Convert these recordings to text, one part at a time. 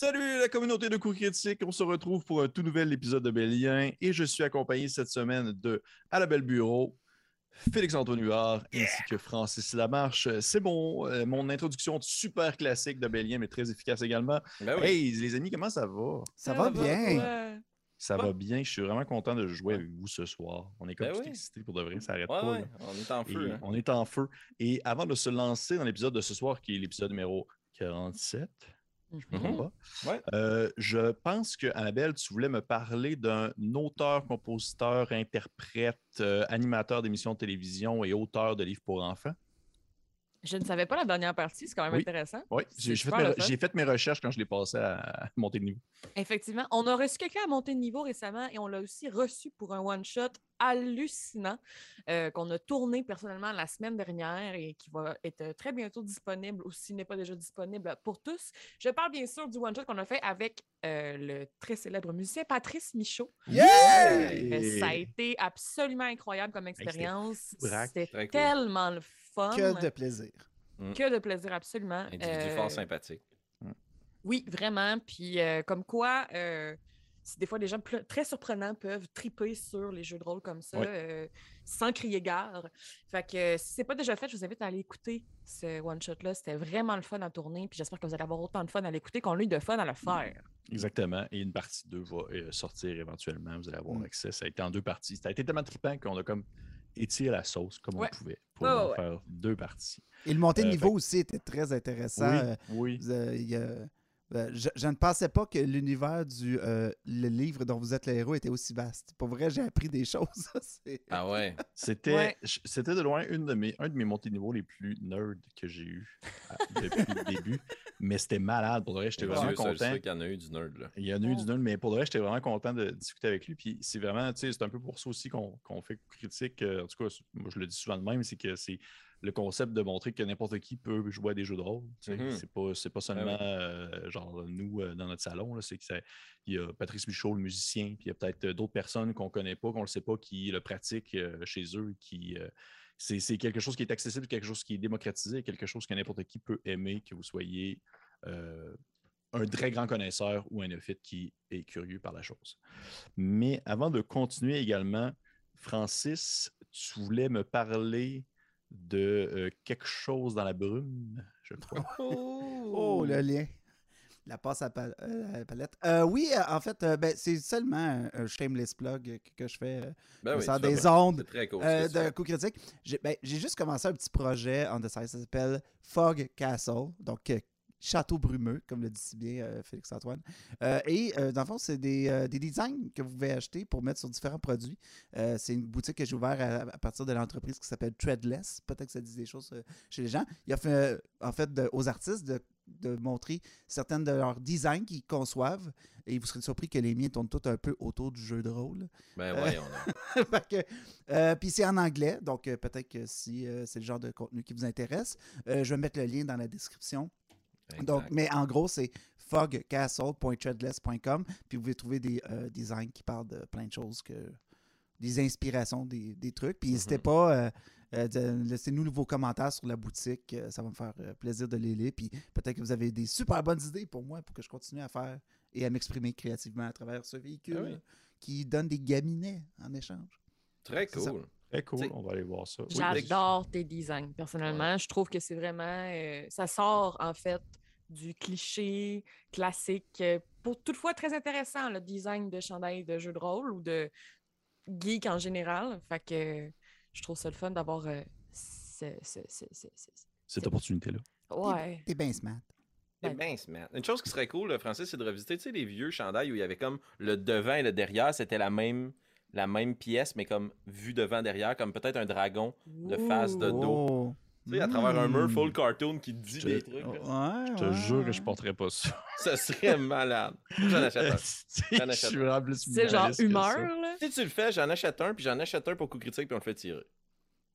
Salut la communauté de coups critiques, on se retrouve pour un tout nouvel épisode de Bélien et je suis accompagné cette semaine de À la Belle Bureau, Félix-Antoine Huard ainsi que Francis Lamarche. C'est bon, euh, mon introduction super classique de Bélien mais très efficace également. Ben oui. Hey les amis, comment ça va? Ça va bien. ouais. Ça Ouais. va bien, je suis vraiment content de jouer avec vous ce soir. On est comme Ben tout oui. excités pour de vrai, ça arrête Ouais, pas. on est en feu. hein. On est en feu. Et avant de se lancer dans l'épisode de ce soir, qui est l'épisode numéro 47, je Mhm. pas, Ouais. euh, je pense que Annabelle, tu voulais me parler d'un auteur, compositeur, interprète, euh, animateur d'émissions de télévision et auteur de livres pour enfants. Je ne savais pas la dernière partie, c'est quand même Oui. intéressant. Oui, j'ai fait, mes- fait recherches quand je l'ai passé à, monter de niveau. Effectivement, on a reçu quelqu'un à monter de niveau récemment et on l'a aussi reçu pour un one-shot hallucinant euh, qu'on a tourné personnellement la semaine dernière et qui va être très bientôt disponible ou s'il n'est pas déjà disponible pour tous. Je parle bien sûr du one-shot qu'on a fait avec euh, le très célèbre musicien Patrice Michaud. Yeah! Euh, Ça a été absolument incroyable comme expérience. C'était tellement le fun. Que de plaisir. Que de plaisir, absolument. Individu Euh, fort sympathique. Oui, vraiment. Puis euh, comme quoi, euh, c'est des fois des gens très surprenants peuvent triper sur les jeux de rôle comme ça, euh, sans crier gare. Fait que euh, si c'est pas déjà fait, je vous invite à aller écouter ce one-shot-là. C'était vraiment le fun à tourner. Puis j'espère que vous allez avoir autant de fun à l'écouter qu'on a eu de fun à le faire. Exactement. Et une partie 2 va sortir éventuellement. Vous allez avoir Mm. accès. Ça a été en deux parties. Ça a été tellement trippant qu'on a comme étiré la sauce comme Ouais. on pouvait pour Ouais, ouais, en ouais. faire deux parties. Et le montée de Euh, niveau aussi était très intéressant. oui, Euh, oui. vous, euh, il y a- euh, je, je ne pensais pas que l'univers du euh, le livre dont vous êtes le héros était aussi vaste. Pour vrai, j'ai appris des choses. Ah ouais? C'était, Ouais. c'était de loin une de mes, un de mes montées de niveau les plus nerds que j'ai eu depuis le début. Mais c'était malade. Pour vrai, j'étais Dieu, vraiment ça, je content. sais qu'il y en a eu du nerd. Là. Il y en a eu Oh. du nerd, mais pour vrai, j'étais vraiment content de discuter avec lui. Puis c'est vraiment, tu sais, c'est un peu pour ça aussi qu'on, qu'on fait critique. euh, En tout cas, moi, je le dis souvent de même, c'est que c'est le concept de montrer que n'importe qui peut jouer à des jeux de rôle. sais. Mhm. C'est pas, c'est pas seulement Ah euh, genre nous euh, dans notre salon. c'est que il y a Patrice Michaud, le musicien, puis il y a peut-être euh, d'autres personnes qu'on connaît pas, qu'on ne sait pas, qui le pratiquent euh, chez eux, qui c'est, quelque chose qui est accessible, quelque chose qui est démocratisé, quelque chose que n'importe qui peut aimer, que vous soyez un très grand connaisseur ou un néophyte qui est curieux par la chose. Mais avant de continuer également, Francis, tu voulais me parler de euh, quelque chose dans la brume, je crois. Oh, le lien. La passe à, euh, à la palette. Euh, oui, euh, en fait, euh, ben, c'est seulement un, un shameless plug que, que je fais euh, Ben oui, fais des bien. ondes cool. euh, de coup critique. J'ai ben, j'ai juste commencé un petit projet on the side, ça s'appelle Fog Castle, donc euh, château brumeux, comme le dit si bien euh, Félix-Antoine. Euh, et euh, dans le fond, c'est des, euh, des designs que vous pouvez acheter pour mettre sur différents produits. Euh, c'est une boutique que j'ai ouverte à, à partir de l'entreprise qui s'appelle Treadless. Peut-être que ça dit des choses euh, chez les gens. Il a fait, euh, en fait, de- aux artistes de, de montrer certaines de leurs designs qu'ils conçoivent. Et vous serez surpris que les miens tournent tous un peu autour du jeu de rôle. Ben Euh, ouais, on a. Euh, Puis c'est en anglais, donc euh, peut-être que si euh, c'est le genre de contenu qui vous intéresse, euh, je vais mettre le lien dans la description. Donc, mais en gros, c'est fogcastle.treadless.com, puis vous pouvez trouver des euh, designs qui parlent de plein de choses, que des inspirations, des, des trucs. Puis n'hésitez Mhm. pas, euh, euh, laissez-nous vos commentaires sur la boutique, euh, ça va me faire euh, plaisir de les lire. Puis peut-être que vous avez des super bonnes idées pour moi, pour que je continue à faire et à m'exprimer créativement à travers ce véhicule Ah oui. qui donne des gaminets en échange. Très ça. Très cool, T'sais- on va aller voir ça. Oui, J'adore tes designs, personnellement. Je trouve que c'est vraiment. euh, ça sort, en fait, du cliché classique. euh, pour toutefois très intéressant, le design de chandail de jeu de rôle ou de geek en général. Fait que je trouve ça le fun d'avoir. euh, ce- ce- ce- ce- ce- cette opportunité-là. Ouais. T'es bien smart. C'est Ben- bien smart. Une chose qui serait cool, Francis, c'est de revisiter les vieux chandails où il y avait comme le devant et le derrière, c'était la même, la même pièce, mais comme vue devant derrière, comme peut-être un dragon de face de dos. Oh. Tu sais, à travers un mur Hmm. full cartoon qui te dit Je- des trucs. Oh, ouais, Je te ouais, jure que je porterai pas ça. Ça serait malade. J'en achète un. je achète un. C'est genre humeur, là? Si tu le fais, j'en achète un, puis j'en achète un pour coup critique, puis on le fait tirer.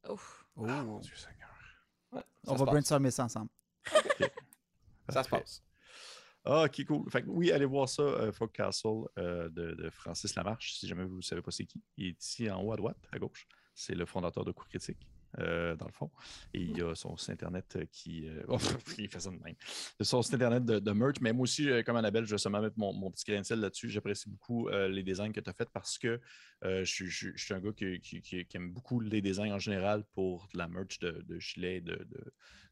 Ouf. Oh. Ah, mon Dieu Seigneur. Ouais, On va brainstormer ça ensemble. Ça se passe. Ah, ok, cool. Fait que oui, allez voir ça, euh, Fog Castle euh, de, de Francis Lamarche, si jamais vous ne savez pas c'est qui. Il est ici en haut à droite, à gauche. C'est le fondateur de Coup Critique. Euh, dans le fond. Et il y a son site internet euh, qui. euh, il fait ça de même. Son site internet de, merch. Mais moi aussi, comme Annabelle, je vais seulement mettre mon, petit grain là-dessus. J'apprécie beaucoup les designs que tu as faits parce que je, suis- un gars qui, aime beaucoup les designs en général pour de la merch de, de gilets, de,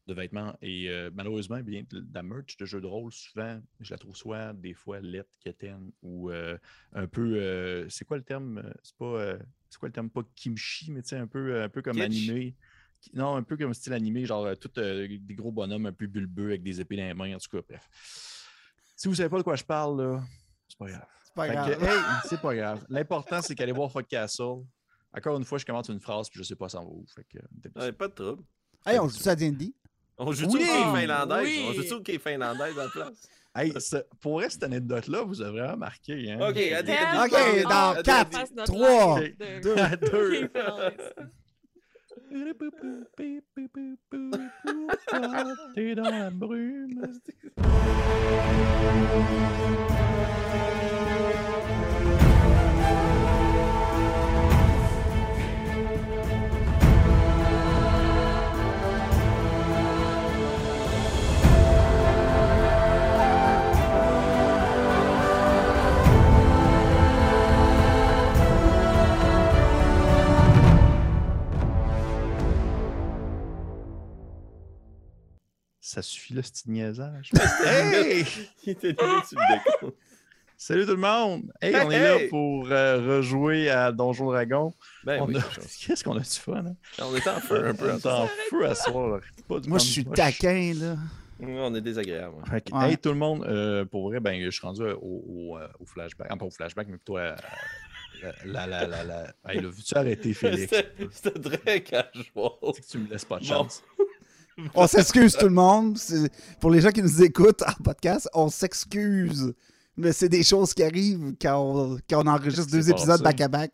vêtements. Et malheureusement, eh bien, la merch de jeux de rôle, souvent, je la trouve soit des fois lettre, quétaine ou un peu. c'est quoi le terme? C'est pas. Euh, c'est quoi le terme? Pas kimchi, mais tu sais, un peu, un peu comme animé. Non, un peu comme style animé, genre euh, tout euh, des gros bonhommes un peu bulbeux avec des épées dans les mains, en tout cas, bref. Si vous savez pas de quoi je parle, là, c'est pas grave. C'est pas Fait grave. que, hey, c'est pas grave. L'important, c'est qu'aller voir Fuck Castle. Encore une fois, je commence une phrase puis je sais pas ça va où. Fait que, euh, Ouais, pas de trouble. Hey, on joue ça à D&D? On joue Oui! tout au finlandaise. Oui! On joue tout au finlandaise à la place. Hey, ce- pour vrai, cette anecdote-là, vous avez vraiment marqué. Hein? Ok, à des- Tellement Ok, à des- dans à des- quatre, fasse notre trois, live de- deux. À deux. Ok, finlandaise. T'es dans la brume. Ça suffit le petit niaisage. hey! Il était là le. Salut tout le monde! Hey, Hey, on est là pour euh, rejouer à Donjon Dragon. Ben On oui, a- quelque chose. Qu'est-ce qu'on a du fun? Hein? On est en feu un peu. On est en feu à soir. là. Pas du Moi, je suis taquin, là. On est désagréable. Ouais. Hey tout le monde, euh, pour vrai, ben, je suis rendu au, au, euh, au flashback. Ah, pas au flashback, mais plutôt à. La, la, la, la, Hey, là, veux-tu arrêter, Félix? C'était très casual. C'est que tu me laisses pas de Bon. On s'excuse tout le monde. Pour les gens qui nous écoutent en podcast, on s'excuse. Mais c'est des choses qui arrivent quand on, quand on enregistre deux épisodes back-à-back.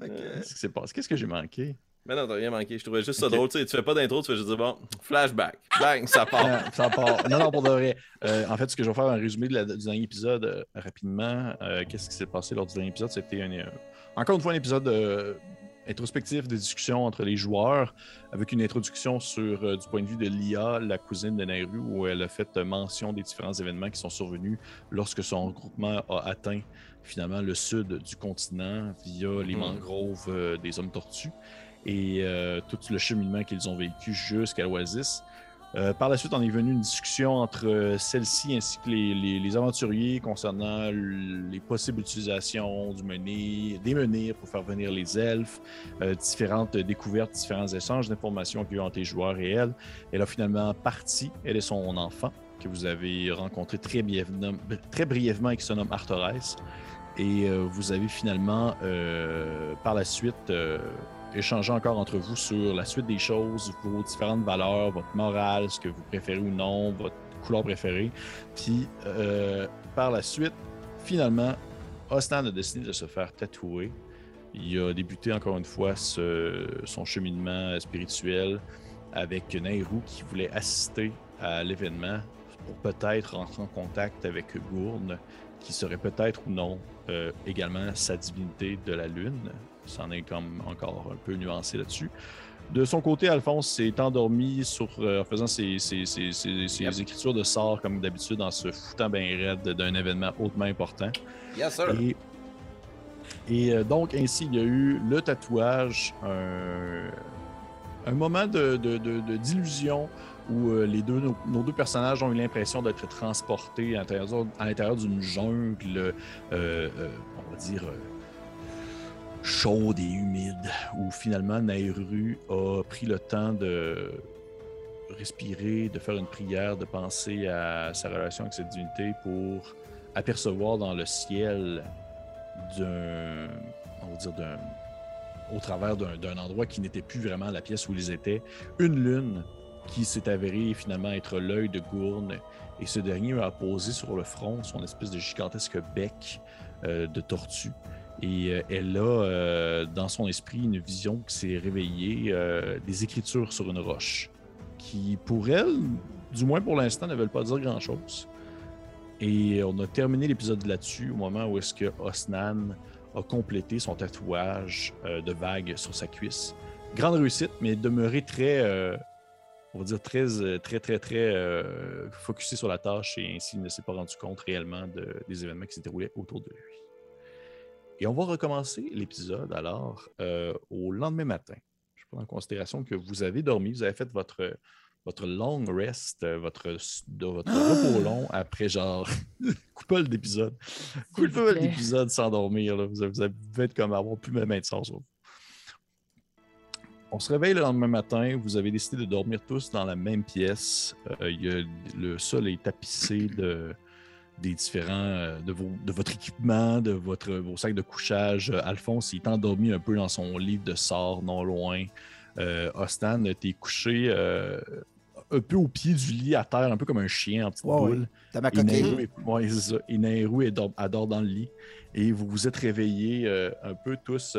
Que, Qu'est-ce qui s'est passé? Qu'est-ce que j'ai manqué? Mais non, t'as rien manqué. Je trouvais juste ça drôle. Tu sais, tu fais pas d'intro, tu fais juste dire bon, flashback. Bang, ça part. Ah, ça part. Non, non, pour de vrai. Euh, en fait, ce que je vais faire, un résumé de la- du dernier épisode euh, rapidement. Euh, Qu'est-ce qui s'est passé lors du dernier épisode? C'était un, euh, encore une fois un épisode euh, introspectif de discussion entre les joueurs, avec une introduction sur euh, du point de vue de Lia, la cousine de Nairu, où elle a fait euh, mention des différents événements qui sont survenus lorsque son regroupement a atteint finalement le sud du continent via les Mhm. mangroves euh, des hommes tortues et euh, tout le cheminement qu'ils ont vécu jusqu'à l'Oasis. Euh, par la suite, on est venu une discussion entre euh, celle-ci ainsi que les, les- aventuriers concernant les possibles utilisations du menhir, des menhirs pour faire venir les elfes, euh, différentes découvertes, différents échanges d'informations qu'il y a eu entre joueurs et elle. Elle a finalement parti, elle et son enfant, que vous avez rencontré très, brièvement, très brièvement et qui se nomme. Et vous avez finalement, par la suite, échangé encore entre vous sur la suite des choses, vos différentes valeurs, votre morale, ce que vous préférez ou non, votre couleur préférée. Puis, euh, par la suite, finalement, Ostan a décidé de se faire tatouer. Il a débuté encore une fois son cheminement spirituel avec Nairou qui voulait assister à l'événement pour peut-être rentrer en contact avec Gourne, qui serait peut-être ou non euh, également sa divinité de la Lune. C'en est comme encore un peu nuancé là-dessus. De son côté, Alphonse s'est endormi sur, euh, en faisant ses, ses- ses- ses- ses Yep. écritures de sorts comme d'habitude en se foutant bien raide d'un événement hautement important. Yes, sir. Et, et, euh, donc, ainsi, il y a eu le tatouage, un, un moment de, de- de- de- d'illusion où euh, les deux, nos, nos deux personnages ont eu l'impression d'être transportés à l'intérieur, à l'intérieur d'une jungle, euh, on va dire, chaude et humide, où finalement Nairu a pris le temps de respirer, de faire une prière, de penser à sa relation avec cette divinité pour apercevoir dans le ciel d'un, on va dire d'un, au travers d'un, d'un endroit qui n'était plus vraiment la pièce où ils étaient, une lune qui s'est avérée finalement être l'œil de Gourne. Et ce dernier a posé sur le front son espèce de gigantesque bec euh, de tortue. Et euh, elle a, euh, dans son esprit, une vision qui s'est réveillée, euh, des écritures sur une roche, qui, pour elle, du moins pour l'instant, ne veulent pas dire grand-chose. Et on a terminé l'épisode là-dessus, au moment où est-ce que Osnan a complété son tatouage euh, de vague sur sa cuisse. grande réussite, mais demeurez très, euh, on va dire, très, très, très, très euh, focusé sur la tâche et ainsi ne s'est pas rendu compte réellement de- des événements qui se déroulaient autour de lui. Et on va recommencer l'épisode alors euh, au lendemain matin. Je prends en considération que vous avez dormi, vous avez fait votre, votre long rest, euh, votre, de votre repos long après genre coupole vous Coupole plaît. d'épisodes sans dormir. Là. Vous, avez, vous avez- vous devez être comme avoir plus de main de sens. On se réveille le lendemain matin. Vous avez décidé de dormir tous dans la même pièce. Euh, il y a- le sol est tapissé de, des différents euh, de, vos- de votre équipement, de votre, vos sacs de couchage. Euh, Alphonse il est endormi un peu dans son livre de sort, non loin. Euh, Ostan, t'es couché euh, un peu au pied du lit, à terre, un peu comme un chien en petite ouais. boule. T'as ma Et coquille. Et Nairou dort dans le lit. Et vous vous êtes réveillés euh, un peu tous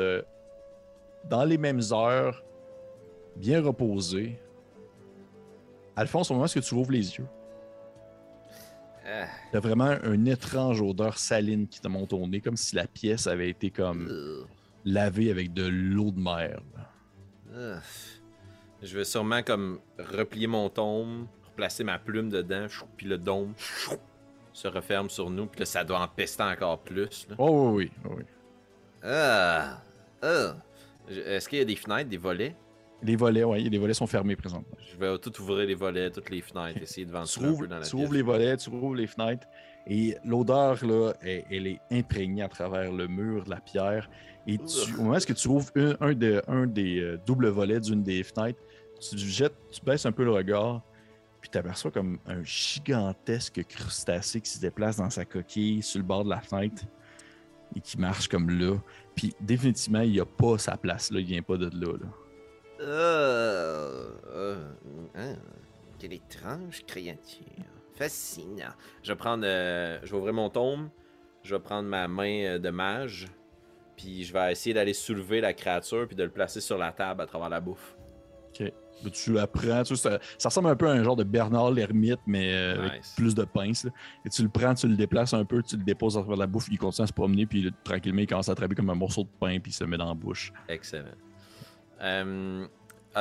dans les mêmes heures, bien reposés. Alphonse, au moment où tu ouvres les yeux, t'as vraiment une étrange odeur saline qui te monte au nez, comme si la pièce avait été comme lavée avec de l'eau de mer. Je vais sûrement comme replier mon tome, replacer ma plume dedans, puis le dôme se referme sur nous, puis là, ça doit empester encore plus. là. Oh oui, oui, oui. Ah, ah. Est-ce qu'il y a des fenêtres, des volets? Les volets, oui, les volets sont fermés présentement. Je vais tout ouvrir les volets, toutes les fenêtres, essayer de ventiler un peu dans la tu pièce. rouvres les volets, tu rouvres les fenêtres et l'odeur, là, elle, elle est imprégnée à travers le mur, la pierre. Et tu, au moment où tu ouvres un, un de- un des euh, doubles volets d'une des fenêtres, tu jettes, tu baisses un peu le regard, puis tu aperçois comme un gigantesque crustacé qui se déplace dans sa coquille sur le bord de la fenêtre et qui marche comme là. Puis définitivement, il n'y a pas sa place là, il vient pas de là. là. Euh, euh, hein, quelle étrange créature. Fascinant. Je vais prendre. euh, je vais ouvrir mon tome. Je vais prendre ma main euh, de mage. Puis je vais essayer d'aller soulever la créature. Puis de le placer sur la table à travers la bouffe. Là, Tu la prends, tu sais, ça, ça ressemble un peu à un genre de Bernard l'ermite, mais euh, avec plus de pinces. là. Et tu le prends, tu le déplaces un peu, tu le déposes à travers la bouffe, il continue à se promener, puis là, tranquillement, il commence à attraper comme un morceau de pain, puis il se met dans la bouche. Excellent. Euh,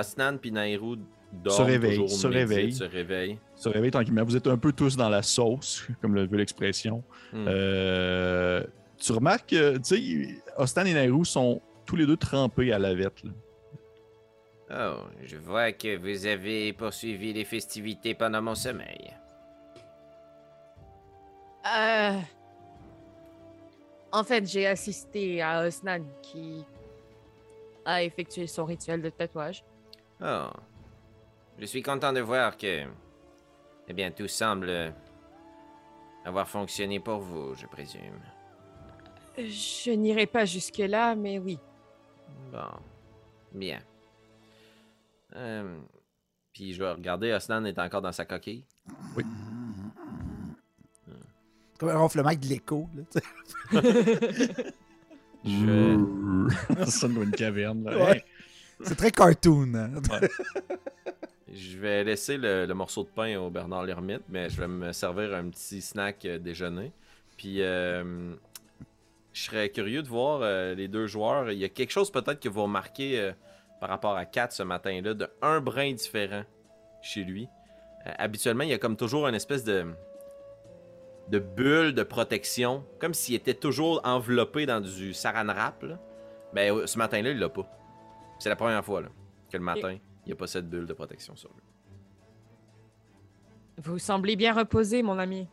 Osnan puis Nairou dorment Se réveille, toujours se réveille. se réveillent. Se réveille tranquillement. Vous êtes un peu tous dans la sauce, comme le veut l'expression. Hmm. Euh, tu remarques que, tu sais, Ostan et Nairou sont tous les deux trempés à la vette. là. Oh, je vois que vous avez poursuivi les festivités pendant mon sommeil. Euh, En fait, j'ai assisté à Osnan qui a effectué son rituel de tatouage. Oh. Je suis content de voir que. Eh bien, tout semble. avoir fonctionné pour vous, je présume. Je n'irai pas jusque-là, mais oui. Bon. Bien. Euh, Puis je vais regarder, Osnan est encore dans sa coquille. Comme un ronflement avec de l'écho. là, tu sais. Je, ça sonne comme une caverne. là. Ouais. C'est très cartoon. hein. je vais laisser le, morceau de pain au Bernard l'Ermite, mais je vais me servir un petit snack euh, déjeuner. Puis euh, je serais curieux de voir euh, les deux joueurs. Il y a quelque chose peut-être que vous remarquez par rapport à Kat ce matin-là, de un brin différent chez lui. Habituellement, il y a comme toujours une espèce de de bulle de protection, comme s'il était toujours enveloppé dans du saran wrap. Mais euh, ce matin-là, il l'a pas. C'est la première fois là, que le matin, il n'y a pas cette bulle de protection sur lui. Vous semblez bien reposé, mon ami.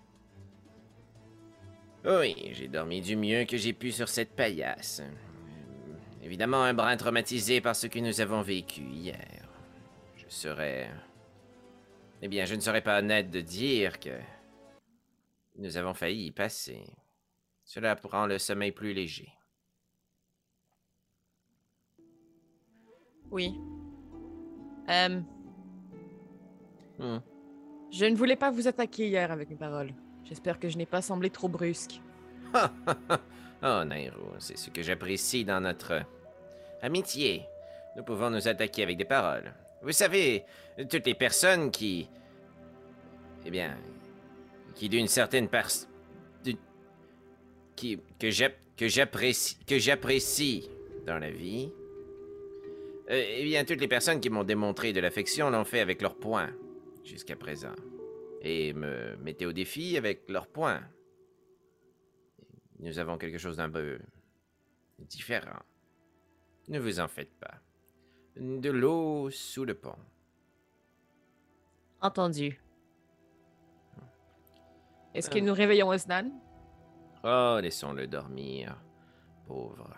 Oui, j'ai dormi du mieux que j'ai pu sur cette paillasse. Euh, Évidemment, un brin traumatisé par ce que nous avons vécu hier. Je serais. Eh bien, je ne serais pas honnête de dire que. Nous avons failli y passer. Cela rend le sommeil plus léger. Oui. Euh, Hmm. je ne voulais pas vous attaquer hier avec mes paroles. J'espère que je n'ai pas semblé trop brusque. oh, Nairo, c'est ce que j'apprécie dans notre amitié. Nous pouvons nous attaquer avec des paroles. Vous savez, toutes les personnes qui. Eh bien. qui d'une certaine pers. d'une- qui. que j'apprécie dans la vie. Euh, eh bien, toutes les personnes qui m'ont démontré de l'affection l'ont fait avec leurs poings, jusqu'à présent. Et me mettaient au défi avec leurs poings. Nous avons quelque chose d'un peu différent. Ne vous en faites pas. De l'eau sous le pont. Entendu. Est-ce que nous réveillons Osnan? Oh, laissons-le dormir. Pauvre.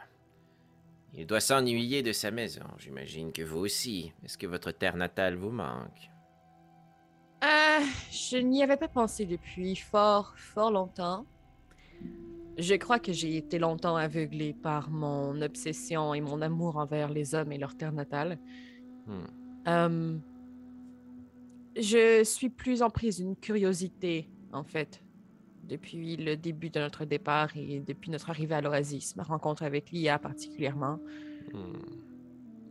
Il doit s'ennuyer de sa maison. J'imagine que vous aussi. Est-ce que votre terre natale vous manque? Euh, je n'y avais pas pensé depuis fort, fort longtemps. Je crois que j'ai été longtemps aveuglé par mon obsession et mon amour envers les hommes et leur terre natale. Hmm. Euh, je suis plus en prise d'une curiosité, en fait, depuis le début de notre départ et depuis notre arrivée à l'Oasis. Ma rencontre avec l'IA particulièrement Hmm.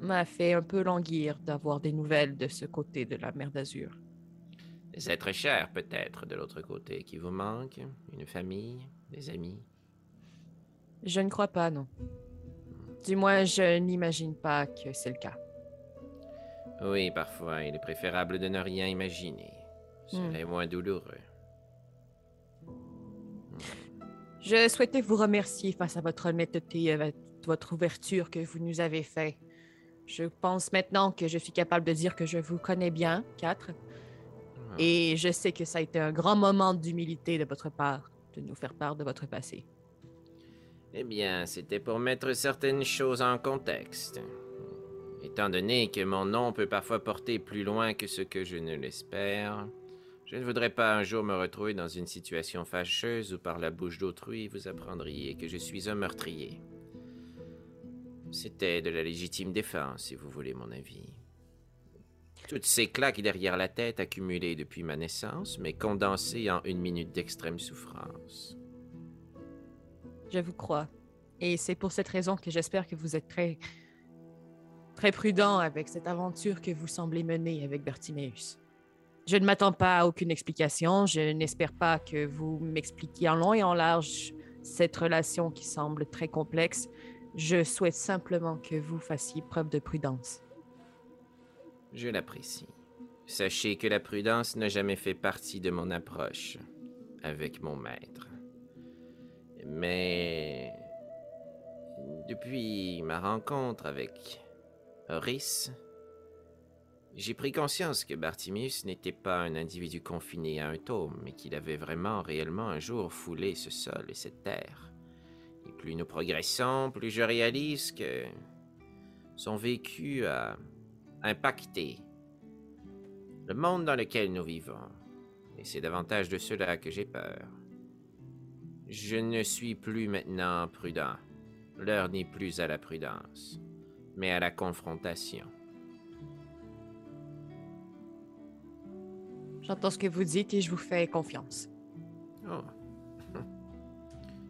m'a fait un peu languir d'avoir des nouvelles de ce côté de la mer d'Azur. Des êtres chers, peut-être, de l'autre côté, qui vous manquent? Une famille? Des amis? Je ne crois pas, non. Du moins, je n'imagine pas que c'est le cas. Oui, parfois, il est préférable de ne rien imaginer. Cela est moins douloureux. Je souhaitais vous remercier face à votre honnêteté et à votre ouverture que vous nous avez fait. Je pense maintenant que je suis capable de dire que je vous connais bien, quatre, Ah. et je sais que ça a été un grand moment d'humilité de votre part, de nous faire part de votre passé. Eh bien, c'était pour mettre certaines choses en contexte. Étant donné que mon nom peut parfois porter plus loin que ce que je ne l'espère, je ne voudrais pas un jour me retrouver dans une situation fâcheuse où par la bouche d'autrui vous apprendriez que je suis un meurtrier. C'était de la légitime défense, si vous voulez mon avis. Toutes ces claques derrière la tête accumulées depuis ma naissance, mais condensées en une minute d'extrême souffrance. Je vous crois. Et c'est pour cette raison que j'espère que vous êtes très, très prudent avec cette aventure que vous semblez mener avec Bertimeus. Je ne m'attends pas à aucune explication. Je n'espère pas que vous m'expliquiez en long et en large cette relation qui semble très complexe. Je souhaite simplement que vous fassiez preuve de prudence. Je l'apprécie. Sachez que la prudence n'a jamais fait partie de mon approche avec mon maître. Mais depuis ma rencontre avec Horis, j'ai pris conscience que Bartimius n'était pas un individu confiné à un tome, mais qu'il avait vraiment réellement un jour foulé ce sol et cette terre. Et plus nous progressons, plus je réalise que son vécu a impacté le monde dans lequel nous vivons. Et c'est davantage de cela que j'ai peur. Je ne suis plus maintenant prudent. L'heure n'est plus à la prudence, mais à la confrontation. J'entends ce que vous dites et je vous fais confiance. Oh.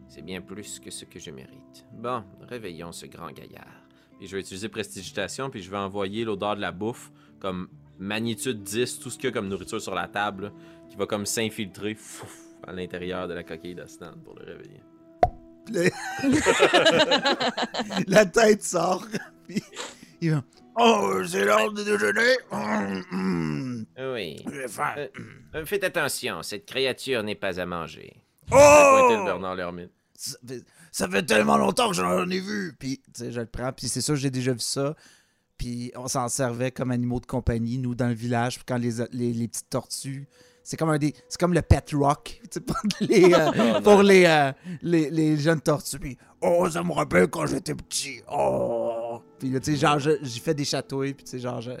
C'est bien plus que ce que je mérite. Bon, réveillons ce grand gaillard. Puis je vais utiliser prestidigitation, puis je vais envoyer l'odeur de la bouffe comme magnitude 10, tout ce qu'il y a comme nourriture sur la table, là, qui va comme s'infiltrer fouf, à l'intérieur de la coquille d'Astan pour le réveiller. La tête sort. Puis il va. Oh, c'est l'heure de déjeuner. Oui. J'ai faim. Euh, euh, faites attention, cette créature n'est pas à manger. Le Oh! Bernard Lermite. Ça fait, ça fait tellement longtemps que j'en ai vu. Puis, tu sais, je le prends. Puis, c'est sûr, j'ai déjà vu ça. Puis, on s'en servait comme animaux de compagnie, nous, dans le village. Puis, quand les, les, les petites tortues. C'est comme un des. C'est comme le pet rock. Pour les, euh, pour les, euh, les, les jeunes tortues. Puis, oh, ça me rappelle quand j'étais petit. Oh. Puis, là, tu sais, genre, je- j'ai fait des chatouilles. Puis, tu sais, genre, je-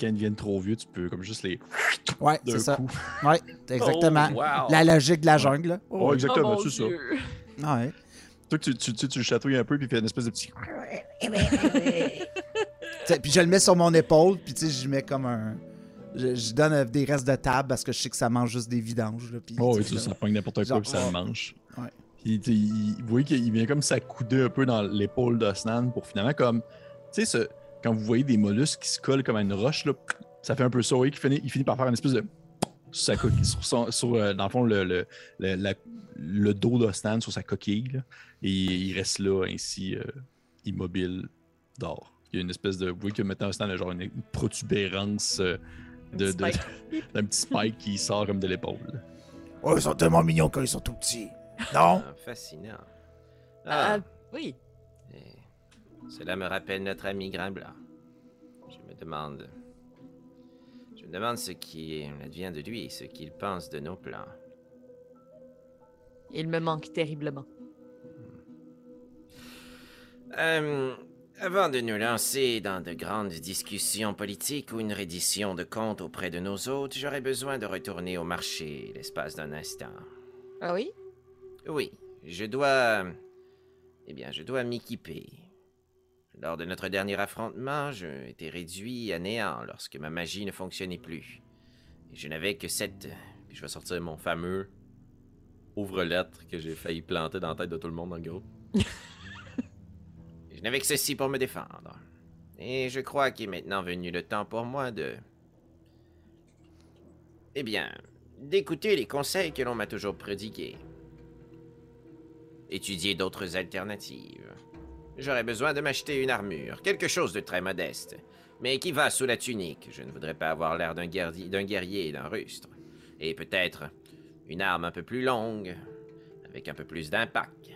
Quand ils deviennent trop vieux, tu peux comme juste les. Ouais, c'est ça. coup. Ouais, exactement. Oh, wow. La logique de la jungle, là. Oh, exactement, Oh, c'est ça. Ouais. Toi, tu, tu, tu, tu le chatouilles un peu, puis il fait une espèce de petit. Puis je le mets sur mon épaule, puis tu sais, je mets comme un. Je, je donne euh, des restes de table parce que je sais que ça mange juste des vidanges. Là, puis, Oh, oui, ça, ça pogne n'importe quoi, puis ça oh. le mange. Ouais. Puis, il, vous voyez qu'il vient comme s'accouder un peu dans l'épaule d'Osnan pour finalement, comme. Tu sais, ce- quand vous voyez des mollusques qui se collent comme à une roche, là, ça fait un peu ça. Vous voyez qu'il finit, il finit par faire une espèce de. Sur, sa coquille, sur, son- sur, euh, dans le fond, le, le, le, la- le dos d'Osnan sur sa coquille. là. et il reste là, ainsi, euh, immobile, d'or. Il y a une espèce de. Vous voyez que maintenant, c'est genre une, une protubérance euh, de, de- Spike. d'un petit spike qui sort comme de l'épaule. Oh, ils sont tellement mignons quand ils sont tout petits. Non? Ah, fascinant. Ah, Ah, oui. et cela me rappelle notre ami Grimblanc. Je me demande. Je me demande ce qui advient de lui, ce qu'il pense de nos plans. Il me manque terriblement. Euh, avant de nous lancer dans de grandes discussions politiques ou une reddition de comptes auprès de nos hôtes, j'aurais besoin de retourner au marché l'espace d'un instant. Ah oui? Oui, je dois... Eh bien, je dois m'équiper. Lors de notre dernier affrontement, j'ai été réduit à néant lorsque ma magie ne fonctionnait plus. Et je n'avais que sept... Puis je vais sortir mon fameux ouvre-lettre que j'ai failli planter dans la tête de tout le monde, en gros. Je n'avais que ceci pour me défendre. Et je crois qu'il est maintenant venu le temps pour moi de... Eh bien, d'écouter les conseils que l'on m'a toujours prodigués. Étudier d'autres alternatives. J'aurais besoin de m'acheter une armure, quelque chose de très modeste, mais qui va sous la tunique. Je ne voudrais pas avoir l'air d'un guerrier, et d'un rustre. Et peut-être une arme un peu plus longue, avec un peu plus d'impact,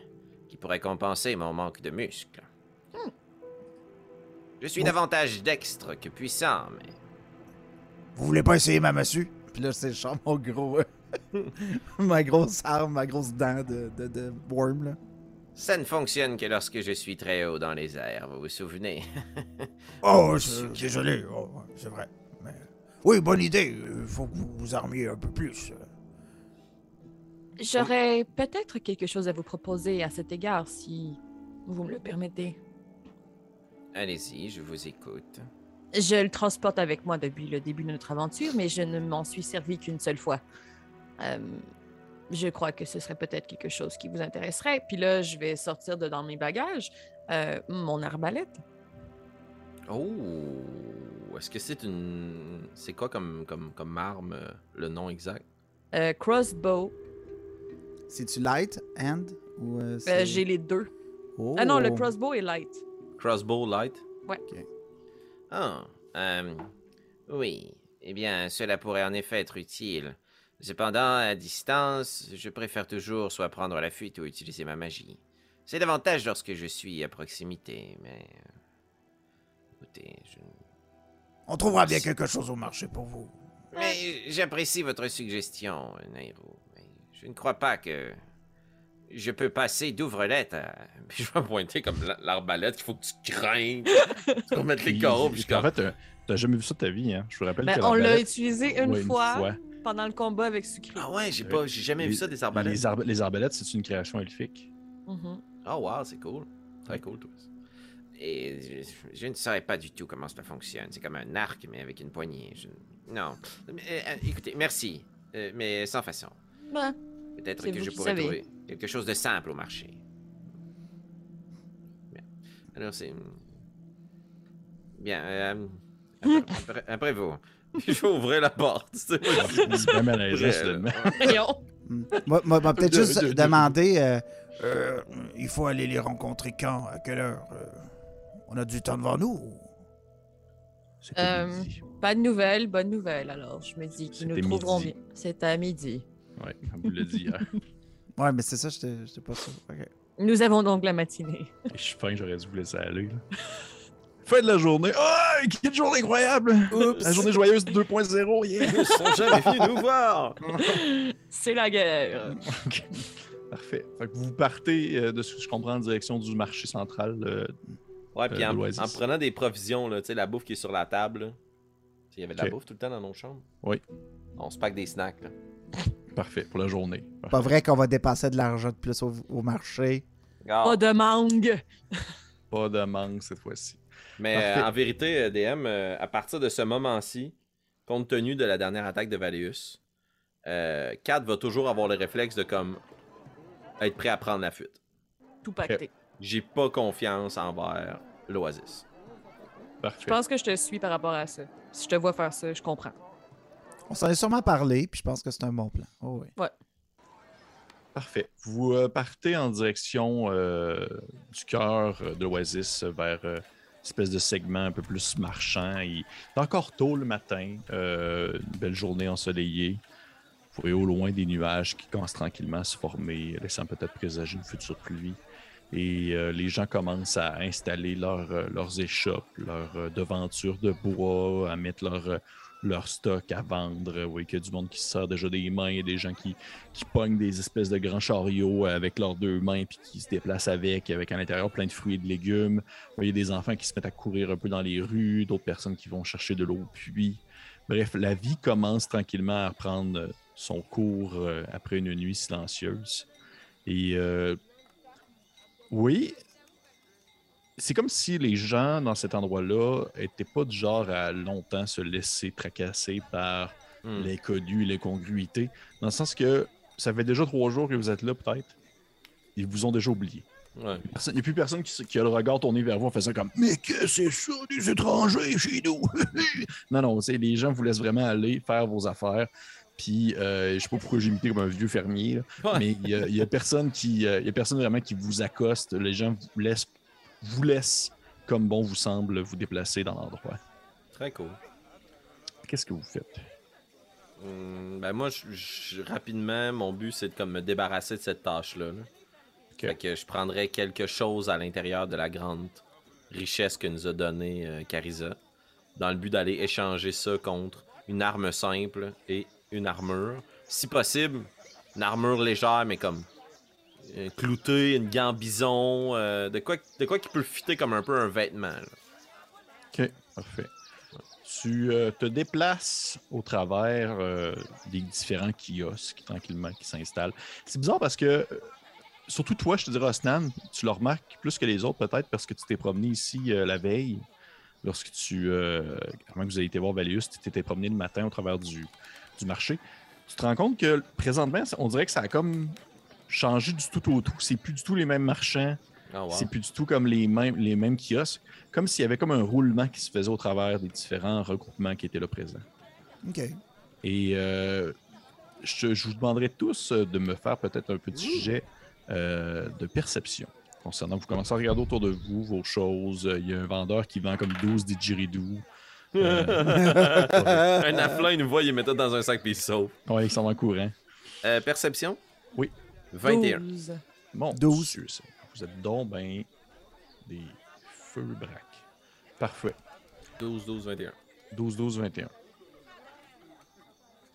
qui pourrait compenser mon manque de muscles. Je suis davantage dextre que puissant, mais Vous voulez pas essayer ma massue? Puis là, c'est mon gros. Euh, ma grosse arme, ma grosse dent de, de, de worm, là. ça ne fonctionne que lorsque je suis très haut dans les airs, vous vous souvenez? Oh, je- désolé. Oh, c'est vrai. Mais... Oui, bonne idée. Il faut que vous vous armiez un peu plus. J'aurais peut-être quelque chose à vous proposer à cet égard, si vous me le permettez. Allez-y, je vous écoute. Je le transporte avec moi depuis le début de notre aventure, mais je ne m'en suis servi qu'une seule fois. Euh, je crois que ce serait peut-être quelque chose qui vous intéresserait. Puis là, je vais sortir de dans mes bagages euh, mon arbalète. Oh! Est-ce que c'est une. C'est quoi comme, comme, comme arme, euh, le nom exact? Euh, crossbow. C'est-tu light, hand ou. euh, Euh, c'est- J'ai les deux. Oh. Ah non, le crossbow est light. Crossbow light? Oh, euh, oui. Eh bien, cela pourrait en effet être utile. Cependant, à distance, je préfère toujours soit prendre la fuite ou utiliser ma magie. C'est davantage lorsque je suis à proximité, mais... euh, Écoutez, je... On trouvera bien quelque chose au marché pour vous. Mais j'apprécie votre suggestion, Nairo. Mais je ne crois pas que je peux passer d'ouvre-lettre à... Puis je vais pointer comme la- l'arbalète qu'il faut que tu craignes. tu vas mettre les corps, en fait, t'as- t'as jamais vu ça de ta vie, hein? Je vous rappelle Ben, que on l'a utilisé une, Ouais, fois, pendant le combat avec Sucré. Ah ouais, j'ai pas, j'ai jamais vu ça des arbalètes. Les, arba- les arbalètes, c'est une création elfique. Mhm. Oh wow, c'est cool. Très cool, toi. Et je, je ne saurais pas du tout comment cela fonctionne. C'est comme un arc, mais avec une poignée. Je- Non. Mais, euh, écoutez, merci. Euh, mais sans façon. Ben, Peut-être que vous je qui pourrais savez. trouver quelque chose de simple au marché. Bien. Alors, c'est... Bien. euh, après, après- après vous. je vais ouvrir la porte. tu sais. C'est pas malaisant. Moi, moi, moi, peut-être juste de- de- demander. euh, euh, il faut aller les rencontrer quand À quelle heure Euh, On a du temps devant nous pas Euh. Pas de nouvelles, bonne nouvelle. Alors, je me dis qu'ils nous trouveront midi. bien. C'est à midi. Ouais, comme vous l'a dit hier. Ouais, mais c'est ça, j'étais j'étais pas sûr. Ok. Nous avons donc la matinée. Je suis fin, j'aurais dû vous laisser aller. là. Fin de la journée. Oh, quelle journée incroyable! La journée joyeuse 2.0, yeah! Ils sont jamais venus nous voir. C'est la guerre. Parfait. Fait que vous partez, euh, de ce que je comprends, en direction du marché central. euh, Ouais, puis Euh, en, prenant des provisions, là, tu sais, la bouffe qui est sur la table. Il y avait de la bouffe tout le temps dans nos chambres? Oui. On se pack des snacks. Là. parfait, pour la journée. Pas vrai qu'on va dépasser de l'argent de plus au, au marché. Ah. Pas de mangue. Pas de manque cette fois-ci. Mais euh, en vérité, euh, DM, euh, à partir de ce moment-ci, compte tenu de la dernière attaque de Valéus, euh, Kat va toujours avoir le réflexe de comme être prêt à prendre la fuite. Tout pacté. J'ai pas confiance envers l'Oasis. Parfait. Je pense que je te suis par rapport à ça. Si je te vois faire ça, je comprends. On s'en est sûrement parlé, puis je pense que c'est un bon plan. Oh, oui. Parfait. Vous partez en direction euh, du cœur de l'Oasis vers euh, espèce de segment un peu plus marchand. Il est encore tôt le matin, euh, une belle journée ensoleillée. Vous voyez au loin des nuages qui commencent tranquillement à se former, laissant peut-être présager une future pluie. Et euh, les gens commencent à installer leurs, euh, leurs échoppes, leurs devantures de bois, à mettre leur, euh, leur stock à vendre. Vous voyez qu'il y a du monde qui se sert déjà des mains, il y a des gens qui, qui pognent des espèces de grands chariots avec leurs deux mains puis qui se déplacent avec, avec à l'intérieur plein de fruits et de légumes. Vous voyez des enfants qui se mettent à courir un peu dans les rues, d'autres personnes qui vont chercher de l'eau au puits. Bref, la vie commence tranquillement à reprendre euh, son cours euh, après une nuit silencieuse. Et euh, oui, c'est comme si les gens dans cet endroit-là n'étaient pas du genre à longtemps se laisser tracasser par Hmm. l'inconnu, l'incongruité, dans le sens que ça fait déjà trois jours que vous êtes là, peut-être. Ils vous ont déjà oublié. Ouais. Il n'y a plus personne qui, a le regard tourné vers vous en faisant comme Mais que c'est ça, des étrangers chez nous? non, non, les gens vous laissent vraiment aller faire vos affaires. Puis, euh, je sais pas pourquoi j'ai imité comme un vieux fermier, là, Ouais. mais il y a, il y a personne qui, euh, y a personne vraiment qui vous accoste. Les gens vous laissent, vous laissent comme bon vous semble vous déplacer dans l'endroit. Très cool. Qu'est-ce que vous faites? Hum, ben moi, je- je- rapidement, mon but, c'est de comme me débarrasser de cette tâche-là. là. Fait que je prendrais quelque chose à l'intérieur de la grande richesse que nous a donnée euh, Carissa, dans le but d'aller échanger ça contre une arme simple et une armure. Si possible, une armure légère, mais comme euh, cloutée, une gant bison, euh, de, quoi, de quoi qui peut fitter comme un peu un vêtement. Ok, parfait. Tu euh, te déplaces au travers des différents kiosques tranquillement qui s'installent. C'est bizarre parce que, surtout toi, je te dirais, Osnan, tu le remarques plus que les autres peut-être parce que tu t'es promené ici la veille. Lorsque tu, euh, avant que vous ayez été voir Valius, tu t'étais promené le matin au travers du, du marché. Tu te rends compte que présentement, on dirait que ça a comme changé du tout au tout. C'est plus du tout les mêmes marchands. Ah, wow. C'est plus du tout comme les mêmes, les mêmes kiosques, comme s'il y avait comme un roulement qui se faisait au travers des différents regroupements qui étaient là présents. OK. Et euh, je, je vous demanderai tous euh, de me faire peut-être un petit jet euh, de perception. Concernant, vous commencez à regarder autour de vous vos choses. Il y a un vendeur qui vend comme 12 didgeridoo. Euh, un afflin, il nous voit, il met tout dans un sac puis il se sauve. ouais, ils sont en courant. Euh, perception? Oui. 21. 12. Mon 12. Dieu, ça. Vous êtes donc ben des feux braques. Parfait. 12, 12, 21. 12, 12, 21.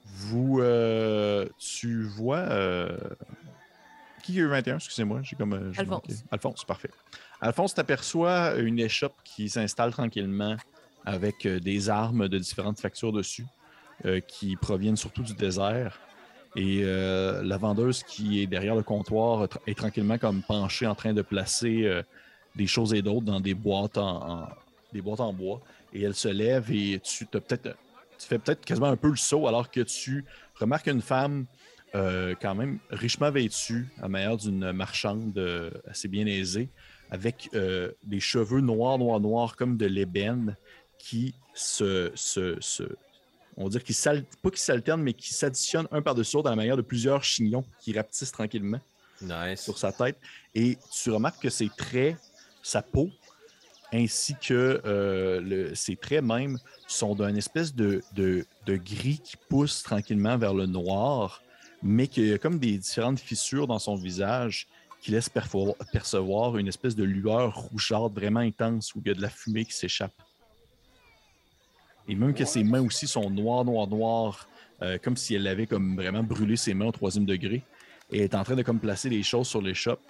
Vous, euh, tu vois. euh, Qui a eu 21 Excusez-moi, j'ai comme. euh, Alphonse. manqué. Alphonse, parfait. Alphonse, t'aperçois une échoppe qui s'installe tranquillement avec euh, des armes de différentes factures dessus euh, qui proviennent surtout du désert. Et euh, la vendeuse qui est derrière le comptoir est tranquillement comme penchée en train de placer euh, des choses et d'autres dans des boîtes en, des boîtes en bois. Et elle se lève et tu tu fais peut-être quasiment un peu le saut alors que tu remarques une femme euh, quand même richement vêtue, à manière d'une marchande assez bien aisée, avec des cheveux noirs, noirs, noirs comme de l'ébène qui se, se, se- on va dire qu'ils pas qui s'alternent, mais qui s'additionnent un par-dessus l'autre à la manière de plusieurs chignons qui rapetissent tranquillement Nice. sur sa tête. Et tu remarques que ses traits, sa peau, ainsi que euh, le- ses traits même, sont d'un espèce de, de- de gris qui pousse tranquillement vers le noir, mais qu'il y a comme des différentes fissures dans son visage qui laissent percevoir une espèce de lueur rougeâtre vraiment intense où il y a de la fumée qui s'échappe. Et même que ses mains aussi sont noires, noires, noires, euh, comme si elle avait comme vraiment brûlé ses mains au troisième degré. Et elle est en train de comme placer des choses sur l'échoppe.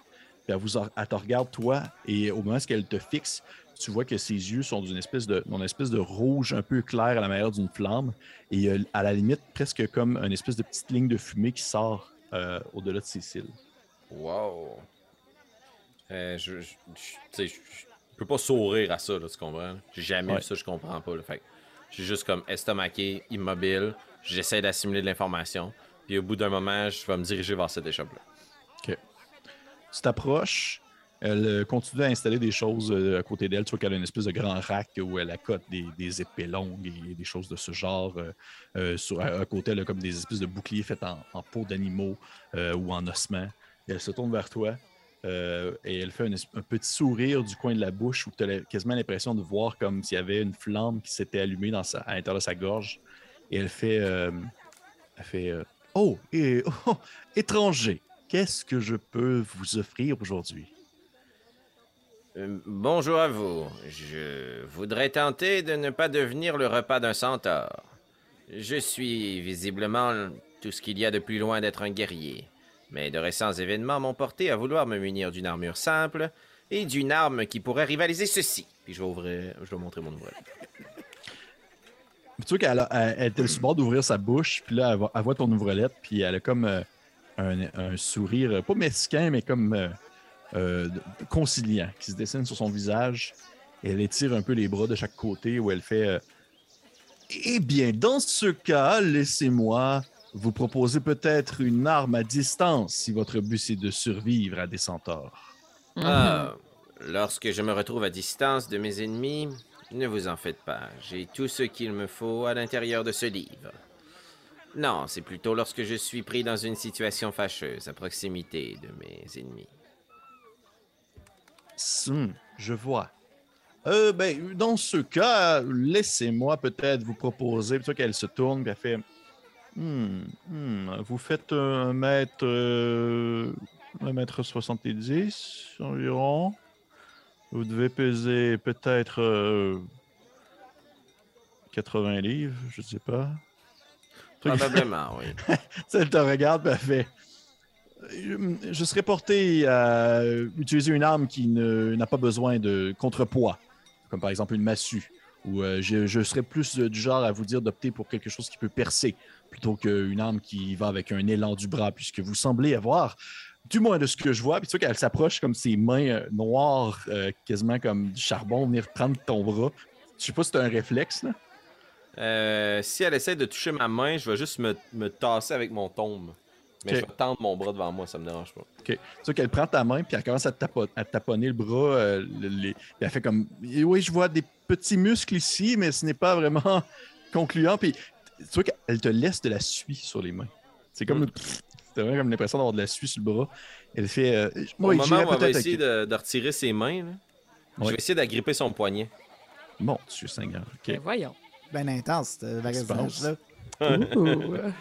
Puis elle, vous, elle te regarde, toi, et au moment où elle te fixe, tu vois que ses yeux sont d'une espèce de, espèce de rouge un peu clair à la manière d'une flamme. Et euh, à la limite, presque comme une espèce de petite ligne de fumée qui sort euh, au-delà de ses cils. Wow. Euh, je, je peux pas sourire à ça, là, tu comprends? J'ai jamais Ouais. vu ça, je comprends pas. Là. Fait que j'ai juste comme estomaqué, immobile, j'essaie d'assimiler de l'information, puis au bout d'un moment, je vais me diriger vers cette échoppe-là. Tu t'approches, elle euh, continue à installer des choses euh, à côté d'elle. Tu vois qu'elle a une espèce de grand rack où elle accote des, des épées longues et des choses de ce genre. euh, à, côté, elle a comme des espèces de boucliers faits en, peau d'animaux ou en ossements. Elle se tourne vers toi. Euh, et elle fait un, petit sourire du coin de la bouche où tu as quasiment l'impression de voir comme s'il y avait une flamme qui s'était allumée dans sa- à l'intérieur de sa gorge. Et elle fait, euh, elle fait euh, Oh, et, oh, étranger, qu'est-ce que je peux vous offrir aujourd'hui? Bonjour à vous. Je voudrais tenter de ne pas devenir le repas d'un centaure. Je suis visiblement tout ce qu'il y a de plus loin d'être un guerrier. Mais de récents événements m'ont porté à vouloir me munir d'une armure simple et d'une arme qui pourrait rivaliser ceci. Puis je vais ouvrir, je vais montrer mon ouvrage. Tu vois qu'elle était le bord d'ouvrir sa bouche, puis là, elle, voit- ton ouvrelette, puis elle a comme euh, un, sourire, pas mesquin, mais comme euh, euh, conciliant, qui se dessine sur son visage. Elle étire un peu les bras de chaque côté, où elle fait Eh bien, dans ce cas, laissez-moi vous proposer peut-être une arme à distance si votre but c'est de survivre à des centaures. Ah, lorsque je me retrouve à distance de mes ennemis, ne vous en faites pas. J'ai tout ce qu'il me faut à l'intérieur de ce livre. Non, c'est plutôt lorsque je suis pris dans une situation fâcheuse à proximité de mes ennemis. Hum, je vois. Euh, ben, dans ce cas, laissez-moi peut-être vous proposer. Plutôt qu'elle se tourne, puis elle fait. Hmm, hmm, vous faites un mètre. euh, un mètre 70 environ. Vous devez peser peut-être. euh, 80 livres, je sais pas. Probablement, oui. Elle te regarde elle fait je, je serais porté à utiliser une arme qui ne- n'a pas besoin de contrepoids, comme par exemple une massue. Ou euh, je, je serais plus euh, du genre à vous dire d'opter pour quelque chose qui peut percer plutôt qu'une arme qui va avec un élan du bras, puisque vous semblez avoir, du moins de ce que je vois, puis tu vois qu'elle s'approche comme ses mains euh, noires, euh, quasiment comme du charbon, venir prendre ton bras. Je sais pas si c'est un réflexe, là. Euh, si elle essaie de toucher ma main, je vais juste me, me tasser avec mon tombe. Mais Ok. je vais tendre mon bras devant moi, ça me dérange pas. Tu sais qu'elle prend ta main, puis elle commence à, te tapo- à te taponner le bras. euh, le- les- puis elle fait comme Et Oui, je vois des petits muscles ici, mais ce n'est pas vraiment concluant. Puis tu vois qu'elle te laisse de la suie sur les mains. C'est comme. Mm. T'as vraiment comme l'impression d'avoir de la suie sur le bras. Elle fait. euh, Au Oui, moment où elle va essayer de, de retirer ses mains, là, je vais essayer d'agripper son poignet. Mon Dieu Seigneur. OK. Ben voyons. Ben intense, ce magasinage-là.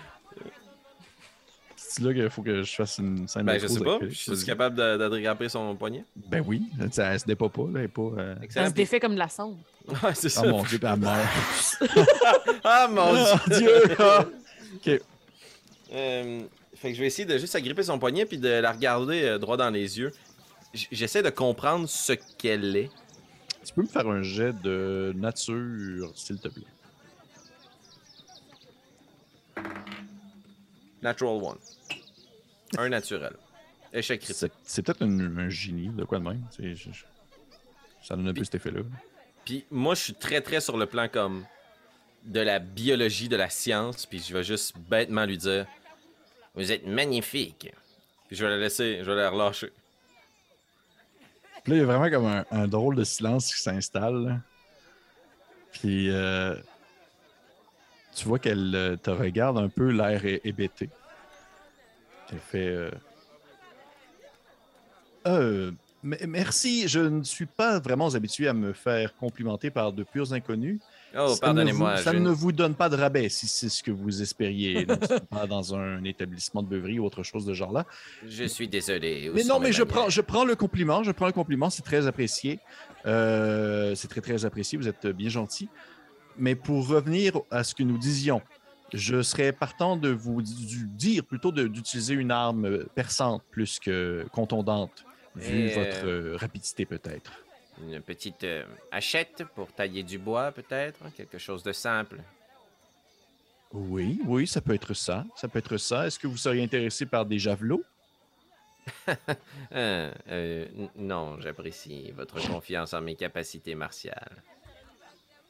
C'est là qu'il faut que je fasse une scène Ben, de je sais pas. Je suis capable de- d'attraper son poignet. Ben oui, ça, elle se débat pas. Là, elle est pas euh, Ça Excellent. se défait comme de la sonde. Ouais, c'est ça. Oh mon Dieu, puis elle meurt. Ah mon dieu. Oh Dieu! ah. OK. Euh, fait que je vais essayer de juste agripper son poignet puis de la regarder euh, droit dans les yeux. J'essaie de comprendre ce qu'elle est. Tu peux me faire un jet de nature, s'il te plaît. Natural one. Un naturel. Échec critique. C'est peut-être un, génie, de quoi de même. C'est- je- je- ça donne un peu cet effet-là. Puis moi, je suis très très sur le plan comme de la biologie, de la science. Puis je vais juste bêtement lui dire Vous êtes magnifique. Puis je vais la laisser, je vais la relâcher. Puis là, il y a vraiment comme un, un drôle de silence qui s'installe. Puis euh, tu vois qu'elle euh, te regarde un peu, l'air hé- hébété. Elle fait. Euh, Euh, me- merci, je ne suis pas vraiment habitué à me faire complimenter par de purs inconnus. Oh, Ça ne pardonnez-moi. vous- Ça je- ne vous donne pas de rabais si c'est ce que vous espériez. C'est pas dans un établissement de beuverie ou autre chose de genre là. Je suis désolé. Mais non, mais je prends, je prends le compliment. Je prends le compliment. C'est très apprécié. Euh, c'est très, très apprécié. Vous êtes bien gentil. Mais pour revenir à ce que nous disions, je serais partant de vous dire plutôt d'utiliser une arme perçante plus que contondante, vu Et, votre euh, rapidité peut-être. Une petite euh, hachette pour tailler du bois, peut-être. Quelque chose de simple. Oui, oui, ça peut être ça. Ça peut être ça. Est-ce que vous seriez intéressé par des javelots? Euh, euh, non, j'apprécie votre confiance en mes capacités martiales.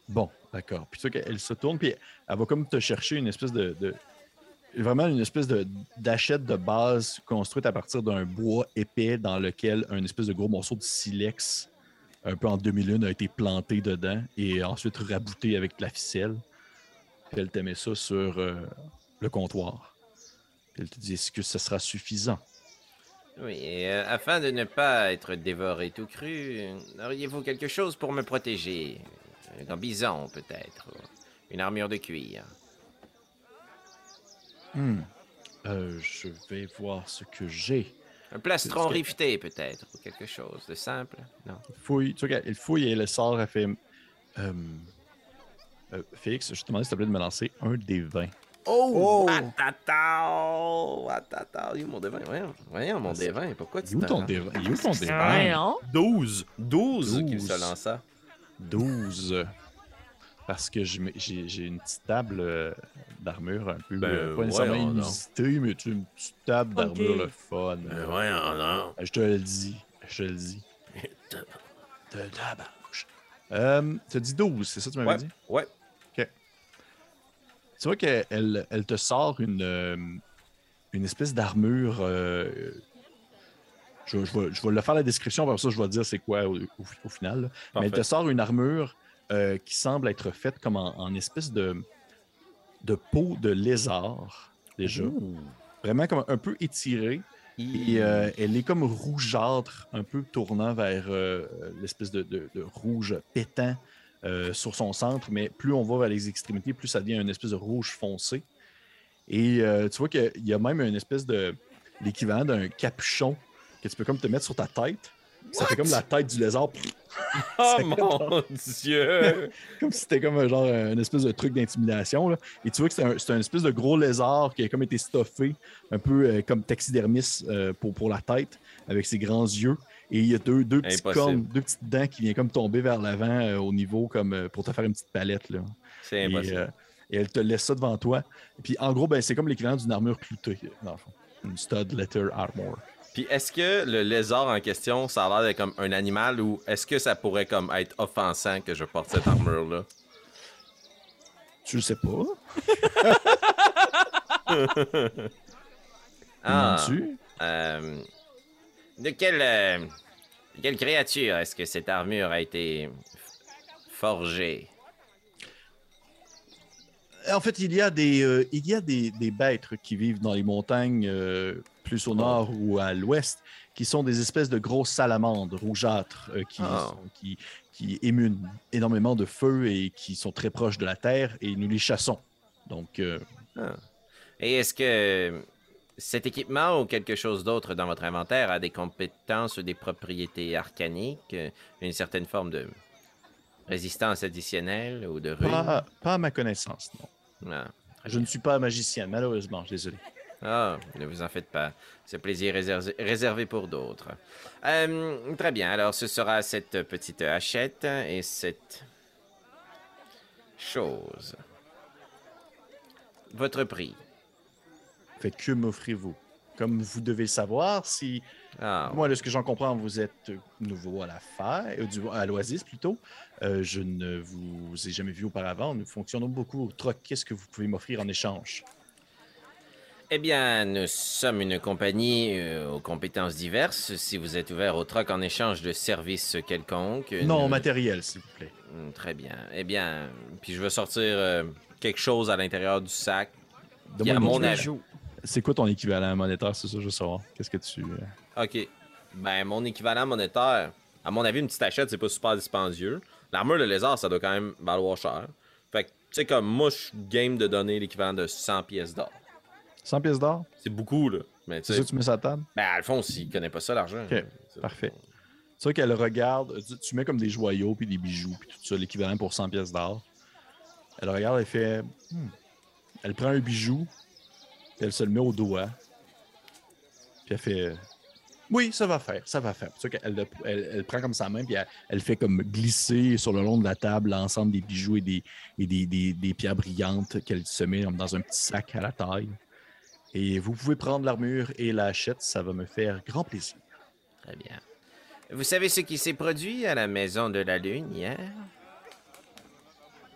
Bon, d'accord. Puis tu vois qu'elle se tourne, puis elle va comme te chercher une espèce de. de- vraiment une espèce de d'achette de base construite à partir d'un bois épais dans lequel un espèce de gros morceau de silex, un peu en demi-lune, a été planté dedans et ensuite rabouté avec de la ficelle. Puis elle te met ça sur euh, le comptoir. Puis elle te dit est-ce que ça sera suffisant? Oui, et euh, afin de ne pas être dévoré tout cru, auriez-vous quelque chose pour me protéger? Un grand bison, peut-être. Une armure de cuir. Hmm. Euh, je vais voir ce que j'ai. Un plastron rifté, peut-être. Ou quelque chose de simple. Non? Il fouille, tu vois, il fouille et le sort a fait. Euh, euh, Félix, je te demandais s'il te plaît de me lancer un des 20. Oh! Attends, attends, il est où mon dévin? Voyons, voyons mon Ah, dévin, pourquoi Il tu est où ton t'arranges? des 20? Il est où ton des 20? Voyons. 12! 12 qu'il se 12. lança. 12. Parce que j'ai une petite table euh, d'armure un peu, Ben, euh, pas nécessairement inusitée, mais tu une petite table d'armure Ok. le fun. Ben voyons, non. Je te le dis, je te le dis. De tabarnouche. Euh, tu as dit 12, c'est ça que tu m'avais Ouais, dit? ouais. Tu vois qu'elle elle, elle te sort une, euh, une espèce d'armure. euh, je, je vais, je vais le faire la description, après ça, je vais dire c'est quoi au, au- au final. Mais elle te sort une armure euh, qui semble être faite comme en, en espèce de, de peau de lézard, déjà. Vraiment comme un peu étirée. Et euh, elle est comme rougeâtre, un peu tournant vers euh, l'espèce de, de- de rouge pétant euh, sur son centre, mais plus on va vers les extrémités, plus ça devient une espèce de rouge foncé. Et euh, tu vois qu'il y a même une espèce de l'équivalent d'un capuchon que tu peux comme te mettre sur ta tête. Ça fait comme la tête du lézard, Oh mon dieu! comme si c'était comme un genre un espèce de truc d'intimidation. là. Et tu vois que c'est un, espèce de gros lézard qui a comme été stuffé, un peu euh, comme taxidermis euh, pour, pour la tête, avec ses grands yeux. Et il y a deux, deux petites cornes, deux petites dents qui viennent comme tomber vers l'avant euh, au niveau, comme pour te faire une petite palette. Là. C'est impossible. et elle te laisse ça devant toi. Et puis en gros, ben, c'est comme l'équivalent d'une armure cloutée, dans le fond. Une stud letter armor. Puis est-ce que le lézard en question, ça a l'air d'être comme un animal ou est-ce que ça pourrait comme être offensant que je porte cette armure-là? Tu le sais pas? Ah, tu Euh, de quelle, euh, de quelle créature est-ce que cette armure a été forgée? En fait, il y a des, euh, il y a des, des bêtes qui vivent dans les montagnes euh, plus au nord ou à l'ouest, qui sont des espèces de grosses salamandres rougeâtres euh, qui, Ah. sont- qui, qui émunent énormément de feu et qui sont très proches de la terre et nous les chassons. Donc, euh, Et est-ce que cet équipement ou quelque chose d'autre dans votre inventaire a des compétences ou des propriétés arcaniques, euh, une certaine forme de résistance additionnelle ou de pas, pas à ma connaissance, non. Ah, Je ne suis pas magicien, malheureusement, désolé. Ah, ne vous en faites pas. Ce plaisir est réservé, pour d'autres. Euh, très bien, alors ce sera cette petite hachette et cette chose. Votre prix. Faites que m'offrez-vous? Comme vous devez le savoir, si Ah, Moi, de ce que j'en comprends, vous êtes nouveau à l'affaire, euh, à l'Oasis plutôt. Euh, je ne vous ai jamais vu auparavant. Nous fonctionnons beaucoup au troc. Qu'est-ce que vous pouvez m'offrir en échange? Eh bien, nous sommes une compagnie euh, aux compétences diverses. Si vous êtes ouvert au troc en échange de services quelconques. Non, nous- matériel, s'il vous plaît. Hmm, Très bien. Eh bien, puis je vais sortir euh, quelque chose à l'intérieur du sac. Donne-moi à mon avis. C'est quoi ton équivalent monétaire, c'est ça, je veux savoir. Qu'est-ce que tu. euh, OK. Ben, mon équivalent monétaire, à mon avis, une petite achète, c'est pas super dispendieux. L'armure de lézard, ça doit quand même valoir cher. Fait que, tu sais, comme moi, je game de donner l'équivalent de 100 pièces d'or. 100 pièces d'or? C'est beaucoup, là. Mais tu C'est sais, ça que tu mets la table? ben, Alphonse, il connaît pas ça, l'argent. Ok, parfait. Tu vois qu'elle regarde, tu, tu mets comme des joyaux, puis des bijoux, puis tout ça, l'équivalent pour 100 pièces d'or. Elle regarde, elle fait. Hmm. Elle prend un bijou, puis elle se le met au doigt. Puis elle fait. Oui, ça va faire, ça va faire. Tu vois qu'elle le- elle, elle prend comme sa main, puis elle, elle fait comme glisser sur le long de la table l'ensemble des bijoux et des, et des, des- des pierres brillantes qu'elle se met dans un petit sac à la taille. Et vous pouvez prendre l'armure et la hachette, ça va me faire grand plaisir. Très bien. Vous savez ce qui s'est produit à la Maison de la Lune hier?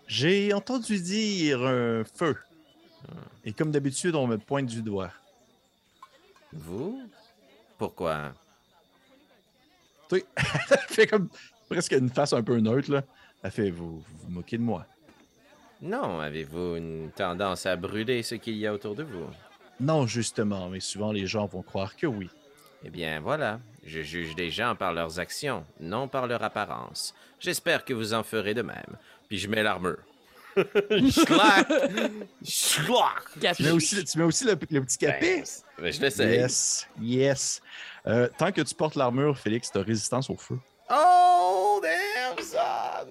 J'ai entendu dire un feu. Et comme d'habitude, on me pointe du doigt. Vous? Pourquoi? Tu fait comme presque une face un peu neutre, là. Elle fait Vous vous, vous moquez de moi. Non, avez-vous une tendance à brûler ce qu'il y a autour de vous? Non, justement, mais souvent les gens vont croire que oui. Eh bien voilà, je juge les gens par leurs actions, non par leur apparence. J'espère que vous en ferez de même. Puis je mets l'armure. Schlac! Schlac! Tu mets aussi, tu mets aussi le, le petit capet. Ben, je l'essaye. Yes, yes. Euh, tant que tu portes l'armure, Félix, tu as résistance au feu. Oh, damn, son!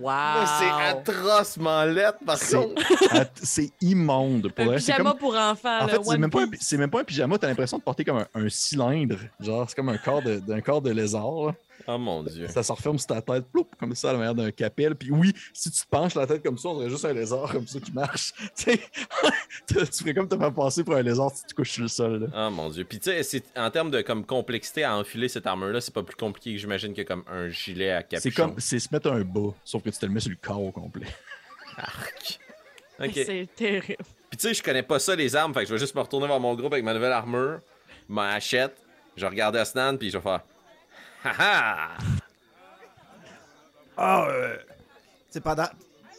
Wow. C'est atrocement lettre, par C'est- contre. Att- C'est immonde. Pour Un pyjama comme- pour enfants. En le fait, c'est même, pas un- Piece. c'est même pas un pyjama, t'as l'impression de porter comme un, un cylindre. Genre, c'est comme un corps de, d'un corps de lézard. Oh mon dieu. Ça se referme sur ta tête, ploup, comme ça, à la manière d'un capel. Puis oui, si tu te penches la tête comme ça, on dirait juste un lézard comme ça qui marche. Tu sais, tu tu ferais comme te faire passer pour un lézard si tu te couches sur le sol. là. Oh mon dieu. Puis tu sais, c'est- en termes de comme complexité à enfiler cette armure-là, c'est pas plus compliqué que j'imagine que comme un gilet à capuchon. C'est comme, c'est se mettre un bas, sauf que tu te le mets sur le corps au complet. Arc. Ok. C'est terrible. Puis tu sais, je connais pas ça les armes, fait que je vais juste me retourner vers mon groupe avec ma nouvelle armure, ma hachette. Je vais regarder Asnan, puis je vais faire. Haha! Ah, euh, tu sais, pendant,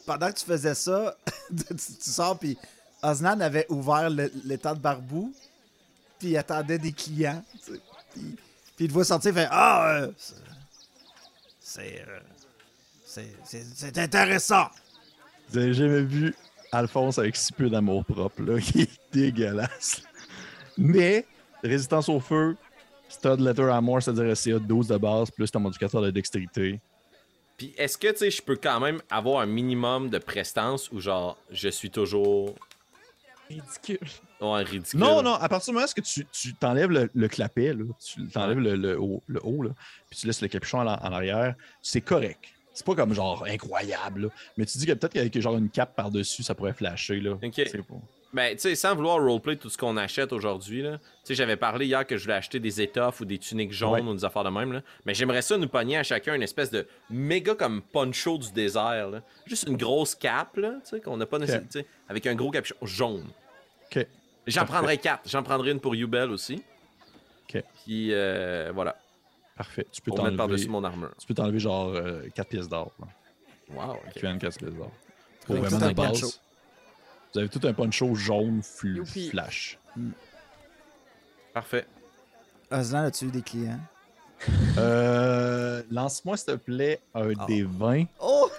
pendant que tu faisais ça, tu, tu sors, puis Osnan avait ouvert le- l'étang de barbou, puis il attendait des clients. tu sais, Puis, puis il te voit sortir, il fait Ah, euh, c'est- c'est. euh, c'est- intéressant. Vous avez jamais vu Alphonse avec si peu d'amour propre, là, qui est dégueulasse. Mais, résistance au feu, stud letter armor, c'est-à-dire CA 12 de base, plus ton modificateur de dextérité. Puis est-ce que tu sais, je peux quand même avoir un minimum de prestance ou genre, je suis toujours. Ridicule. Ouais, ridicule. Non, non, à partir du moment où tu, tu t'enlèves le, le clapet, là, tu t'enlèves le, le haut, le haut, là, puis tu laisses le capuchon en, en arrière, c'est correct. C'est pas comme genre incroyable, là. mais tu dis que peut-être qu'avec genre une cape par-dessus, ça pourrait flasher. Là. Ok. C'est pas- Ben, tu sais, sans vouloir roleplay tout ce qu'on achète aujourd'hui, là. Tu sais, j'avais parlé hier que je voulais acheter des étoffes ou des tuniques jaunes Ouais. ou des affaires de même, là. Mais j'aimerais ça nous pogner à chacun une espèce de méga comme poncho du désert, là. Juste une grosse cape, là, tu sais, qu'on n'a pas nécessairement. tu Avec un gros capuchon jaune. Ok. J'en Parfait. prendrais quatre. J'en prendrais une pour Ubel aussi. Ok. Puis, euh, voilà. Parfait. Tu peux mettre par-dessus t'enlever, mon armure. tu peux t'enlever genre 4 pièces d'or. là. Wow, ok. Equivalent de 4 pièces d'or. Pour vraiment base. Vous avez tout un poncho jaune fl- Youpi. flash. Parfait. Osnan, as-tu eu des clients? Euh, Lance-moi, s'il te plaît, un Ah. des 20 Oh!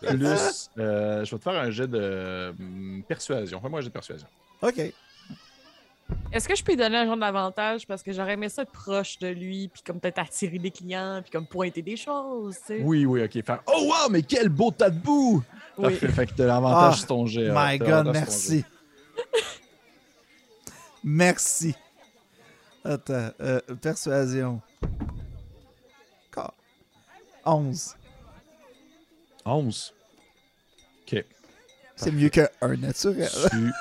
plus. euh, je vais te faire un jet de hum, persuasion. Fais-moi un jet de persuasion. Ok. Est-ce que je peux lui donner un genre d'avantage parce que j'aurais aimé ça être proche de lui, puis comme peut-être attirer des clients, puis comme pointer des choses, tu sais? Oui, oui, ok. Faire Oh wow, mais quel beau tas de boue! Oui. Parfait, fait que t'as l'avantage Ah, sur ton jet. euh, My God, merci. merci. Attends, euh, persuasion. Ca- 11. 11. Ok. C'est mieux que un naturel. Tu-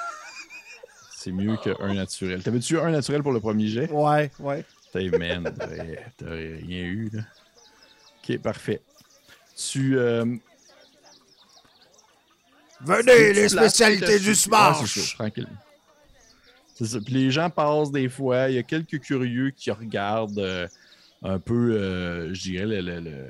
C'est mieux qu'un naturel. T'avais-tu un naturel pour le premier jet? Ouais, ouais. T'es man, t'aurais t'aurais rien eu, là. Ok, parfait. Tu. euh, Venez, les spécialités du smash! tranquille. C'est ça. Puis les gens passent des fois. Il y a quelques curieux qui regardent euh, un peu, euh, je dirais, le, le, le,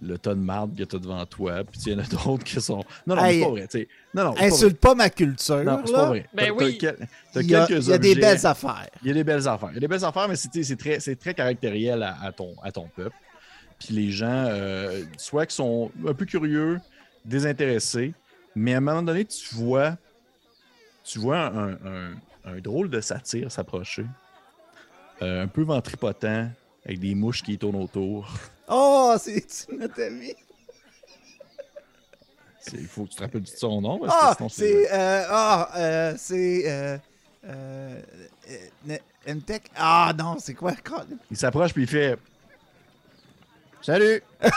le tas de marde que t'as devant toi. Puis il y en a d'autres qui sont. Non, non, Hey, c'est pas vrai. Non, non, pas. Insulte pas ma culture. Non, c'est pas là. vrai. Ben T'as- oui. Quel- Il y a, il y a des belles affaires. Il y a des belles affaires. Il y a des belles affaires, mais c'est, c'est très, c'est très caractériel à, à ton, à ton peuple. Puis les gens, euh, soit qui sont un peu curieux, désintéressés, mais à un moment donné, tu vois, tu vois un, un- un drôle de satire s'approcher. Euh, un peu ventripotent, avec des mouches qui tournent autour. Oh, c'est notre ami. C'est- Il faut que tu te rappelles de son nom. parce Ah, c'est. euh, ah, euh, c'est. Euh, euh, euh, Mtech. Ah, non, c'est quoi? Il s'approche puis il fait Salut!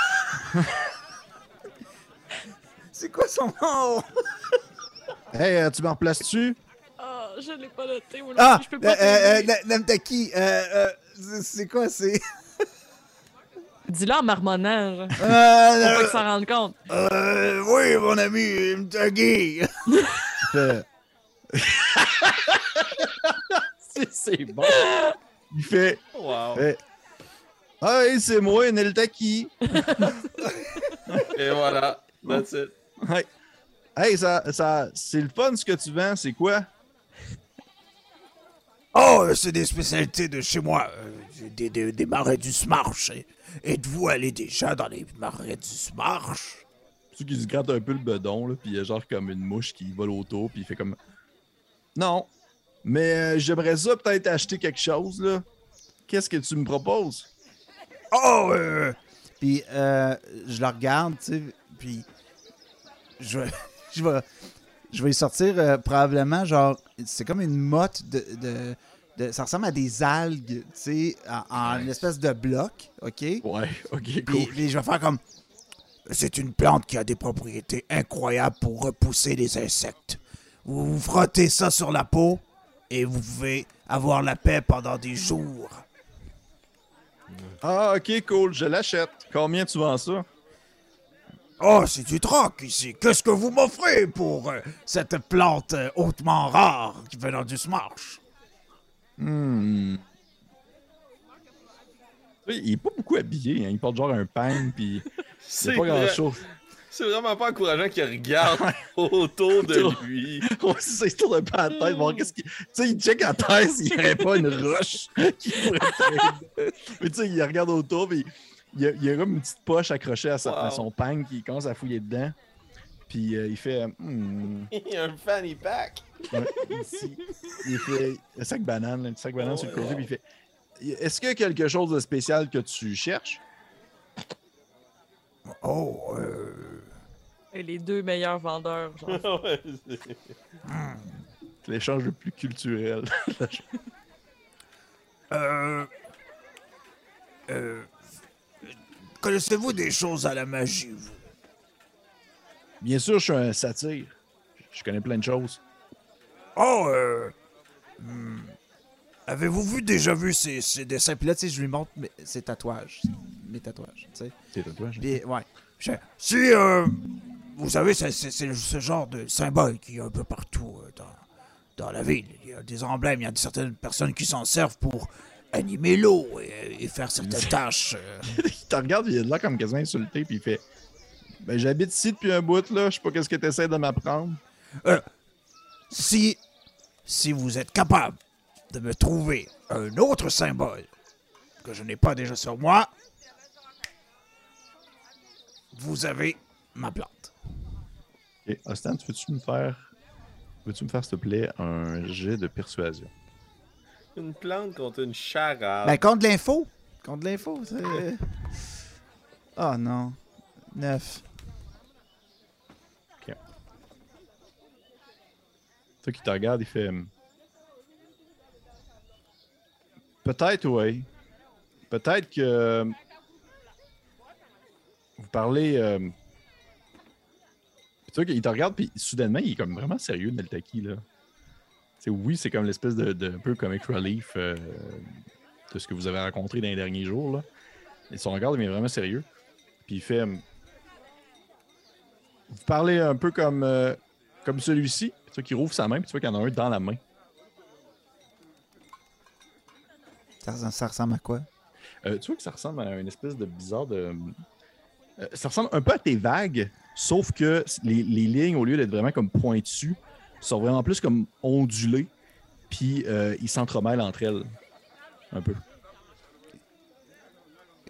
C'est quoi son nom? Hey, euh, tu me replaces-tu? Ah, je l'ai pas noté, Ah, je peux pas euh, euh. Euh, euh, c'est- c'est quoi? C'est? Dis-le en marmonnant, genre. Faut Euh, pas euh, qu'il s'en rende compte. euh, oui, mon ami. Il fait, C'est- C'est bon. il fait Wow. Hey, hey, c'est moi, Neltaki. Et voilà. That's it. Hey, hey ça, ça, c'est le fun ce que tu vends, c'est quoi? Oh, euh, c'est des spécialités de chez moi. Des, des- des marais du Smarch. Et- Êtes-vous allé déjà dans les marais du Smarch? Tu qui se gratte un peu le bedon, là, puis il y a genre comme une mouche qui vole autour, puis il fait comme. Non, mais euh, j'aimerais ça peut-être acheter quelque chose, là. Qu'est-ce que tu me proposes? Oh, euh... Puis euh, je le regarde, tu sais, puis je vais, je vais, je vais y sortir euh, probablement, genre, c'est comme une motte de, de, de- Ça ressemble à des algues, tu sais, en, une espèce de bloc, OK? Ouais, ok, cool. puis je vais faire comme. C'est une plante qui a des propriétés incroyables pour repousser les insectes. Vous, vous frottez ça sur la peau et vous pouvez avoir la paix pendant des jours. Ah, ok, cool, je l'achète. Combien tu vends ça? Oh, c'est du troc ici. Qu'est-ce que vous m'offrez pour euh, cette plante euh, hautement rare qui venant du Smarch? Hmm. Il est pas beaucoup habillé, hein. il porte genre un pain, puis C'est pas vrai- grand-chose. c'est vraiment pas encourageant qu'il regarde autour de lui. Ouais, c'est tourne un peu la tête, voir qu'est-ce qu'il. Tu sais, il check à terre s'il n'y aurait pas une roche qui pourrait. Mais tu sais, il regarde autour, puis il y a, il y a comme une petite poche accrochée à, sa- à son pain qui commence à fouiller dedans. Puis euh, il fait. Hmm, Il y a un fanny pack. ouais, ici. Il fait. Un sac banane, un sac banane sur le côté, puis il fait. Est-ce qu'il y a quelque chose de spécial que tu cherches? Oh, euh, Et les deux meilleurs vendeurs. genre. L'échange le plus culturel. euh, euh, connaissez-vous des choses à la magie, vous? Bien sûr, je suis un satire. Je connais plein de choses. Oh, euh, hmm, avez-vous vu déjà vu ces, ces dessins? Puis là, tu sais, je lui montre mes, ses tatouages, mes tatouages, tu sais. C'est tatouage. Puis, ouais. Je- si, euh, vous savez, c'est, c'est- c'est ce genre de symbole qui est un peu partout euh, dans, dans la ville. Il y a des emblèmes, il y a certaines personnes qui s'en servent pour animer l'eau et, et faire certaines tâches. euh. il te regarde, il est là comme quasiment insulté, puis il fait Ben, j'habite ici depuis un bout, là. Je sais pas qu'est-ce que tu essaies de m'apprendre. Si, si vous êtes capable de me trouver un autre symbole que je n'ai pas déjà sur moi, vous avez ma plante. Ok, Austin, tu veux-tu me faire. Veux-tu me faire, s'il te plaît, un jet de persuasion? Une plante contre une charade. Ben, contre l'info. Contre l'info, c'est... Oh non. Neuf. Toi qui te regarde, il fait. hum, Peut-être, oui. Peut-être que. Vous parlez. euh, Puis tu vois qu'il te regarde, puis soudainement, il est comme vraiment sérieux, Neltaki, là. C'est oui, c'est comme l'espèce de, un peu comic relief euh, de ce que vous avez rencontré dans les derniers jours, là. Et son regard devient vraiment sérieux. Puis il fait. hum, Vous parlez un peu comme. euh, comme celui-ci. Tu vois qu'il rouvre sa main, puis tu vois qu'il y en a un dans la main. Ça, res- ça ressemble à quoi? Euh, tu vois que ça ressemble à une espèce de bizarre de. Euh, ça ressemble un peu à tes vagues, sauf que les, les lignes, au lieu d'être vraiment comme pointues, sont vraiment plus comme ondulées, puis euh, ils s'entremêlent entre elles. Un peu.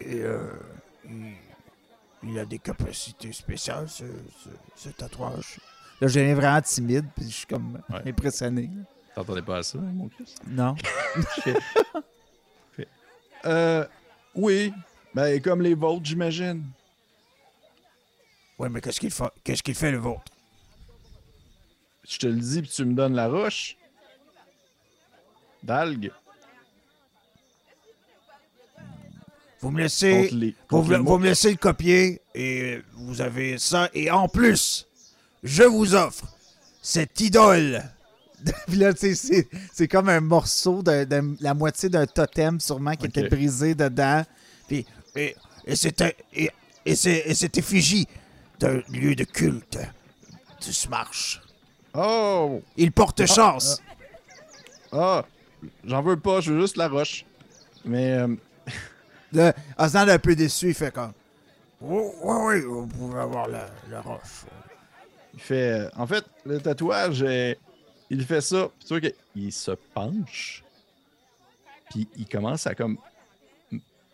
Et euh, il, il a des capacités spéciales, ce, ce- ce tatouage? Là, je deviens vraiment timide, puis je suis comme Ouais. impressionné. T'entendais pas à ça, mon Christ? Non. Euh. Oui. Ben, comme les vôtres, j'imagine. Oui, mais qu'est-ce qu'il fait, qu'est-ce qu'il fait le vôtre? Je te le dis, puis tu me donnes la roche. D'algues. Vous me laissez, Contre les. contre vous me laissez le copier, et vous avez ça. Et en plus, je vous offre cette idole. Puis là, c'est, comme un morceau de, de la moitié d'un totem, sûrement, qui était brisé dedans. Puis, et, et, c'était, et, et, c'est, et cette effigie d'un lieu de culte du Smarch. Oh! Il porte chance. Ah! J'en veux pas, je veux juste la roche. Mais. euh, Là, Ozan est un peu déçu, il fait comme. Oui, oui, oui, vous pouvez avoir la, la roche. Il fait. euh, En fait, le tatouage, euh, il fait ça. Puis tu vois qu'il se penche. Puis il commence à comme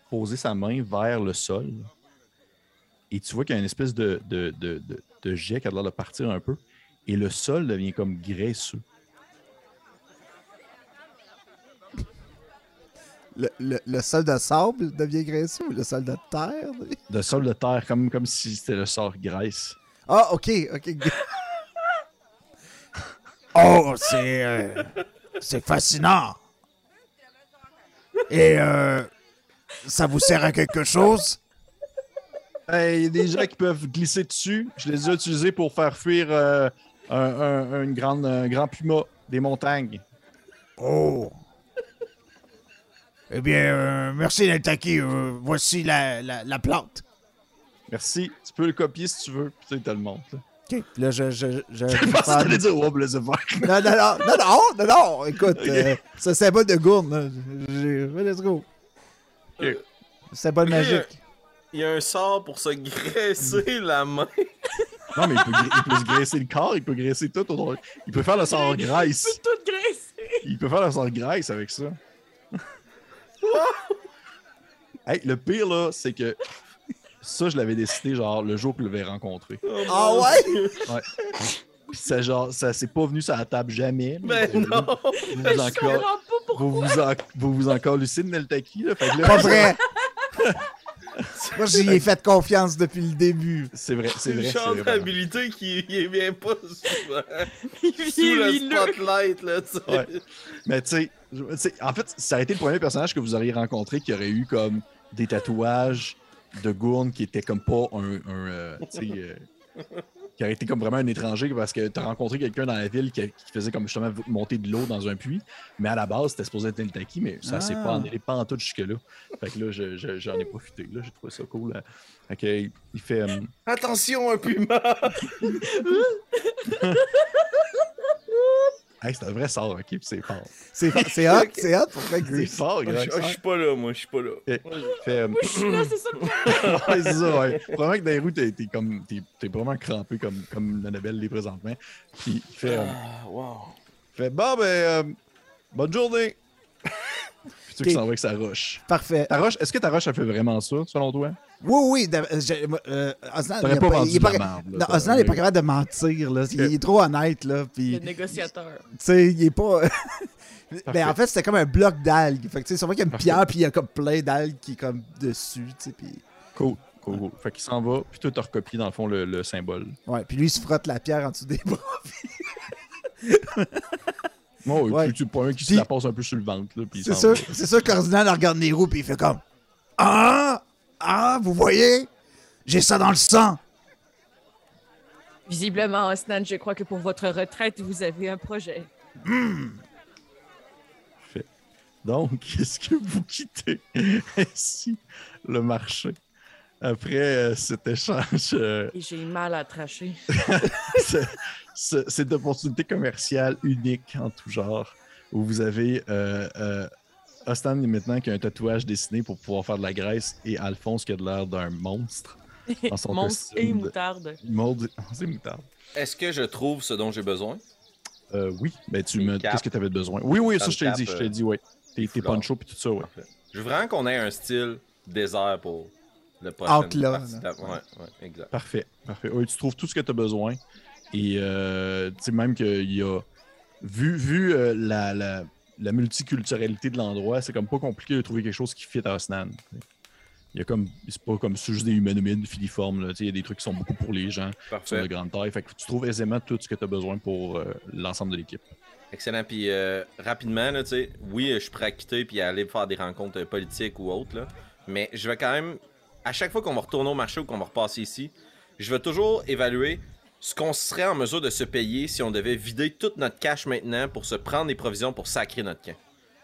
poser sa main vers le sol. Et tu vois qu'il y a une espèce de, de, de, de- de jet qui a l'air de partir un peu. Et le sol devient comme graisseux. Le, le- le sol de sable devient graisseux ou le sol de terre? De sol de terre, comme, comme si c'était le sort graisse. Ah, ok, ok. Oh, c'est. euh, c'est fascinant. Et euh, ça vous sert à quelque chose? Hey, Il y a des gens qui peuvent glisser dessus. Je les ai utilisés pour faire fuir euh, un, un- une grande, un grand puma des montagnes. Oh. Eh bien, euh, merci Neltaki. Euh, voici la, la, la plante. Merci. Tu peux le copier si tu veux. Puis tu le montre. là. Ok. Là, je. je, je, Je pensais que t'allais dire, oh, laissez faire. Non, non, non, non, non, non, écoute, euh, c'est un symbole de gourde, Let's go. Ok. Symbole magique. Il y a un sort pour se graisser la main. Non, mais il peut, il se graisser le corps, il peut graisser tout. autour. Il peut faire le sort Il graisse. peut tout graisser. Il peut faire le sort graisse avec ça. hey, le pire, là, c'est que ça, je l'avais décidé, genre, le jour que je l'avais rencontré. Oh, Ah mon ouais? Puis ça, genre, ça s'est pas venu sur la table jamais. là. Ben non! Vous vous Je encore, comprends pas pourquoi. vous vous en, vous vous encore lucide de Neltaki, là. Fait que là, Pas vrai. Moi, j'y ai fait confiance depuis le début. C'est vrai, c'est une vrai. c'est chance d'habilité qui il vient pas souvent. Il sous vient le mileux. spotlight, là, tu sais. Ouais. Mais tu sais, en fait, ça a été le premier personnage que vous auriez rencontré qui aurait eu comme des tatouages de gourne qui étaient comme pas un. un, euh, euh, qui aurait été comme vraiment un étranger parce que tu as rencontré quelqu'un dans la ville qui, qui faisait comme justement monter de l'eau dans un puits. Mais à la base, c'était supposé être Neltaki, mais ça s'est Ah. pas en allé pas en tout jusque-là. Fait que là, je- je- j'en ai profité. Là, j'ai trouvé ça cool. là. Que, il il fait. euh, Attention, un puma! hey, c'est un vrai sort, ok? Puis c'est fort. C'est c'est hot, c'est hot pour C'est Grease. fort, Ah, gars. Je je suis pas là, moi, je suis pas là. Fait. euh, Moi, je suis là, c'est ça le problème. ouais, c'est ça, ouais. Probablement que dans les roues, t'es, t'es comme. T'es, t'es vraiment crampé comme, comme Annabelle l'est présentement. Puis il fait. euh, Ah, wow. il fait Bon, ben, euh, bonne journée. Puis tu que s'en va avec sa roche. Parfait. Ta roche, est-ce que ta roche, elle fait vraiment ça, selon toi? Oui, oui. de- euh, j'ai- euh, Osnan, il, pas pas- il pas, merde. non. Osnan pas capable de mentir. Là. Il, il est trop honnête. Là, puis, Le tu négociateur. sais, il est pas. Parfait. ben, en fait, c'était comme un bloc d'algues. Fait que, tu sais, c'est vrai qu'il y a une Parfait. pierre, puis il y a comme plein d'algues qui est comme dessus. tu sais, Puis, Cool, cool, cool. Fait qu'il s'en va, puis toi, t'as recopié dans le fond le, le symbole. ouais, puis lui, il se frotte la pierre en dessous des bras. Oh, Ouais. tu, pas un qui se la passe un peu sur le ventre, C'est sûr, sûr qu'Ordinal regarde roues, puis il fait comme Ah Ah, vous voyez? J'ai ça dans le sang. Visiblement, Osnan, je crois que pour votre retraite, vous avez un projet. Donc, est-ce que vous quittez ainsi le marché après euh, cet échange, euh, j'ai mal à tracher. ce- ce- cette opportunité commerciale unique en tout genre, où vous avez euh, Ostan maintenant qui a un tatouage dessiné pour pouvoir faire de la graisse et Alphonse qui a de l'air d'un monstre. Dans son Monstre et de- moutarde. Molde- C'est moutarde. Est-ce que je trouve ce dont j'ai besoin? Euh, oui, ben tu me. Qu'est-ce que tu avais besoin? Oui, oui, ça je l'ai dit, je te l'ai euh, dit, oui. Tes, tes ponchos puis tout ça, oui. Je veux vraiment qu'on ait un style désert pour le prochain. Out là, partie là. de la- Ouais, ouais, exact. Parfait, parfait. Oui, tu trouves tout ce que tu as besoin. Et euh, tu sais, même qu'il y a. Vu, vu euh, la, la, la multiculturalité de l'endroit, c'est comme pas compliqué de trouver quelque chose qui fit à Osnan. Il y a comme. C'est pas comme juste des humanoïdes filiformes. Il y a des trucs qui sont beaucoup pour les gens qui sont de grande taille. Fait que tu trouves aisément tout ce que tu as besoin pour euh, l'ensemble de l'équipe. Excellent. Puis euh, rapidement, là, oui, je suis prêt à quitter puis à aller faire des rencontres euh, politiques ou autres, là, mais je vais quand même, à chaque fois qu'on va retourner au marché ou qu'on va repasser ici, je vais toujours évaluer ce qu'on serait en mesure de se payer si on devait vider toute notre cash maintenant pour se prendre des provisions pour sacrer notre camp?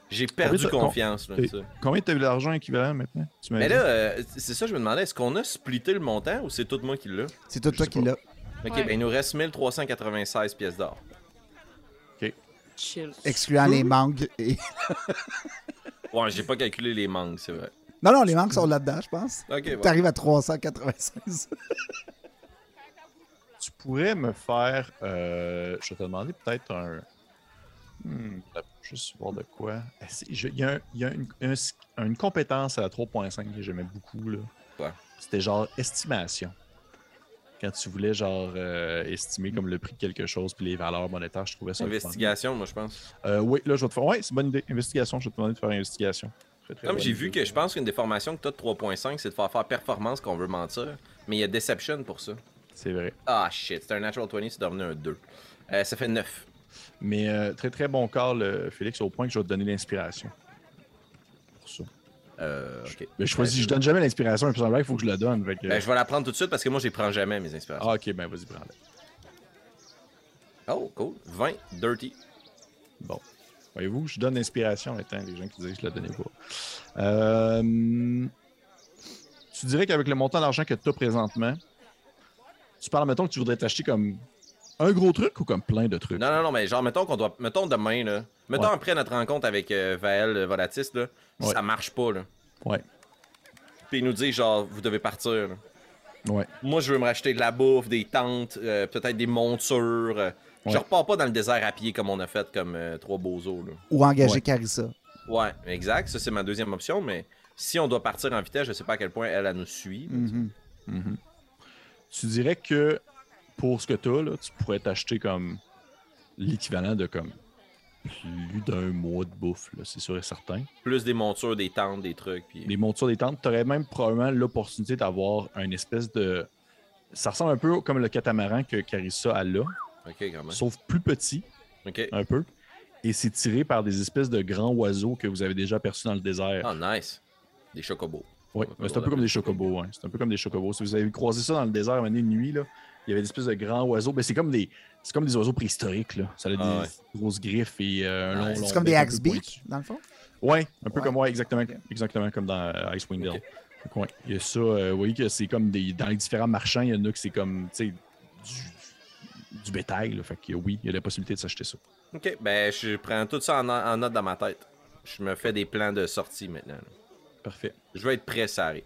J'ai perdu Combien t'as- confiance. Là, sais. Combien tu as eu d'argent équivalent maintenant? Tu Mais dit? là, euh, c'est ça, je me demandais, est-ce qu'on a splitté le montant ou c'est tout moi qui l'a? C'est tout Je toi qui l'as. Ok, Ouais. ben il nous reste 1396 pièces d'or. Chill. Excluant les mangues. Et... Ouais, j'ai pas calculé les manques, c'est vrai. Non, non, les mangues sont là-dedans, je pense. Ok. T'arrives à 396. pourrais me faire. euh, je vais te demander peut-être un. Hmm, Juste voir de quoi. Il y a, un- y a une, un- une compétence à la 3.5 que j'aimais beaucoup. Là. Quoi? C'était genre estimation. Quand tu voulais genre euh, estimer comme le prix de quelque chose puis les valeurs monétaires, je trouvais ça. le fun. Investigation, moi, je pense. Euh, oui, là, je vais te faire. Ouais, c'est une bonne idée. Investigation, je vais te demander de faire investigation. Comme j'ai vu que je pense qu'une des formations que tu as de 3.5, c'est de faire faire performance qu'on veut mentir. Mais il y a Deception pour ça. C'est vrai. Ah shit, c'est un Natural 20, c'est devenu un 2. Euh, ça fait 9. Mais euh, très très bon call, euh, Félix, au point que je vais te donner l'inspiration. Pour ça. Euh. Mais je choisis, je donne jamais l'inspiration, mais il faut que je la donne. fait que- Ben, je vais la prendre tout de suite parce que moi, je les prends jamais, mes inspirations. Ah, ok, ben vas-y, prends-la. Oh, cool. 20, dirty. Bon. Voyez-vous, je donne l'inspiration maintenant, les gens qui disent que je la donnais pas. Euh, Tu dirais qu'avec le montant d'argent que tu as présentement, tu parles, mettons, que tu voudrais t'acheter comme un gros truc ou comme plein de trucs? Non, non, non, mais genre, mettons qu'on doit. Mettons demain, là. Mettons Ouais. après notre rencontre avec euh, Vael euh, Volatis, là. Ouais. Ça marche pas, là. Ouais. Puis il nous dit, genre, vous devez partir, là. Ouais. Moi, je veux me racheter de la bouffe, des tentes, euh, peut-être des montures. euh. Je repars pas dans le désert à pied comme on a fait comme euh, trois bozos, là. Ou engager Ouais. Carissa. Ouais, exact. Ça, c'est ma deuxième option, mais si on doit partir en vitesse, je sais pas à quel point elle, elle nous suit. Mhm. Mhm. Tu dirais que pour ce que tu as, là, tu pourrais t'acheter comme l'équivalent de comme plus d'un mois de bouffe, là, c'est sûr et certain. Plus des montures, des tentes, des trucs. Puis... Les montures des tentes, tu aurais même probablement l'opportunité d'avoir une espèce de. Ça ressemble un peu comme le catamaran que Carissa a là, Ok, quand même. sauf plus petit, Ok. un peu. Et c'est tiré par des espèces de grands oiseaux que vous avez déjà aperçus dans le désert. Ah, nice. Des chocobos. Oui, mais c'est un peu comme des chocobos. hein. C'est un peu comme des chocobos. Si vous avez croisé ça dans le désert à une nuit, là, il y avait des espèces de grands oiseaux. Ben, c'est comme des. C'est comme des oiseaux préhistoriques. Là. Ça a des Ah ouais. grosses griffes et euh, un long, Ouais. long C'est comme des pointu. dans le fond? Ouais, un peu Ouais. comme moi, exactement, exactement comme dans euh, Icewind Dale. Ouais, il y a ça. euh, vous voyez que c'est comme des. Dans les différents marchands, il y en a que c'est comme tu sais, du, du bétail. Là. Fait que oui, il y a la possibilité de s'acheter ça. Ok, ben je prends tout ça en, en note dans ma tête. Je me fais des plans de sortie maintenant. là. Parfait. Je vais être prêt, ça arrive.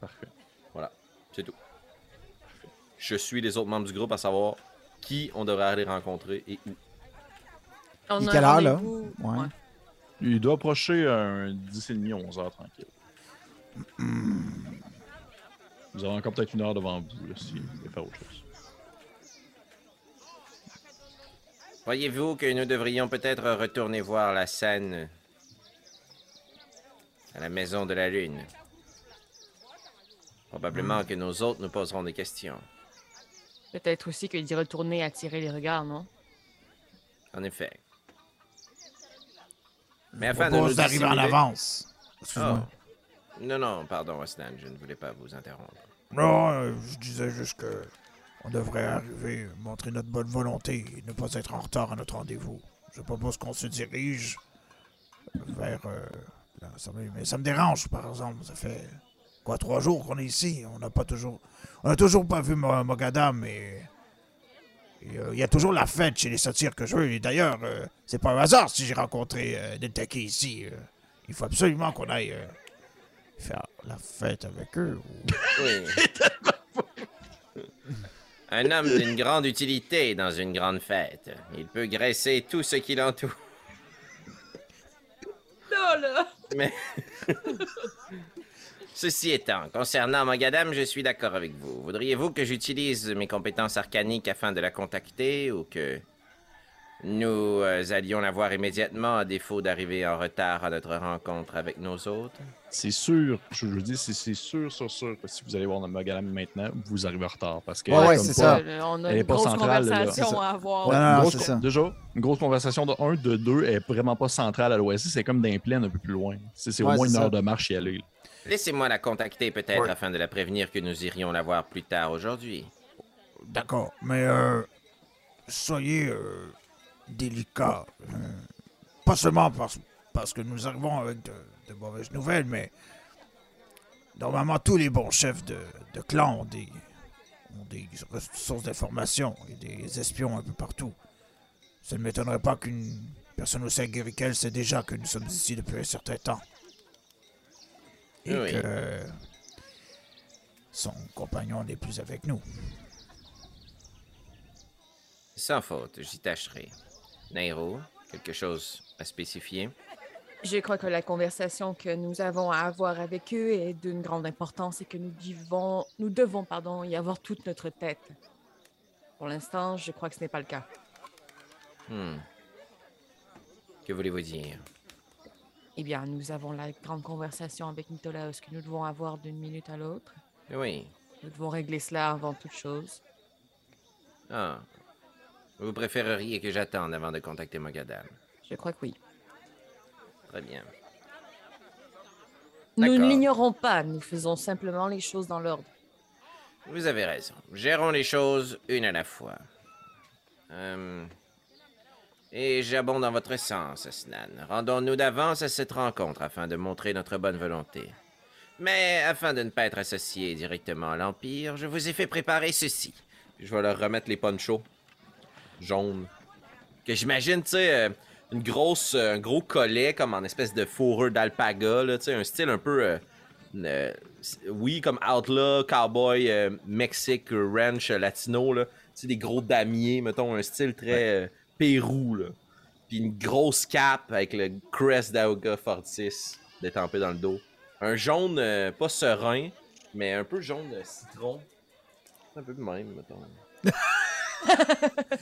Parfait. C'est tout. Je suis les autres membres du groupe à savoir qui on devrait aller rencontrer et où. On quelle heure, là? Ouais. ouais. Il doit approcher un 10h30, 11h tranquille. Vous avez encore peut-être une heure devant vous là, si vous voulez faire autre chose. Croyez-vous que nous devrions peut-être retourner voir la scène à la Maison de la Lune Probablement que nos hôtes nous poseront des questions. Peut-être aussi que d'y retourner attirer les regards, non? En effet. Mais afin de propose nous d'arriver en avance. Oh. Non, non, pardon, Aslan, je ne voulais pas vous interrompre. Non, euh, je disais juste que on devrait arriver, montrer notre bonne volonté et ne pas être en retard à notre rendez-vous. Je propose qu'on se dirige vers euh, l'Assemblée. Mais ça me dérange, par exemple. Ça fait quoi trois jours qu'on est ici? On n'a pas toujours, on n'a toujours pas vu Mo- Mogadam et euh, il y a toujours la fête chez les satires que je veux. Et d'ailleurs, euh, c'est pas un hasard si j'ai rencontré euh, ici. euh. il faut absolument qu'on aille euh, faire la fête avec eux. ou- Oui. Un homme d'une grande utilité dans une grande fête. Il peut graisser tout ce qui l'entoure. Là, là! Mais. Ceci étant, concernant Mogadam, je suis d'accord avec vous. Voudriez-vous que j'utilise mes compétences arcaniques afin de la contacter ou que nous euh, allions la voir immédiatement à défaut d'arriver en retard à notre rencontre avec nos hôtes? C'est sûr, je vous dis, c'est sûr, sûr, sûr que si vous allez voir notre Magalam maintenant, vous arrivez en retard. Parce que Ouais, ouais, c'est pas- ça. On a Elle est une pas grosse centrale, conversation à avoir. Ouais, Une non, grosse c'est con- ça. Déjà, une grosse conversation de 1, de 2 est vraiment pas centrale à l'ouest. C'est comme d'un plaine un peu plus loin. C'est au moins une ça. heure de marche y aller. Laissez-moi la contacter peut-être Ouais. afin de la prévenir que nous irions la voir plus tard aujourd'hui. D'accord, mais euh, soyez euh, délicats. euh, pas seulement parce, parce que nous arrivons avec de, de mauvaises nouvelles, mais normalement tous les bons chefs de, de clan ont des, ont des sources d'information et des espions un peu partout. Ça ne m'étonnerait pas qu'une personne aussi aguerrie qu'elle sait déjà que nous sommes ici depuis un certain temps. Et Oui. que son compagnon n'est plus avec nous. Sans faute, j'y tâcherai. Nairo, Quelque chose à spécifier? Je crois que la conversation que nous avons à avoir avec eux est d'une grande importance et que nous devons, nous devons pardon, y avoir toute notre tête. Pour l'instant, je crois que ce n'est pas le cas. Hmm. Que voulez-vous dire? Eh bien, nous avons la grande conversation avec Nicolaus que nous devons avoir d'une minute à l'autre? Oui. Nous devons régler cela avant toute chose. Ah. Vous préféreriez que j'attende avant de contacter Mogadam? Je crois que oui. Très bien. Nous ne l'ignorons pas, nous faisons simplement les choses dans l'ordre. Vous avez raison. Gérons les choses une à la fois. Euh, Et j'abonde dans votre sens, Asnan. Rendons-nous d'avance à cette rencontre afin de montrer notre bonne volonté. Mais afin de ne pas être associé directement à l'Empire, je vous ai fait préparer ceci. Je vais leur remettre les ponchos jaunes. Que j'imagine, tu sais, euh, une grosse, euh, un gros collet comme en espèce de fourrure d'alpaga, là, tu sais, un style un peu. euh, euh, oui, comme Outlaw, Cowboy, euh, Mexique, Ranch, Latino, là. Tu sais, des gros damiers, mettons, un style très Pérou, là. Puis une grosse cape avec le crest d'Auga Fortis détampé dans le dos. Un jaune, pas serein, mais un peu jaune de citron. Un peu de même, mettons.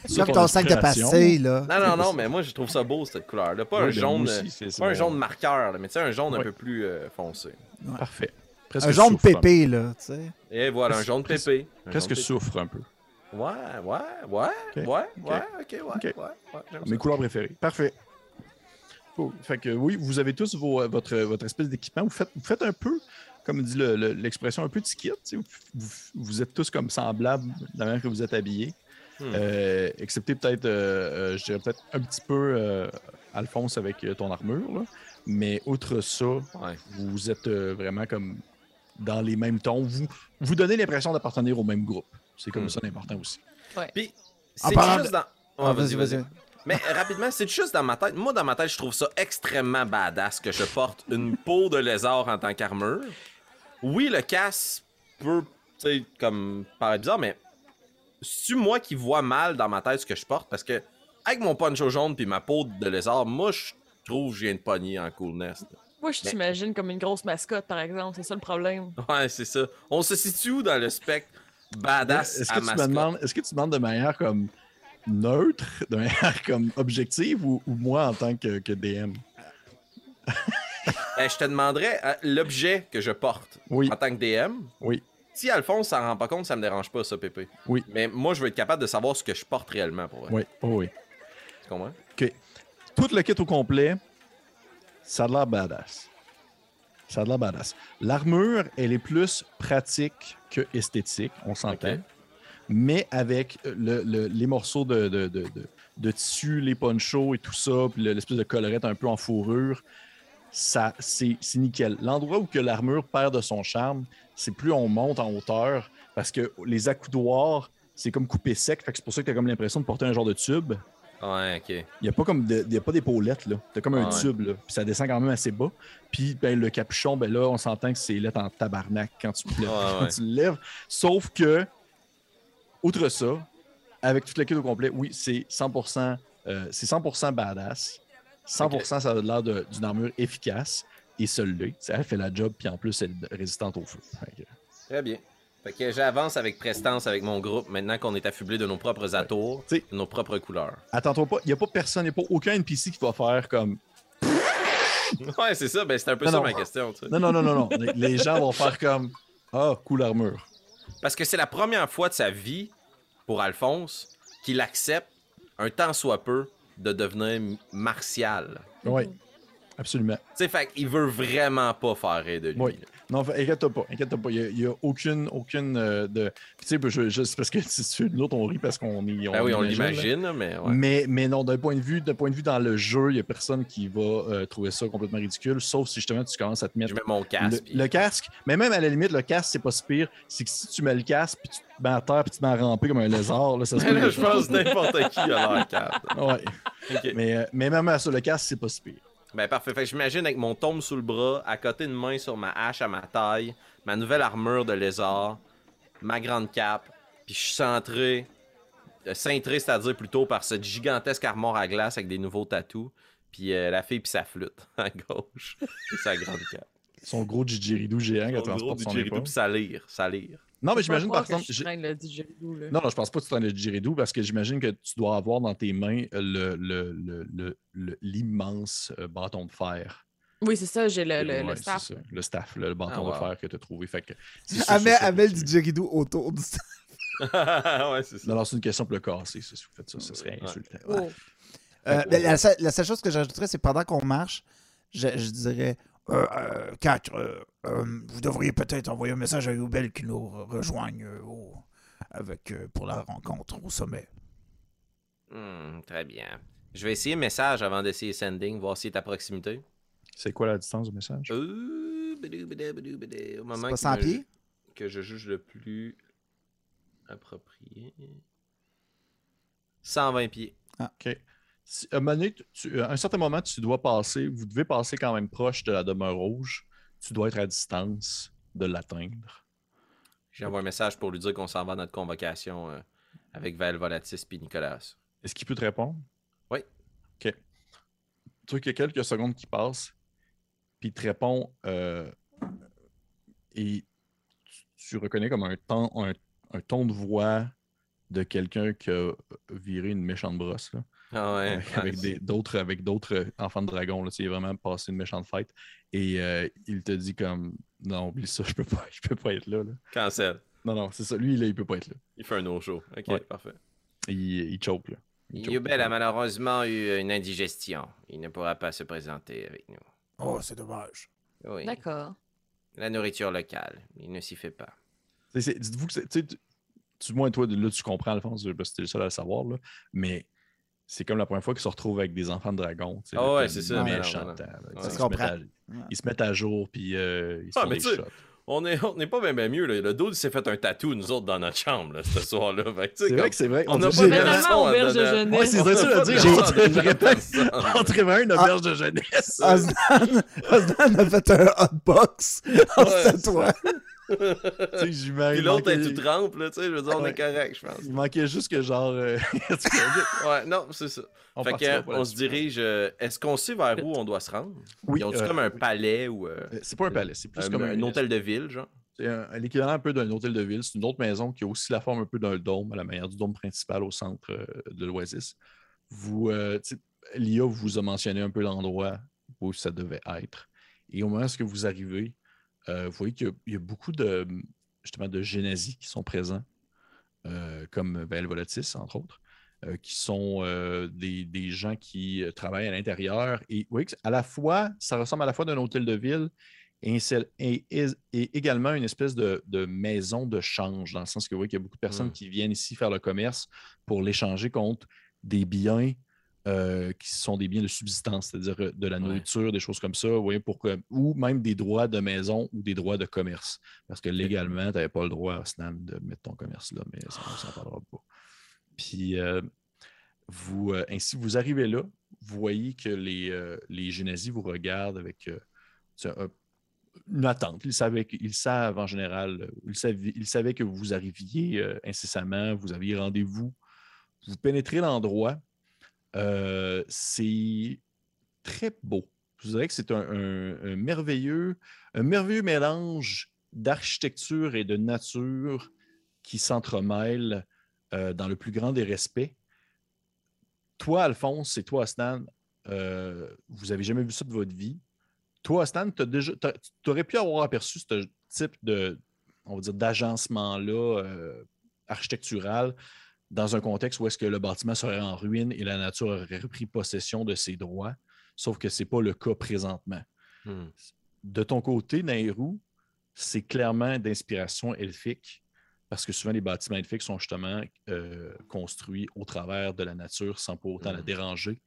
C'est comme ton sac de passé, là. Non, non, non, mais moi je trouve ça beau cette couleur-là. Pas un Ouais, ben, jaune, euh, pas un jaune marqueur, là, mais tu sais un jaune un peu plus euh, foncé. Parfait. Presque Un jaune pépé, là, tu sais. Et voilà, un jaune pépé. Presque souffre un peu. Ouais, ouais, ouais, ouais, ouais, ok, ouais, ok. ouais, Mes ça. couleurs préférées. Parfait. Cool. Fait que oui, vous avez tous vos, euh, votre, votre espèce d'équipement. Vous faites, vous faites un peu, comme dit le- le- l'expression, un peu de kit. tu sais. Vous, vous- vous êtes tous comme semblables de la manière que vous êtes habillés. Hmm. Euh, excepté peut-être, euh, euh, je dirais peut-être un petit peu euh, Alphonse avec euh, ton armure. là. Mais outre ça, Ouais. vous êtes euh, vraiment comme dans les mêmes tons. Vous, vous donnez l'impression d'appartenir au même groupe. C'est comme Hmm. ça l'important aussi. Puis, En c'est juste de- dans. Ah, vas-y, vas-y. Mais rapidement, c'est juste dans ma tête. Moi, dans ma tête, je trouve ça extrêmement badass que je porte une peau de lézard en tant qu'armure. Oui, le casque peut, tu sais, comme paraître bizarre, mais c'est moi qui vois mal dans ma tête ce que je porte? Parce que avec mon poncho jaune puis ma peau de lézard, moi, je trouve que je viens de pogner en coolness. Moi, je Mais- t'imagine comme une grosse mascotte, par exemple. C'est ça le problème. Ouais, c'est ça. On se situe où dans le spectre badass Est-ce à que, tu me mascotte? demandes, est-ce que tu demandes de manière comme neutre, de manière comme objective ou, ou moi en tant que, que DM? Ben, je te demanderais euh, l'objet que je porte Oui. en tant que DM. Oui. Si Alphonse s'en rend pas compte, ça me dérange pas, ça, Pépé. Oui. Mais moi, je veux être capable de savoir ce que je porte réellement pour vrai. Oui, oh oui. Tu comprends? Tout le kit au complet, ça a l'air badass. Ça a l'air badass. L'armure, elle est plus pratique que esthétique, on s'entend. Ok. Mais avec le- le- les morceaux de, de, de- de- de tissu, les ponchos et tout ça, puis le- l'espèce de collerette un peu en fourrure, ça, c'est c'est nickel. L'endroit où que l'armure perd de son charme, c'est plus on monte en hauteur, parce que les accoudoirs, c'est comme coupé sec, fait que c'est pour ça que tu as comme l'impression de porter un genre de tube. Ouais, ok. Il n'y a pas comme de- y a pas d'épaulettes, là. T'as comme un ouais. tube, là. Puis ça descend quand même assez bas. Puis ben, le capuchon, ben là, on s'entend que c'est lettre en tabarnak quand tu, le- Ouais, quand ouais. tu le lèves. Sauf que, outre ça, avec toute la kit au complet, oui, c'est 100%, euh, c'est 100% badass. 100% ça a l'air d'une armure efficace. Et l'est. Elle fait la job, puis en plus, elle est résistante au feu. Très bien. Fait que j'avance avec prestance avec mon groupe maintenant qu'on est affublé de nos propres atours, T'sais- de nos propres couleurs. Attends-toi pas, il n'y a pas personne, il n'y a pas aucun NPC qui va faire comme Ouais, c'est ça. Ben, c'est un peu Non, ça non. ma question. tu sais. Non, non, non, non, non. Les- gens vont faire comme Ah, cool armure. Parce que c'est la première fois de sa vie, pour Alphonse, qu'il accepte, un tant soit peu, de devenir martial. Oui, absolument. Tu sais, fait qu'il veut vraiment pas faire rire de lui. Oui. Non, inquiète-toi pas, inquiète-toi pas. Il n'y a, aucune, aucune euh, de. Tu sais, je, je- c'est parce que si tu nous autres, on rit parce qu'on est. Ben oui, on l'imagine, mais ouais. Mais, mais non, d'un point de vue, d'un point de vue dans le jeu, il n'y a personne qui va euh, trouver ça complètement ridicule, sauf si justement tu commences à te mettre Je mets mon le, casque. le casque. Mais même à la limite, le casque, c'est pas si pire. C'est que si tu mets le casque, puis tu te mets à terre, puis tu te mets à ramper comme un lézard, là, ça se. Là, je pense n'importe qui a. Ouais. Ok. Mais, euh, mais même à ça, le casque, c'est pas si pire. Ben parfait. Fait que j'imagine avec mon tombe sous le bras, à côté une main sur ma hache à ma taille, ma nouvelle armure de lézard, ma grande cape, puis je suis centré euh, cintré, c'est-à-dire plutôt par cette gigantesque armoire à glace avec des nouveaux tatous. Puis euh, la fille puis sa flûte à gauche. et sa grande cape. Son gros didgeridoo géant qui Son gros didgeridoo, épaule. puis sa lyre. Sa lyre. Non, mais j'imagine par que exemple. je traîne le didgeridoo, là. Non, non, je pense pas que tu traînes le didgeridoo parce que j'imagine que tu dois avoir dans tes mains le- le- le- le- le- l'immense euh, bâton de fer. Oui, c'est ça, j'ai le, le, Ouais, le c'est staff. ça, le staff, le bâton Ah, de wow. fer que tu as trouvé. Fait que tu- dit didgeridoo autour du ouais, c'est ça. Non, non, c'est une question pour le casser. ça, Si vous faites ça, ça serait Ouais. insultant. Oh. Euh, la, la seule, la seule chose que j'ajouterais, c'est pendant qu'on marche, je, je dirais Euh, euh, Kat, euh, euh, vous devriez peut-être envoyer un message à Youbel qui nous re- rejoigne euh, au- avec, euh, pour la rencontre au sommet. Hmm, très bien. Je vais essayer message avant d'essayer sending, voir s'il est à proximité. C'est quoi la distance du message? Au c'est moment pas qu'il 100 me- pieds? que je juge le plus approprié. 120 pieds. OK. À un, donné, tu- à un certain moment, tu dois passer, vous devez passer quand même proche de la demeure rouge. Tu dois être à distance de l'atteindre. J'envoie un message pour lui dire qu'on s'en va à notre convocation euh, avec Val Volatis puis Nicolas. Est-ce qu'il peut te répondre? Oui. OK. Tu vois qu'il y a quelques secondes qui passent, puis il te répond euh, et tu, tu reconnais comme un, ton, un, un ton de voix de quelqu'un qui a viré une méchante brosse. Là. Ah ouais. avec, avec d'autres avec d'autres enfants de dragon. Là, il a vraiment passé une méchante fête. Et euh, il te dit comme Non, oublie ça, je peux pas, je peux pas être là. là. Cancel. Non, non, c'est ça. Lui, là, il peut pas être là. Il fait un no-show. Ok, Ouais. parfait. Il, il choke là. Il choke. Yubel a malheureusement eu une indigestion. Il ne pourra pas se présenter avec nous. Oh, c'est dommage. Oui. D'accord. La nourriture locale, il ne s'y fait pas. C'est- c'est- Dites-vous que c'est- tu moins, toi, là, tu comprends, Alphonse, parce que t'es le seul à le savoir, là, mais c'est comme la première fois qu'ils se retrouvent avec des enfants de dragon. Ah là, ouais, c'est ça, mais non, non, ils, Ça se se mettent à, comprend. ils se mettent à jour, puis euh, ils se Ah, font des shots. On est, on est pas bien, bien mieux. Là. Le dude s'est fait un tatou, nous autres, dans notre chambre, là, ce soir-là. C'est vrai que c'est vrai. on On n'a pas à auberge de jeunesse. Ouais, c'est ça, de dire. On vraiment- vraiment une auberge de jeunesse. Osnan, a fait un hotbox en Ouais, tatouant. Tu Puis l'autre, il elle manquait- tout trempe, là, tu sais, je veux dire, on Ouais. est correct, je pense. Il manquait juste que genre. euh, Ouais, non, c'est ça. on fait que, on se dirige. euh, Est-ce qu'on sait vers où on doit se rendre? Oui, Ils euh, comme un oui. palais ou euh, Euh, C'est pas un palais, c'est plus comme un hôtel de ville, genre? C'est un, un équivalent un peu d'un hôtel de ville. C'est une autre maison qui a aussi la forme un peu d'un dôme, à la manière du dôme principal au centre euh, de l'Oasis. Vous, euh, tu Lia vous a mentionné un peu l'endroit où ça devait être. Et au moment où vous arrivez, euh, vous voyez qu'il y a- il y, a beaucoup de justement de qui sont présents, euh, comme Belle Volatis, entre autres, euh, qui sont des, des gens qui travaillent à l'intérieur. Et vous voyez que à la fois, ça ressemble à la fois d'un hôtel de ville et- et- et également une espèce de, de maison de change, dans le sens que vous voyez qu'il y a beaucoup de personnes Mm. qui viennent ici faire le commerce pour l'échanger contre des biens euh, qui sont des biens de subsistance, c'est-à-dire euh, de la Ouais. nourriture, des choses comme ça, voyez, pour que- ou même des droits de maison ou des droits de commerce. Parce que légalement, tu n'avais pas le droit, Snam, de mettre ton commerce là, mais ça, on s'en parlera pas. Puis, euh, vous, euh, ainsi, vous arrivez là, vous voyez que les, les vous regardent avec une attente. Ils, savaient, ils savent en général, ils savaient, ils savaient que vous arriviez incessamment, vous aviez rendez-vous. Vous pénétrez l'endroit. Euh, c'est très beau. Je vous dirais que c'est un, merveilleux, un merveilleux mélange d'architecture et de nature qui s'entremêlent euh, dans le plus grand des respects. Toi, Alphonse, et toi, Stan, euh, vous n'avez jamais vu ça de votre vie. Toi, Stan, tu aurais pu avoir aperçu ce type de, on va dire, d'agencement-là architectural dans un contexte où est-ce que le bâtiment serait en ruine et la nature aurait repris possession de ses droits, sauf que ce n'est pas le cas présentement. Hmm. De ton côté, Nairou, c'est clairement d'inspiration elfique, parce que souvent les bâtiments elfiques sont justement euh, construits au travers de la nature sans pour autant la Mhm. déranger.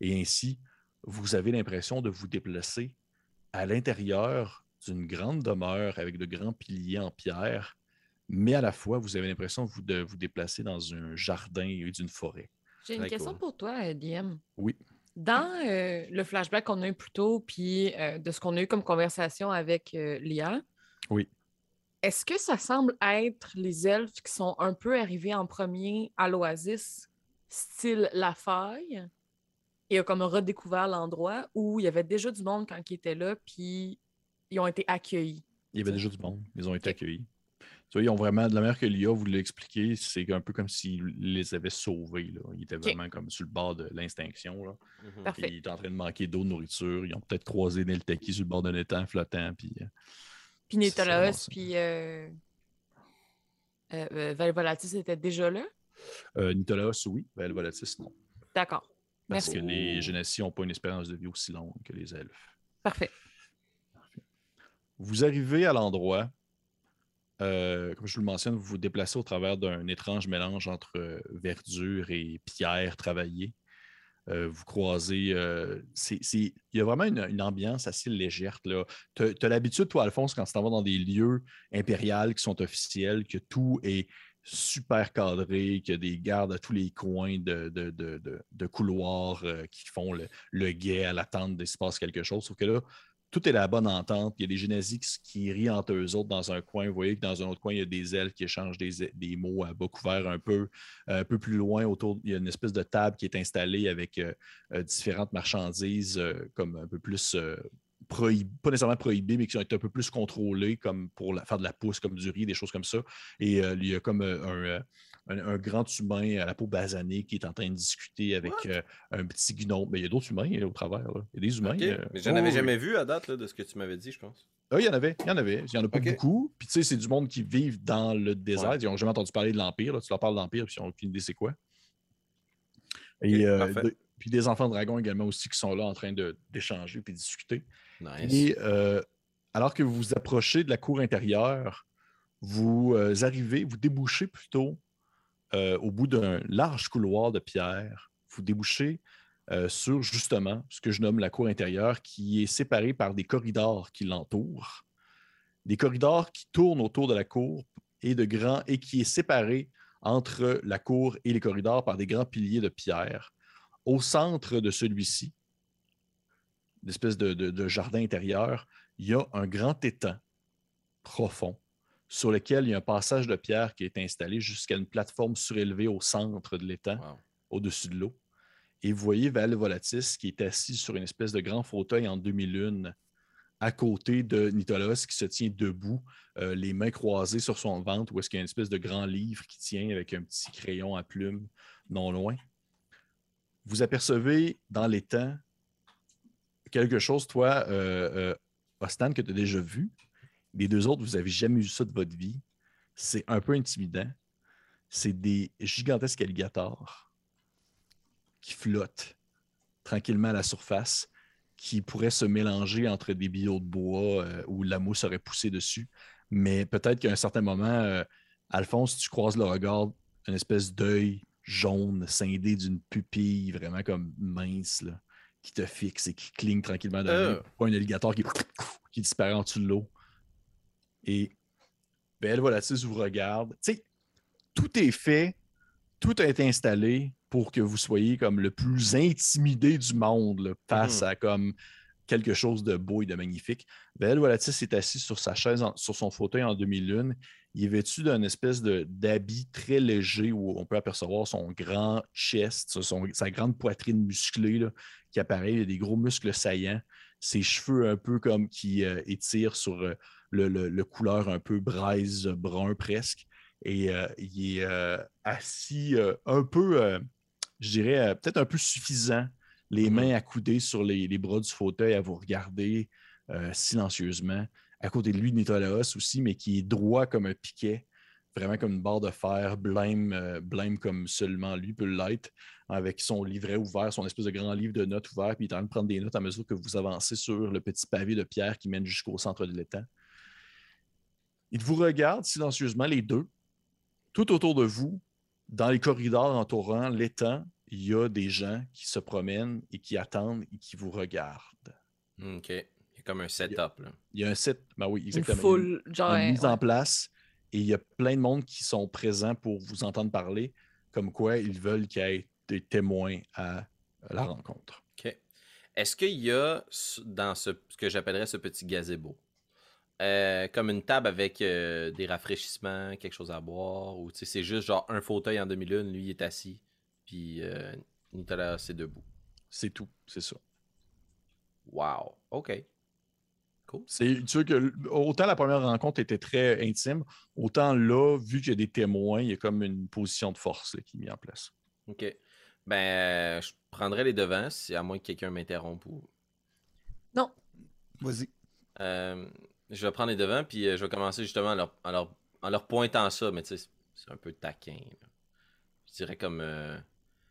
Et ainsi, vous avez l'impression de vous déplacer à l'intérieur d'une grande demeure avec de grands piliers en pierre, mais à la fois, vous avez l'impression de vous, de vous déplacer dans un jardin et d'une forêt. J'ai une question cool. pour toi, euh, DM. Oui. Dans euh, le flashback qu'on a eu plus tôt, puis euh, de ce qu'on a eu comme conversation avec euh, Lia, Oui. Est-ce que ça semble être les elfes qui sont un peu arrivés en premier à l'oasis, style La Faille, et a comme redécouvert l'endroit, ou il y avait déjà du monde quand ils étaient là, puis ils ont été accueillis? Il y avait déjà du monde. Ils ont été accueillis. Tu vois, ils ont vraiment, de la manière que l'IA vous l'a expliqué, c'est un peu comme s'ils les avaient sauvés. Là. Ils étaient vraiment comme sur le bord de l'extinction. là. Parfait. Ils étaient en train de manquer d'eau, de nourriture. Ils ont peut-être croisé Neltaki sur le bord d'un étang flottant. Puis, euh, Puis Nétolos, puis euh, euh, euh, Valvolatis était déjà là? euh, Nitolos, oui. Le Volatis, non. D'accord. Parce Merci. que les Génésies n'ont pas une espérance de vie aussi longue que les elfes. Parfait. Vous arrivez à l'endroit. Euh, comme je vous le mentionne, vous vous déplacez au travers d'un étrange mélange entre euh, verdure et pierre travaillée. Euh, vous croisez. il y a vraiment une, ambiance assez légère. Tu as, l'habitude, toi, Alphonse, quand tu t'en vas dans des lieux impériaux qui sont officiels, que tout est super cadré, qu'il y a des gardes à tous les coins de, couloirs qui font le, le guet à l'attente passe quelque chose. Sauf que là, tout est la bonne entente. Il y a des génésiques qui, rient entre eux autres dans un coin. Vous voyez que dans un autre coin, il y a des elfes qui échangent des, des mots à bas couvert un peu. Euh, un peu plus loin, autour, il y a une espèce de table qui est installée avec euh, euh, différentes marchandises comme un peu plus pas nécessairement prohibées, mais qui sont un peu plus contrôlées, comme pour faire de la pousse, comme du riz, des choses comme ça. Et il y a comme un, un- un grand humain à la peau basanée qui est en train de discuter avec euh, un petit gnome. Mais il y a d'autres humains euh, au travers. là. Il y a des humains. Euh, Mais j'en oh, avais oui. jamais vu à date là, de ce que tu m'avais dit, je pense. Ah, il y en avait, il y en avait. Il n'y en a pas beaucoup. Puis tu sais, c'est du monde qui vivent dans le désert. Ouais. Ils n'ont jamais entendu parler de l'Empire. Tu leur parles de l'Empire, puis ils n'ont aucune idée c'est quoi. Et, euh, de- puis des enfants dragons également aussi qui sont là en train d'échanger puis de discuter. Nice. Et euh, alors que vous vous approchez de la cour intérieure, vous euh, arrivez, vous débouchez plutôt euh, au bout d'un large couloir de pierre. Vous débouchez euh, sur justement ce que je nomme la cour intérieure, qui est séparée par des corridors qui l'entourent. Des corridors qui tournent autour de la cour et de grands et qui est séparé entre la cour et les corridors par des grands piliers de pierre. Au centre de celui-ci, une espèce de, de- de jardin intérieur, il y a un grand étang profond sur lequel il y a un passage de pierre qui est installé jusqu'à une plateforme surélevée au centre de l'étang, Wow. au-dessus de l'eau. Et vous voyez Val Volatis qui est assis sur une espèce de grand fauteuil en demi-lune à côté de Nitolos qui se tient debout, euh, les mains croisées sur son ventre, où est-ce qu'il y a une espèce de grand livre qui tient avec un petit crayon à plume non loin. Vous apercevez dans l'étang quelque chose, toi, euh, euh, Ostan, que tu as déjà vu. Les deux autres, vous n'avez jamais vu ça de votre vie. C'est un peu intimidant. C'est des gigantesques alligators qui flottent tranquillement à la surface, qui pourraient se mélanger entre des billots de bois euh, où la mousse aurait poussé dessus. Mais peut-être qu'à un certain moment, euh, Alphonse, tu croises le regard, une espèce d'œil jaune scindé d'une pupille vraiment comme mince, là, qui te fixe et qui cligne tranquillement dans Euh. Pas un alligator qui, qui disparaît en dessous de l'eau. Et Belle Volatis vous regarde. Tu sais, tout est fait, tout été installé pour que vous soyez comme le plus intimidé du monde là, face Mhm. à comme quelque chose de beau et de magnifique. Belle Volatis est assis sur sa chaise, en- sur son fauteuil en demi-lune. Il est vêtu d'un espèce de- d'habit très léger où on peut apercevoir son grand chest, son- sa grande poitrine musclée là, qui apparaît? Il a des gros muscles saillants. Ses cheveux un peu comme qui euh, étirent sur euh, le, le- le couleur un peu braise brun presque. Et euh, il est euh, assis euh, un peu, euh, je dirais, euh, peut-être un peu suffisant, les Mhm. mains accoudées sur les, les bras du fauteuil à vous regarder euh, silencieusement. À côté de lui, Nitolaos aussi, mais qui est droit comme un piquet, vraiment comme une barre de fer, blême, euh, blême comme seulement lui peut l'être, avec son livret ouvert, son espèce de grand livre de notes ouvert, puis il est en train de prendre des notes à mesure que vous avancez sur le petit pavé de pierre qui mène jusqu'au centre de l'étang. Il vous regarde silencieusement, les deux. Tout autour de vous, dans les corridors entourant l'étang, il y a des gens qui se promènent et qui attendent et qui vous regardent. Ok. Il y a comme un setup. Là. Il y a un set, ben oui, Une exactement. foule, genre. une mise ouais. en place et il y a plein de monde qui sont présents pour vous entendre parler, comme quoi ils veulent qu'il y ait des témoins à la rencontre. OK. Est-ce qu'il y a dans ce, ce que j'appellerais ce petit gazebo euh, comme une table avec euh, des rafraîchissements, quelque chose à boire, ou c'est juste genre un fauteuil en demi-lune, lui il est assis, puis euh, Nicolas c'est debout? C'est tout, c'est ça. Wow, ok. C'est tu vois que autant la première rencontre était très intime, autant là, vu qu'il y a des témoins, il y a comme une position de force là, qui est mise en place. Ok. Ben, euh, je prendrais les devants, si, à moins que quelqu'un m'interrompe ou. Vas-y. Euh, je vais prendre les devants, puis euh, je vais commencer justement en leur, en leur, en leur pointant ça, mais tu sais, c'est- c'est un peu taquin. là. Je dirais comme. euh,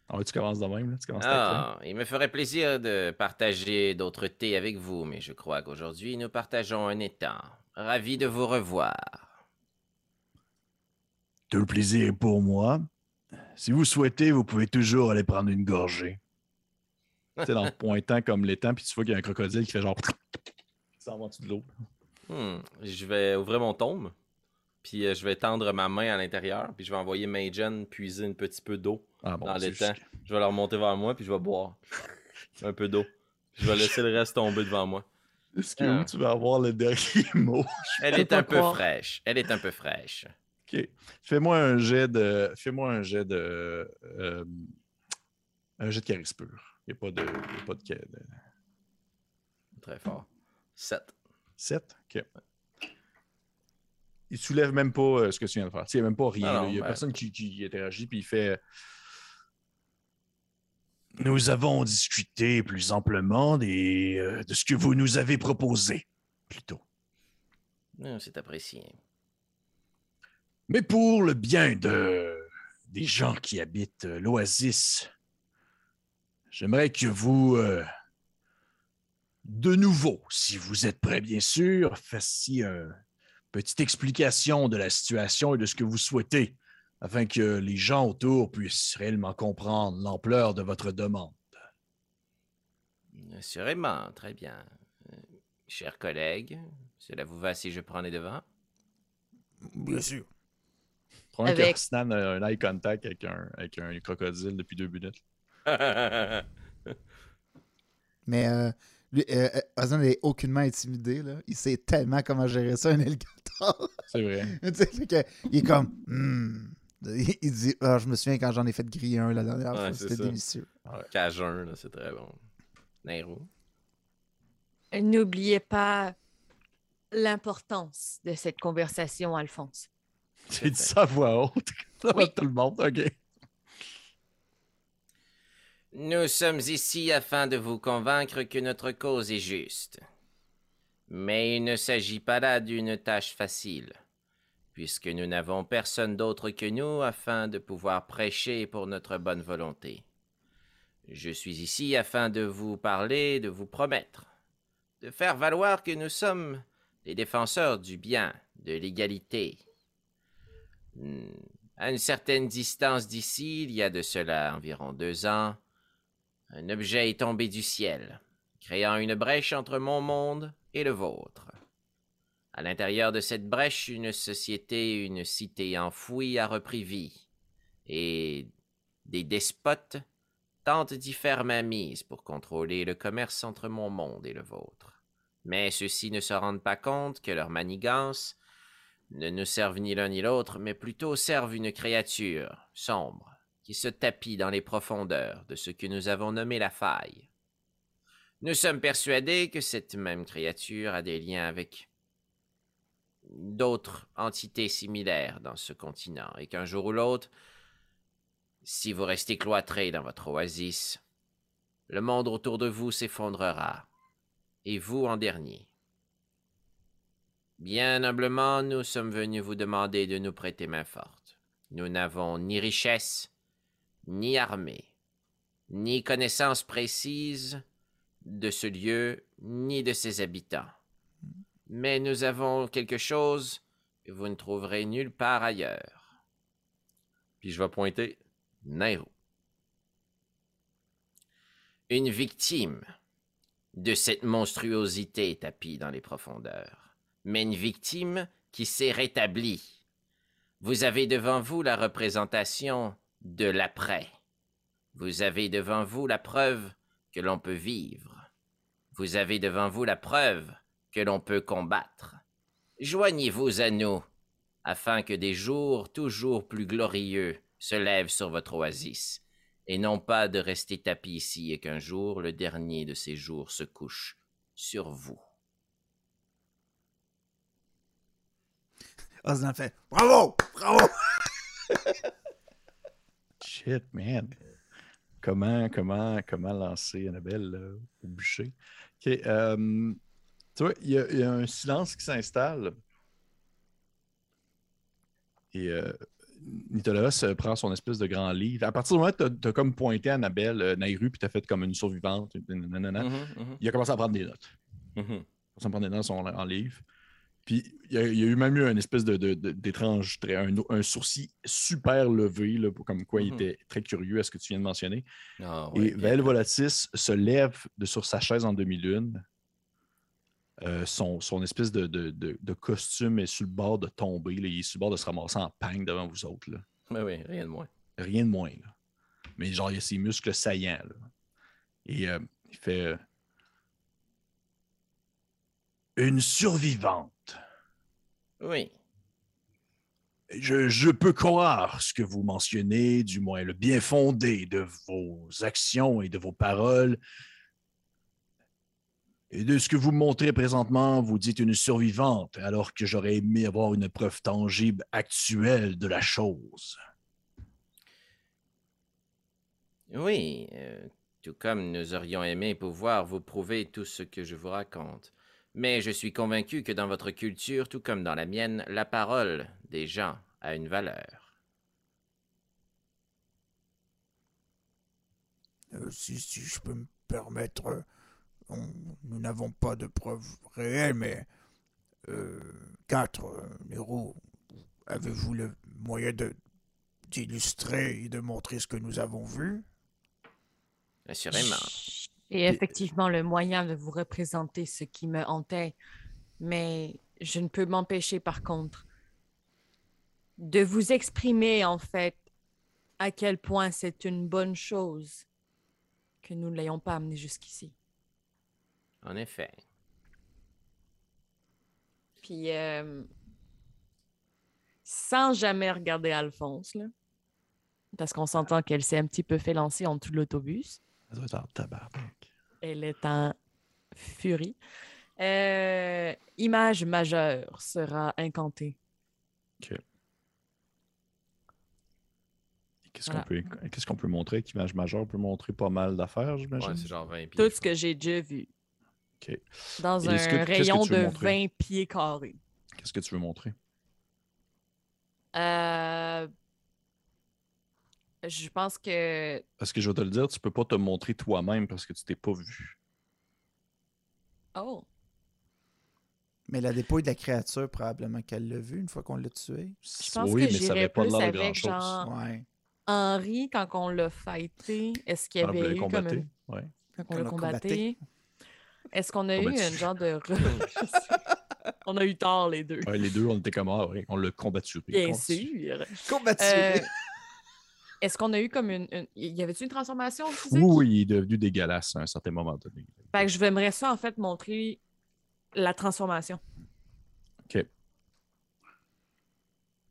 Ah tu commences de même, là, tu commences à Ah, il me ferait plaisir de partager d'autres thés avec vous, mais je crois qu'aujourd'hui nous partageons un étang. Ravi de vous revoir. Tout le plaisir est pour moi. Si vous souhaitez, vous pouvez toujours aller prendre une gorgée. Tu sais, en pointant comme l'étang, puis tu vois qu'il y a un crocodile qui fait genre. qui s'en va en dessous de l'eau? hmm, je vais ouvrir mon tome, puis euh, je vais tendre ma main à l'intérieur, puis je vais envoyer Magen puiser un petit peu d'eau. Ah, bon, Dans l'étang. juste- Je vais la remonter vers moi, puis je vais boire un peu d'eau. Je vais laisser le reste tomber devant moi. Est-ce que Ah. où tu vas avoir le dernier mot? Elle est un peu croire. fraîche. Elle est un peu fraîche. Ok. Fais-moi un jet de. Fais-moi un jet de. euh, un jet de charisme pur. Il n'y a pas de. il y a pas de, Très fort. 7. 7? Ok. Il soulève même pas euh, ce que tu viens de faire. Il n'y a même pas rien. Ah non, il n'y a ben- personne qui, qui interagit, puis il fait. Nous avons discuté plus amplement des, euh, de ce que vous nous avez proposé, plutôt. Hum, C'est apprécié. Mais pour le bien de, des gens qui habitent euh, l'oasis, j'aimerais que vous, euh, de nouveau, si vous êtes prêts, bien sûr, fassiez une petite explication de la situation et de ce que vous souhaitez, afin que les gens autour puissent réellement comprendre l'ampleur de votre demande. Assurément, très bien. Euh, chers collègues, cela vous va si je prends les devants? Bien sûr. Probablement Avec- a un eye contact avec un, avec un crocodile depuis deux minutes. Mais euh, lui, euh, euh, aucunement intimidé. Là. Il sait tellement comment gérer ça, un alligator. C'est vrai. Que, il est comme. Hmm. Il dit Ah, Je me souviens quand j'en ai fait griller un la dernière Ouais, fois. c'est C'était délicieux. Cajun, là, c'est très bon. Nairo. N'oubliez pas l'importance de cette conversation, Alphonse. Tu dis ça à voix haute. Oui. Tout le monde, OK. Nous sommes ici afin de vous convaincre que notre cause est juste. Mais il ne s'agit pas là d'une tâche facile, puisque nous n'avons personne d'autre que nous afin de pouvoir prêcher pour notre bonne volonté. Je suis ici afin de vous parler, de vous promettre, de faire valoir que nous sommes les défenseurs du bien, de l'égalité. Hmm, À une certaine distance d'ici, il y a de cela environ deux ans, un objet est tombé du ciel, créant une brèche entre mon monde et le vôtre. À l'intérieur de cette brèche, une société, une cité enfouie a repris vie, et des despotes tentent d'y faire mainmise pour contrôler le commerce entre mon monde et le vôtre. Mais ceux-ci ne se rendent pas compte que leur manigance ne nous servent ni l'un ni l'autre, mais plutôt servent une créature sombre qui se tapit dans les profondeurs de ce que nous avons nommé la faille. Nous sommes persuadés que cette même créature a des liens avec d'autres entités similaires dans ce continent, et qu'un jour ou l'autre, si vous restez cloîtrés dans votre oasis, le monde autour de vous s'effondrera, et vous en dernier. Bien humblement, nous sommes venus vous demander de nous prêter main forte. Nous n'avons ni richesse, ni armée, ni connaissance précise de ce lieu, ni de ses habitants. Mais nous avons quelque chose que vous ne trouverez nulle part ailleurs. Puis je vais pointer Nairo. Une victime de cette monstruosité tapie dans les profondeurs, mais une victime qui s'est rétablie. Vous avez devant vous la représentation de l'après. Vous avez devant vous la preuve que l'on peut vivre. Vous avez devant vous la preuve que l'on peut combattre. Joignez-vous à nous, afin que des jours toujours plus glorieux se lèvent sur votre oasis, et non pas de rester tapis ici et qu'un jour le dernier de ces jours se couche sur vous. Osnan fait Bravo! Bravo! Shit, man. Comment, comment, comment lancer Annabelle là, au bûcher? OK. euh, tu vois, il y, a- il y a un silence qui s'installe. Et euh, euh, prend son espèce de grand livre. À partir du moment où tu as, comme pointé Annabelle, euh, Nairu, puis tu as fait comme une survivante, nanana, Mhm, mhm, il a commencé à prendre des notes. mhm. Il a commencé à prendre des notes son- en livre. Puis il y, a, il y a eu même eu une espèce de, de- de- d'étrange trait, un, un sourcil super levé, là, comme quoi il était très curieux à ce que tu viens de mentionner. Ah, Et ouais. Vael Volatis se lève de sur sa chaise en demi-lune. Euh, son, son espèce de, de- de- de costume est sur le bord de tomber. là. Il est sur le bord de se ramasser en pagne devant vous autres. là. Ouais, ouais, rien de moins. Rien de moins. là. Mais genre, il a ses muscles saillants. là. Et euh, il fait euh, Une survivante. Oui, Je, je peux croire ce que vous mentionnez, du moins le bien fondé de vos actions et de vos paroles. Et de ce que vous montrez présentement, vous dites une survivante, alors que j'aurais aimé avoir une preuve tangible actuelle de la chose. oui. euh, tout comme nous aurions aimé pouvoir vous prouver tout ce que je vous raconte. Mais je suis convaincu que dans votre culture, tout comme dans la mienne, la parole des gens a une valeur. Euh, si, si je peux me permettre, euh, on- nous n'avons pas de preuves réelles, mais euh, quatre euh, héros, avez-vous le moyen de d'illustrer et de montrer ce que nous avons vu? Assurément. Et effectivement le moyen de vous représenter ce qui me hantait. Mais je ne peux m'empêcher, par contre, de vous exprimer, en fait, à quel point c'est une bonne chose que nous ne l'ayons pas amené jusqu'ici. En effet. Puis, euh, sans jamais regarder Alphonse, là, parce qu'on s'entend qu'elle s'est un petit peu fait lancer en dessous de l'autobus. Ça doit être en tabarnak. Elle est en furie. Euh, image majeure sera incantée. Et Qu'est-ce Voilà. qu'on peut, qu'est-ce qu'on peut montrer? Qu'image majeure peut montrer pas mal d'affaires, j'imagine? Ouais, c'est genre 20 pieds. Tout ce que j'ai déjà vu. Dans Et un que- rayon de montrer? 20 pieds carrés. Qu'est-ce que tu veux montrer? Euh, je pense que. Parce que je vais te le dire, tu peux pas te montrer toi-même parce que tu t'es pas vu. Oh! Mais la dépouille de la créature, probablement qu'elle l'a vu une fois qu'on l'a tué. Je pense oui, que mais ça avait pas plus l'air de avec grand-chose. genre Ouais. Henri quand on l'a fighté. Est-ce qu'il y avait eu comme combatté? une... Ouais. quand on l'a l'a combatté? Est-ce qu'on a eu Combattu. un genre de... on a eu tort les deux. Ouais, les deux, on était comme ah, ouais, on l'a combattu. Bien Combattu. sûr. Combattu. Euh, Est-ce qu'on a eu comme une... une- Y avait-tu une transformation physique? Oui, il est devenu dégueulasse à un certain moment donné. Fait que je aimerais ça, en fait, montrer la transformation. OK.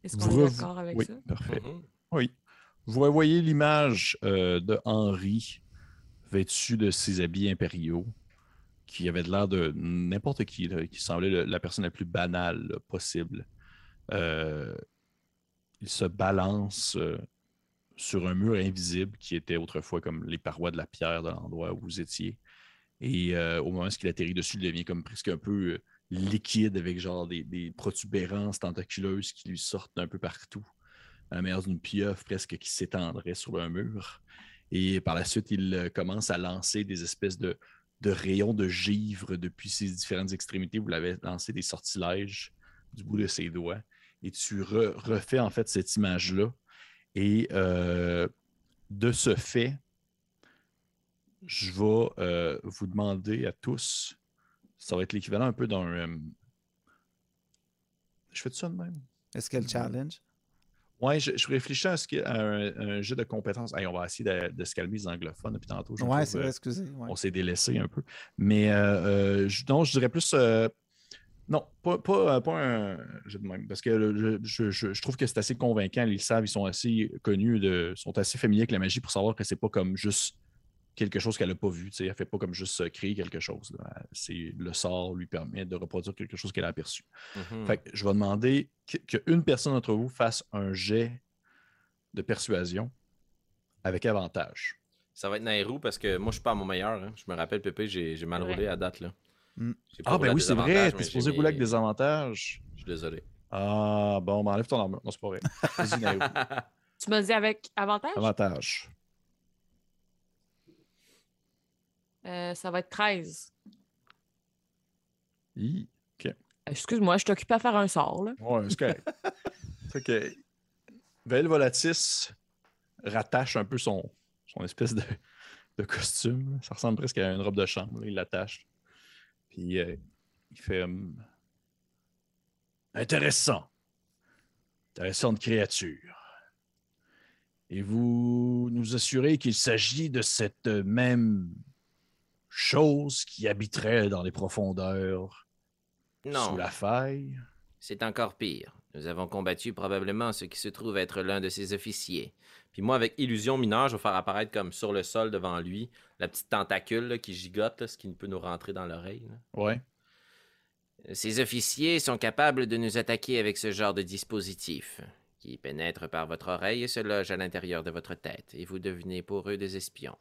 Est-ce qu'on Vous est d'accord avec Oui, ça? parfait. Mhm. Oui. Vous revoyez l'image euh, de Henri vêtu de ses habits impériaux, qui avait l'air de n'importe qui, qui semblait la personne la plus banale possible. Euh, il se balance euh, sur un mur invisible qui était autrefois comme les parois de la pierre de l'endroit où vous étiez. Et euh, au moment où il atterrit dessus, il devient comme presque un peu liquide avec genre des, protubérances tentaculaeuses qui lui sortent d'un peu partout à la manière d'une pieuvre presque qui s'étendrait sur un mur. Et par la suite, il commence à lancer des espèces de, de rayons de givre depuis ses différentes extrémités. Vous l'avez lancé des sortilèges du bout de ses doigts. Et tu re- refais en fait cette image-là. Et euh, de ce fait, je vais euh, vous demander à tous, ça va être l'équivalent un peu d'un... euh, je fais ça de même? Est-ce qu'elle challenge? Ouais, je, je réfléchis à, ce qui- à un, un jeu de compétences. Hey, on va essayer de, de se calmer les anglophones depuis tantôt. trouve, c'est euh, vrai, excusez. ouais. On s'est délaissé un peu. Mais euh, euh, je, non, je dirais plus euh, Non, pas, pas, pas un jeu de même. Parce que je trouve que c'est assez convaincant. Ils le savent, ils sont assez connus, de, sont assez familiers avec la magie pour savoir que c'est pas comme juste quelque chose qu'elle n'a pas vu. tu sais. Elle fait pas comme juste créer quelque chose. C'est le sort lui permet de reproduire quelque chose qu'elle a aperçu. Mhm. Fait que je vais demander que- qu'une personne d'entre vous fasse un jet de persuasion avec avantage. Ça va être Nairou parce que moi, je suis pas à mon meilleur. hein. Je me rappelle, Pépé, j'ai j'ai mal Ouais. roulé à date. là. Pas Ah, ben oui, c'est vrai, t'es supposé rouler avec des avantages. Je suis désolé. Ah, bon, ben enlève ton armure. Non, c'est pas vrai. Vas-y, Naïro. Tu m'as dit avec avantage? Avantage. Euh, ça va être 13. Hi. Excuse-moi, je suis occupé à faire un sort, là. Ouais, c'est correct. fait que Vel Volatis rattache un peu son, son espèce de, de costume. Ça ressemble presque à une robe de chambre. là. Il l'attache. Puis euh, il fait hum, Intéressant. Intéressante créature. Et vous nous assurez qu'il s'agit de cette même chose qui habiterait dans les profondeurs Non, sous la faille? c'est encore pire. Nous avons combattu probablement ce qui se trouve être l'un de ses officiers. Puis moi, avec illusion mineure, je vais faire apparaître comme sur le sol devant lui la petite tentacule là, qui gigote, là, ce qui peut nous rentrer dans l'oreille. Ouais. Ces officiers sont capables de nous attaquer avec ce genre de dispositif, qui pénètre par votre oreille et se loge à l'intérieur de votre tête, et vous devenez pour eux des espions.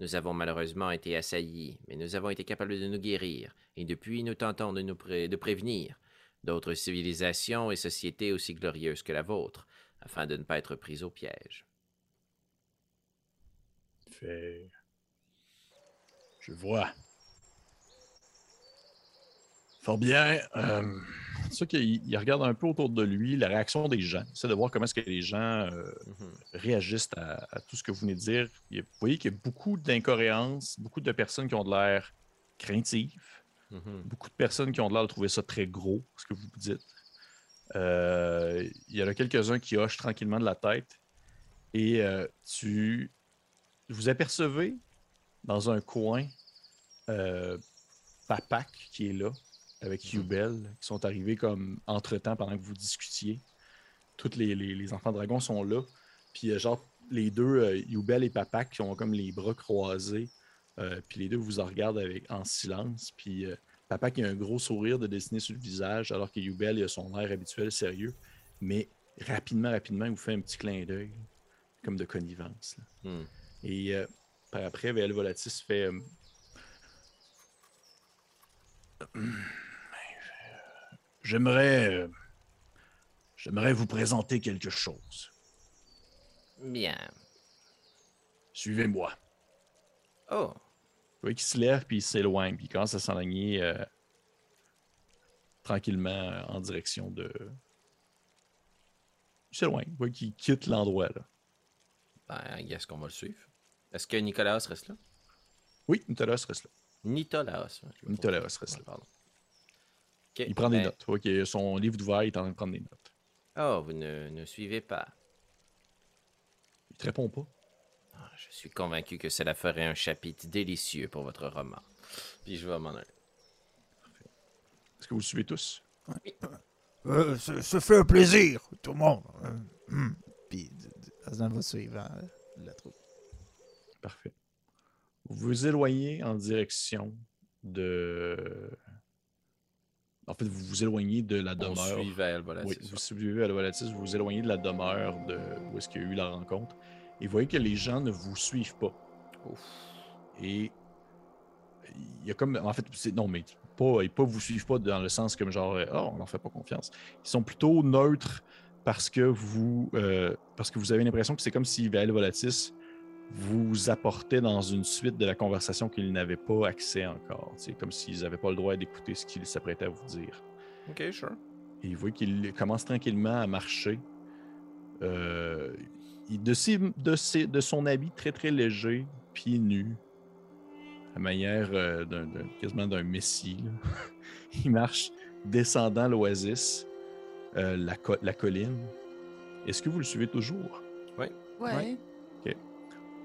Nous avons malheureusement été assaillis, mais nous avons été capables de nous guérir, et depuis nous tentons de nous de prévenir d'autres civilisations et sociétés aussi glorieuses que la vôtre, afin de ne pas être pris au piège. Je vois. Fort bien. Euh, c'est sûr qu'il il regarde un peu autour de lui la réaction des gens. Il essaie de voir comment est-ce que les gens euh, Mhm. réagissent à, à tout ce que vous venez de dire. Il vous voyez qu'il y a beaucoup d'incohérences, beaucoup de personnes qui ont de l'air craintives, Mhm. beaucoup de personnes qui ont de l'air de trouver ça très gros, ce que vous dites. Euh, il y en a quelques-uns qui hochent tranquillement de la tête. Et tu vous apercevez dans un coin Papak qui est là, avec Mhm. Yubel, qui sont arrivés comme entre-temps pendant que vous discutiez. Tous les, les- les enfants dragons sont là. Puis euh, genre, les deux, euh, Yubel et Papak, qui ont comme les bras croisés. Euh, puis les deux vous en regardent avec, en silence. Puis euh, Papa qui a un gros sourire de dessiné sur le visage, alors que Yubel il a son air habituel sérieux. Mais rapidement, rapidement, il vous fait un petit clin d'œil, comme de connivence. là. Hmm. Et euh, par après, VL Volatis fait. J'aimerais. euh, J'aimerais vous présenter quelque chose. Bien. Suivez-moi. Oh, Vous voyez qu'il se lève puis il s'éloigne, puis il commence à s'enligner euh, tranquillement euh, en direction de. Il s'éloigne. Vous voyez qu'il quitte l'endroit là. Ben, guess qu'on va le suivre. Est-ce que Nicolas reste là? Oui, Nicolas reste là. Nitolaos. hein, Nicolas reste là. Ouais, pardon. Il prend des ben- notes. Voyez qu'il a son livre d'ouvert, il est en train de prendre des notes. oh, vous ne, ne suivez pas. Il te répond pas. Ah, Je suis convaincu que cela ferait un chapitre délicieux pour votre roman. Puis je vais m'en aller. Est-ce que vous le suivez tous? Euh, ce, ce fait un plaisir, tout le monde. Euh, hmm. Puis Aslan va suivre hein, la troupe. Parfait. Vous vous éloignez en direction de. En fait, vous vous éloignez de la On demeure. suit vers voilà, Oui, c'est vous suivez la Volatis, vous vous éloignez de la demeure de où est-ce qu'il y a eu la rencontre. Et vous voyez que les gens ne vous suivent pas. Ouf. Et il y a comme. En fait, c'est- non, mais pas, ils pas vous suivent pas dans le sens comme genre, oh, on leur fait pas confiance. Ils sont plutôt neutres parce que vous, euh, parce que vous avez l'impression que c'est comme si Vael Volatis vous apportait dans une suite de la conversation qu'ils n'avaient pas accès encore. C'est comme s'ils n'avaient pas le droit d'écouter ce qu'ils s'apprêtaient à vous dire. Ok, sure. Et vous voyez qu'il commence tranquillement à marcher. Euh, de, ses- de, ses- de son habit très très léger, pieds nus, à manière euh, d'un, d'un- quasiment d'un messie. il marche descendant l'oasis, euh, la, co- la colline. Est-ce que vous le suivez toujours? Ouais. Ouais.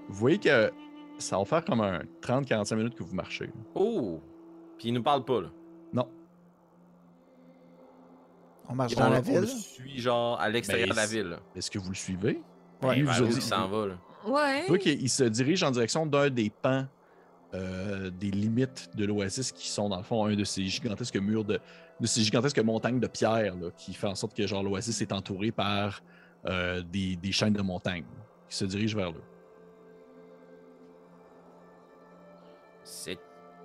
Vous voyez que ça va faire comme un 30-45 minutes que vous marchez. Oh! Puis il nous parle pas, là. Non. On marche On, dans la on le ville. suit genre à l'extérieur Ben, de la c'est- ville. Est-ce que vous le suivez? Ouais. Ben, vous il s'en va, là. Ouais. Tu vois qu'il se dirige en direction d'un des pans euh, des limites de l'oasis qui sont dans le fond un de ces gigantesques murs de, de ces gigantesques montagnes de pierre là, qui fait en sorte que genre l'oasis est entouré par euh, des, des chaînes de montagnes qui se dirigent vers là. C'est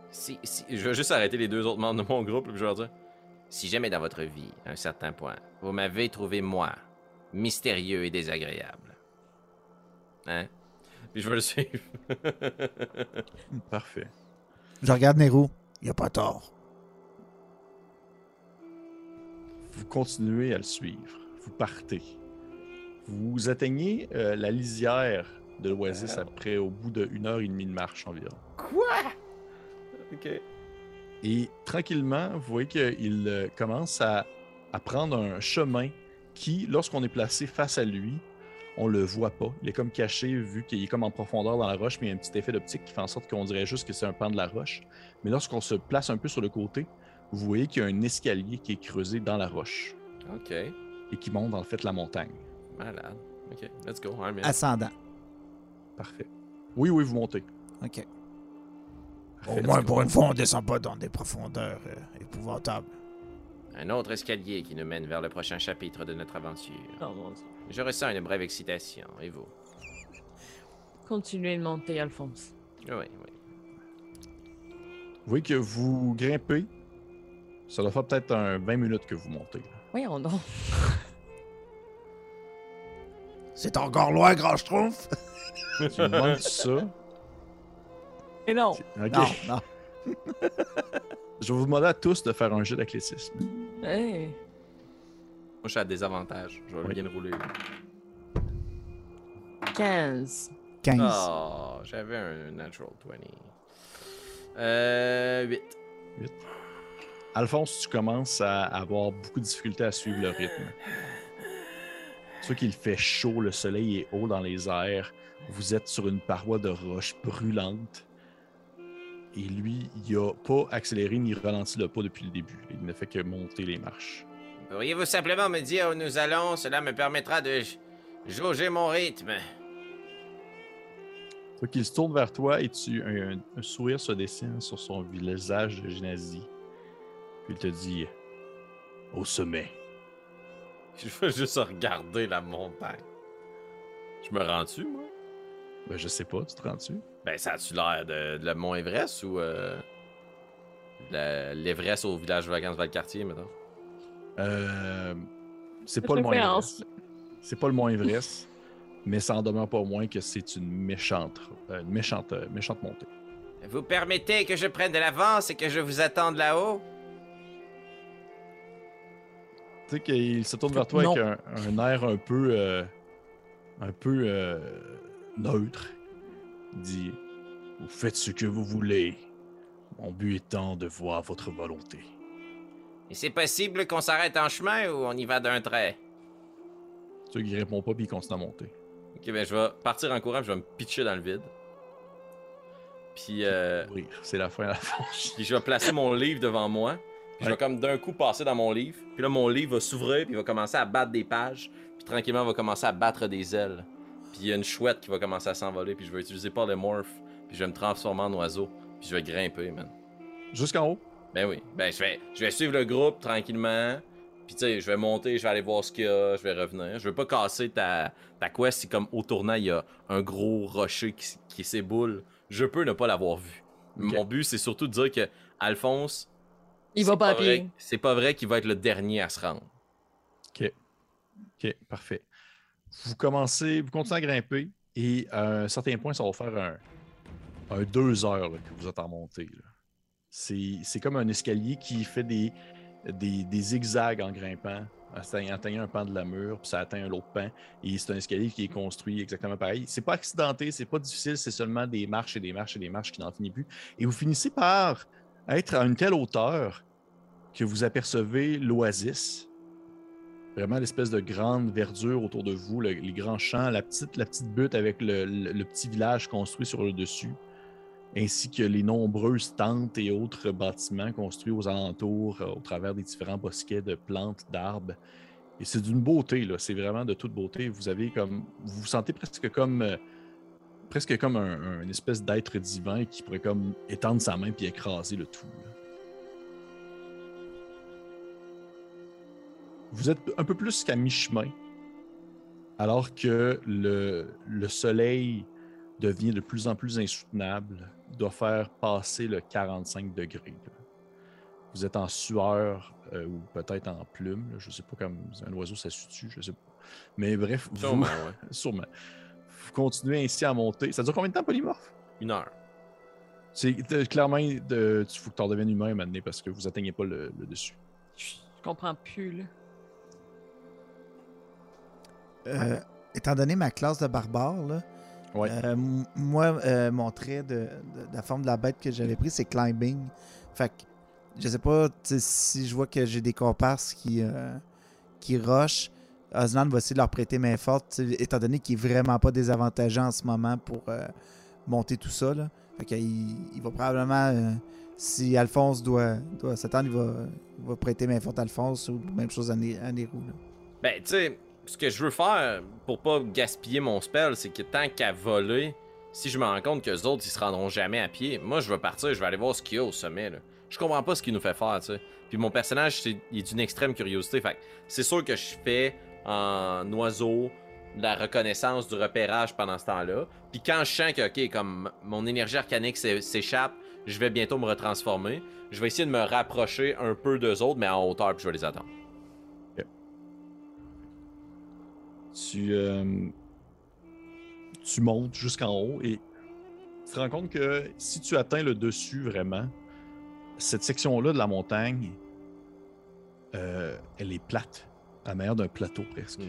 Si, si- je vais juste arrêter les deux autres membres de mon groupe, puis je vais leur dire si jamais dans votre vie, à un certain point, vous m'avez trouvé moi, mystérieux et désagréable. Hein? Puis je vais le suivre. Parfait. Je regarde Nero. Il a pas tort. Vous continuez à le suivre. Vous partez. Vous atteignez euh, la lisière de l'oasis après au bout d'une heure et demie de marche environ. Quoi? Ok. Et tranquillement, vous voyez qu'il euh, commence à, à prendre un chemin qui, lorsqu'on est placé face à lui, on le voit pas. Il est comme caché vu qu'il est comme en profondeur dans la roche, mais il y a un petit effet d'optique qui fait en sorte qu'on dirait juste que c'est un pan de la roche. Mais lorsqu'on se place un peu sur le côté, vous voyez qu'il y a un escalier qui est creusé dans la roche Ok. et qui monte en fait la montagne. Malade. Ok, let's go. I'm in. Ascendant. Parfait. Oui, oui, vous montez. OK. Au moins, pour une fois, on descend pas dans des profondeurs euh, épouvantables. Un autre escalier qui nous mène vers le prochain chapitre de notre aventure. Oh mon Dieu. Je ressens une brève excitation. Et vous? Continuez de monter, Alphonse. Oui, oui. Vous voyez que vous grimpez. Ça doit faire peut-être un 20 minutes que vous montez. là. Voyons donc. C'est encore loin, grand schtroumpf. Tu me demandes ça? Et non. Ok. Non, non. Je vais vous demander à tous de faire un jeu d'athlétisme. Hey. Moi, je suis à désavantage. Je vais Oui. bien le rouler. 15. 15. Oh, j'avais un natural 20. Euh. 8. Alphonse, tu commences à avoir beaucoup de difficultés à suivre le rythme. Vois qu'il fait chaud, le soleil est haut dans les airs. Vous êtes sur une paroi de roche brûlante. Et lui, il a pas accéléré ni ralenti le pas depuis le début. Il ne fait que monter les marches. Pourriez-vous simplement me dire où nous allons? Cela me permettra de jauger mon rythme. Vois qu'il se tourne vers toi et tu, un, un sourire se dessine sur son visage de génazie. Puis il te dit Au sommet. Je veux juste regarder la montagne. Je me rends-tu, moi? Ben, je sais pas, tu te rends-tu? Ben, ça a-tu l'air de, de le Mont Everest ou euh, la- l'Everest au village de vacances Valcartier, mettons? Euh, c'est pas le moins préférence. Everest. C'est pas le Mont Everest, mais ça en demeure pas moins que c'est une méchante, euh, une méchante, euh, méchante montée. Vous permettez que je prenne de l'avance et que je vous attende là-haut? Tu sais qu'il se tourne vers toi Non. avec un, un air un peu, euh, un peu euh, neutre. Il dit Vous faites ce que vous voulez. Mon but étant de voir votre volonté. Et c'est possible qu'on s'arrête en chemin ou on y va d'un trait? Tu sais qu'il répond pas puis il continue à monter. Ok, ben, je vais partir en courant je vais me pitcher dans le vide. Puis, euh, c'est la fin à la fin. puis je vais placer mon livre devant moi. Je vais comme d'un coup passer dans mon livre. Puis là, mon livre va s'ouvrir puis il va commencer à battre des pages. Puis tranquillement, il va commencer à battre des ailes. Puis il y a une chouette qui va commencer à s'envoler. Puis je vais utiliser Polymorph. Puis je vais me transformer en oiseau. Puis je vais grimper, man. Jusqu'en haut? Ben oui. Ben je vais, je vais suivre le groupe tranquillement. Puis tu sais, je vais monter, je vais aller voir ce qu'il y a, je vais revenir. Je veux pas casser ta, ta quest si comme au tournant il y a un gros rocher qui, qui s'éboule. Je peux ne pas l'avoir vu. Mon but c'est surtout de dire que Alphonse. Il va pas à vrai- pied. C'est pas vrai qu'il va être le dernier à se rendre. Ok, parfait. Vous commencez, vous continuez à grimper et à un certain point, ça va faire un, un deux heures là, que vous êtes en montée. C'est c'est comme un escalier qui fait des, des, des zigzags en grimpant, en atteignant, un pan de la mur, puis ça atteint un autre pan. Et c'est un escalier qui est construit exactement pareil. C'est pas accidenté, c'est pas difficile, c'est seulement des marches et des marches et des marches qui n'en finissent plus. Et vous finissez par être à une telle hauteur que vous apercevez l'oasis vraiment l'espèce de grande verdure autour de vous, le- les grands champs, la petite, la petite butte avec le, le- petit village construit sur le dessus. ainsi que les nombreuses tentes et autres bâtiments construits aux alentours euh, au travers des différents bosquets de plantes, d'arbres. Et c'est d'une beauté, là. C'est vraiment de toute beauté. Vous avez comme. Vous vous sentez presque comme. euh, presque comme un, un espèce d'être divin qui pourrait comme étendre sa main puis écraser le tout. là. Vous êtes un peu plus qu'à mi-chemin, alors que le, le soleil devient de plus en plus insoutenable, doit faire passer le 45 degrés. là. Vous êtes en sueur euh, ou peut-être en plume, là, je sais pas comme un oiseau ça se tue, je sais pas. Mais bref, vous, Sûrement, ouais. sûrement. Vous continuez ainsi à monter. Ça dure combien de temps, Polymorphe? Une heure. C'est euh, clairement, de, il faut que tu en deviennes humain maintenant parce que vous atteignez pas le, le dessus. Je comprends plus, là. Euh, étant donné ma classe de barbare, là, Ouais. euh, moi, euh, mon trait de, de- de la forme de la bête que j'avais pris, c'est climbing. Fait que, je sais pas tu si je vois que j'ai des comparses qui, euh, qui rushent, Osnan va essayer de leur prêter main forte, étant donné qu'il est vraiment pas désavantagé en ce moment pour euh, monter tout ça. Fait il, il va probablement, euh, si Alphonse doit, s'attendre, il va, va prêter main forte à Alphonse ou même chose à, Né-. Ben, tu sais, ce que je veux faire pour pas gaspiller mon spell, c'est que tant qu'à voler, si je me rends compte que les autres, ils se rendront jamais à pied, moi, je vais partir, je vais aller voir ce qu'il y a au sommet, là. Je comprends pas ce qu'il nous fait faire, tu sais. Puis mon personnage, c'est, il est d'une extrême curiosité, fait c'est sûr que je fais en oiseau la reconnaissance, du repérage pendant ce temps-là. Puis quand je sens que, ok, comme mon énergie arcanique s'é- s'échappe, je vais bientôt me retransformer, je vais essayer de me rapprocher un peu d'eux autres, mais en hauteur, puis je vais les attendre. Tu, euh, tu montes jusqu'en haut et tu te rends compte que si tu atteins le dessus vraiment, cette section-là de la montagne, euh, elle est plate, à la manière d'un plateau presque.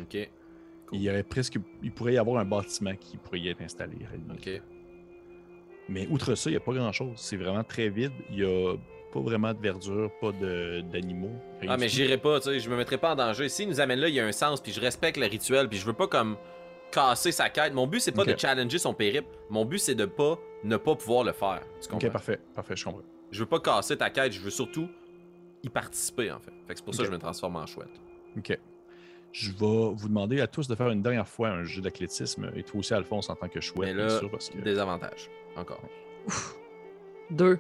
Il y aurait presque, il pourrait y avoir un bâtiment qui pourrait y être installé. à la limite. ok. Mais outre ça, il n'y a pas grand-chose. C'est vraiment très vide. Il n'y a pas vraiment de verdure, pas d'animaux. Ah, mais j'irai pas, tu sais, je me mettrai pas en danger. S'il nous amène là, il y a un sens, puis je respecte le rituel, puis je veux pas comme casser sa quête. Mon but, c'est pas de challenger son périple. Mon but, c'est de pas ne pas pouvoir le faire. Tu comprends? Ok, parfait, parfait, je comprends. Je veux pas casser ta quête, je veux surtout y participer, en fait. Fait que c'est pour ça que je me transforme en chouette. Ok. Je vais vous demander à tous de faire une dernière fois un jeu d'athlétisme et toi aussi, Alphonse, en tant que chouette, Mais bien là, sûr, parce que. désavantage. Encore. Deux.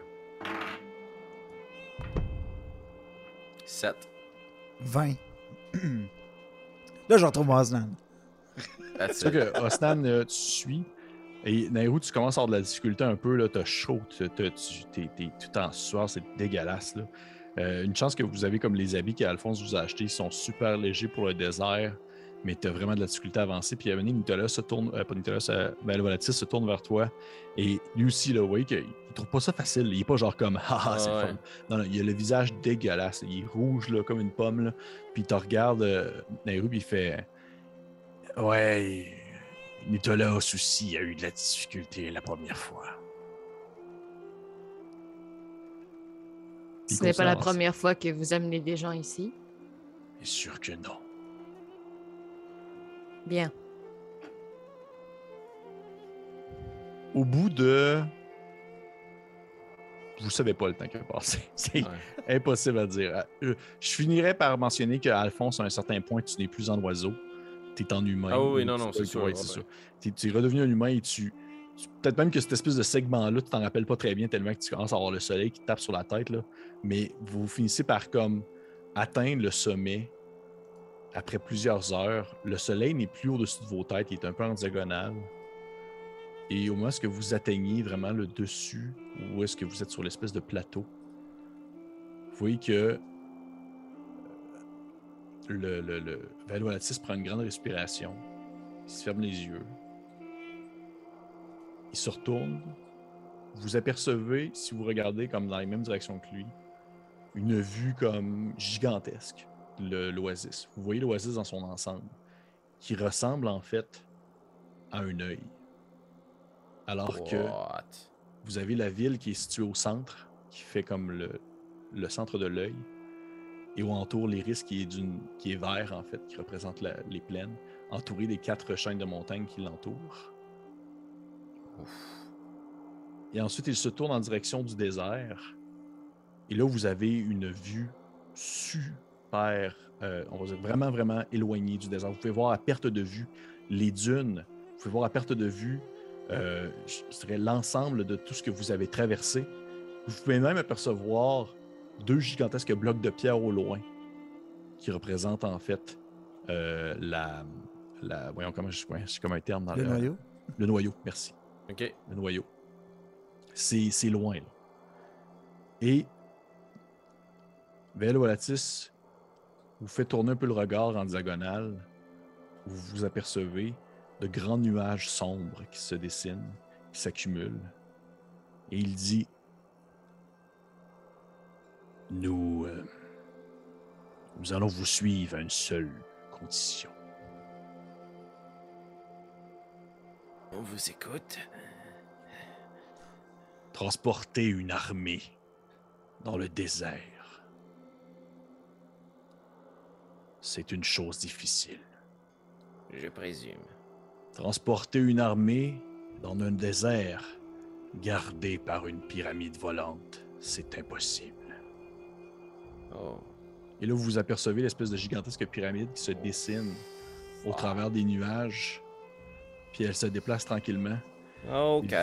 7. 20. Là, je retrouve Osnan. C'est que Osnan, euh, tu suis. Et Nairou, tu commences à avoir de la difficulté un peu, là, t'as chaud, tu t'es, t'es tout en sueur, c'est dégueulasse. Là. Euh, une chance que vous avez comme les habits qu'Alphonse vous a achetés, ils sont super légers pour le désert, mais t'as vraiment de la difficulté à avancer. Puis donné, Nicolas se tourne, euh, pas Nicolas, euh, ben, le Volatis se tourne vers toi. Et lui aussi, là, vous voyez qu'il trouve pas ça facile. Il est pas genre comme Ah, c'est Ah ouais. fun. Non, non, il a le visage dégueulasse. Il est rouge là, comme une pomme. Là. Puis il te regarde, puis il fait Ouais, Nicolas aussi a eu de la difficulté la première fois. Ce n'est pas la première fois que vous amenez des gens ici. Bien sûr que non. Bien. Au bout de. Vous savez pas le temps qui a passé. C'est Ouais. impossible à dire. Euh, Je finirais par mentionner qu'Alphonse, à un certain point, tu n'es plus en oiseau. Tu es en humain. Ah oui, Ou non, non, c'est sûr, ouais, sûr. T'es- Tu es redevenu un humain et tu. Peut-être même que cette espèce de segment-là, tu t'en rappelles pas très bien tellement que tu commences à avoir le soleil qui te tape sur la tête. Là. Mais vous finissez par comme atteindre le sommet après plusieurs heures. Le soleil n'est plus au-dessus de vos têtes, il est un peu en diagonale. Et au moment où vous atteignez vraiment le dessus, ou est-ce que vous êtes sur l'espèce de plateau, vous voyez que euh, le, le, le prend une grande respiration, il se ferme les yeux, il se retourne, vous apercevez, si vous regardez comme dans la même direction que lui, une vue comme gigantesque, de l'oasis. Vous voyez l'oasis dans son ensemble, qui ressemble en fait à un œil. Alors que vous avez la ville qui est située au centre, qui fait comme le, le centre de l'œil, et où entoure l'iris qui est d'une qui est vert en fait, qui représente la- les plaines, entouré des quatre chaînes de montagnes qui l'entourent. Et ensuite, il se tourne en direction du désert. Et là, vous avez une vue super, euh, on va dire vraiment, vraiment éloignée du désert. Vous pouvez voir à perte de vue les dunes. Vous pouvez voir à perte de vue, euh, je dirais, l'ensemble de tout ce que vous avez traversé. Vous pouvez même apercevoir deux gigantesques blocs de pierre au loin qui représentent en fait euh, la, la. Voyons comment je. c'est comme un terme dans Le le. noyau. Le noyau, merci. Ok? Le noyau. C'est loin, là. Et. Vélo vous fait tourner un peu le regard en diagonale. Vous vous apercevez de grands nuages sombres qui se dessinent, qui s'accumulent. Et il dit Nous. euh, nous allons vous suivre à une seule condition. On vous écoute. Transporter une armée dans le désert. C'est une chose difficile. Je présume. Transporter une armée dans un désert gardé par une pyramide volante, c'est impossible. Oh. Et là, vous vous apercevez l'espèce de gigantesque pyramide qui se dessine au travers des nuages. Puis elle se déplace tranquillement. Il Ok.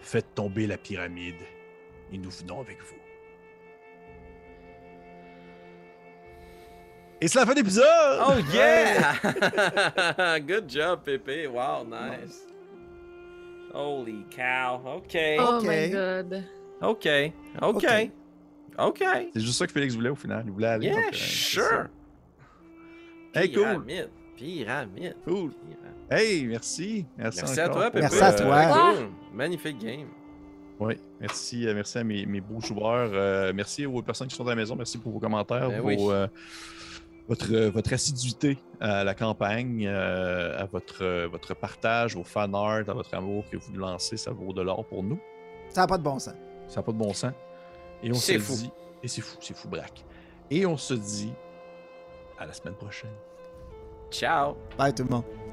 Fait, Faites tomber la pyramide et nous venons avec vous. Et c'est la fin de l'épisode! Oh yeah! Good job, Pépé. Wow, nice. Holy cow. Ok. Oh Ok. my god. Ok. Ok. Ok. C'est juste ça que Félix voulait au final. Il voulait aller. Yeah, donc, euh, sure. Hey, cool. Pyramide. Pyramide. Cool. Hey, merci. Merci, Merci à toi, Pépé. Merci à euh, toi. Cool. Magnifique game. Oui, merci, euh, merci à mes, mes beaux joueurs. Euh, merci aux personnes qui sont à la maison. Merci pour vos commentaires, Ben vos, oui. euh, votre, votre assiduité à la campagne, euh, à votre, votre partage, vos fan art, à votre amour que vous lancez. Ça vaut de l'or pour nous. Ça n'a pas de bon sens. Ça n'a pas de bon sens. Et on se fou. dit. Et c'est fou, c'est fou, braque. Et on se dit à la semaine prochaine. Ciao. Bye tout le monde.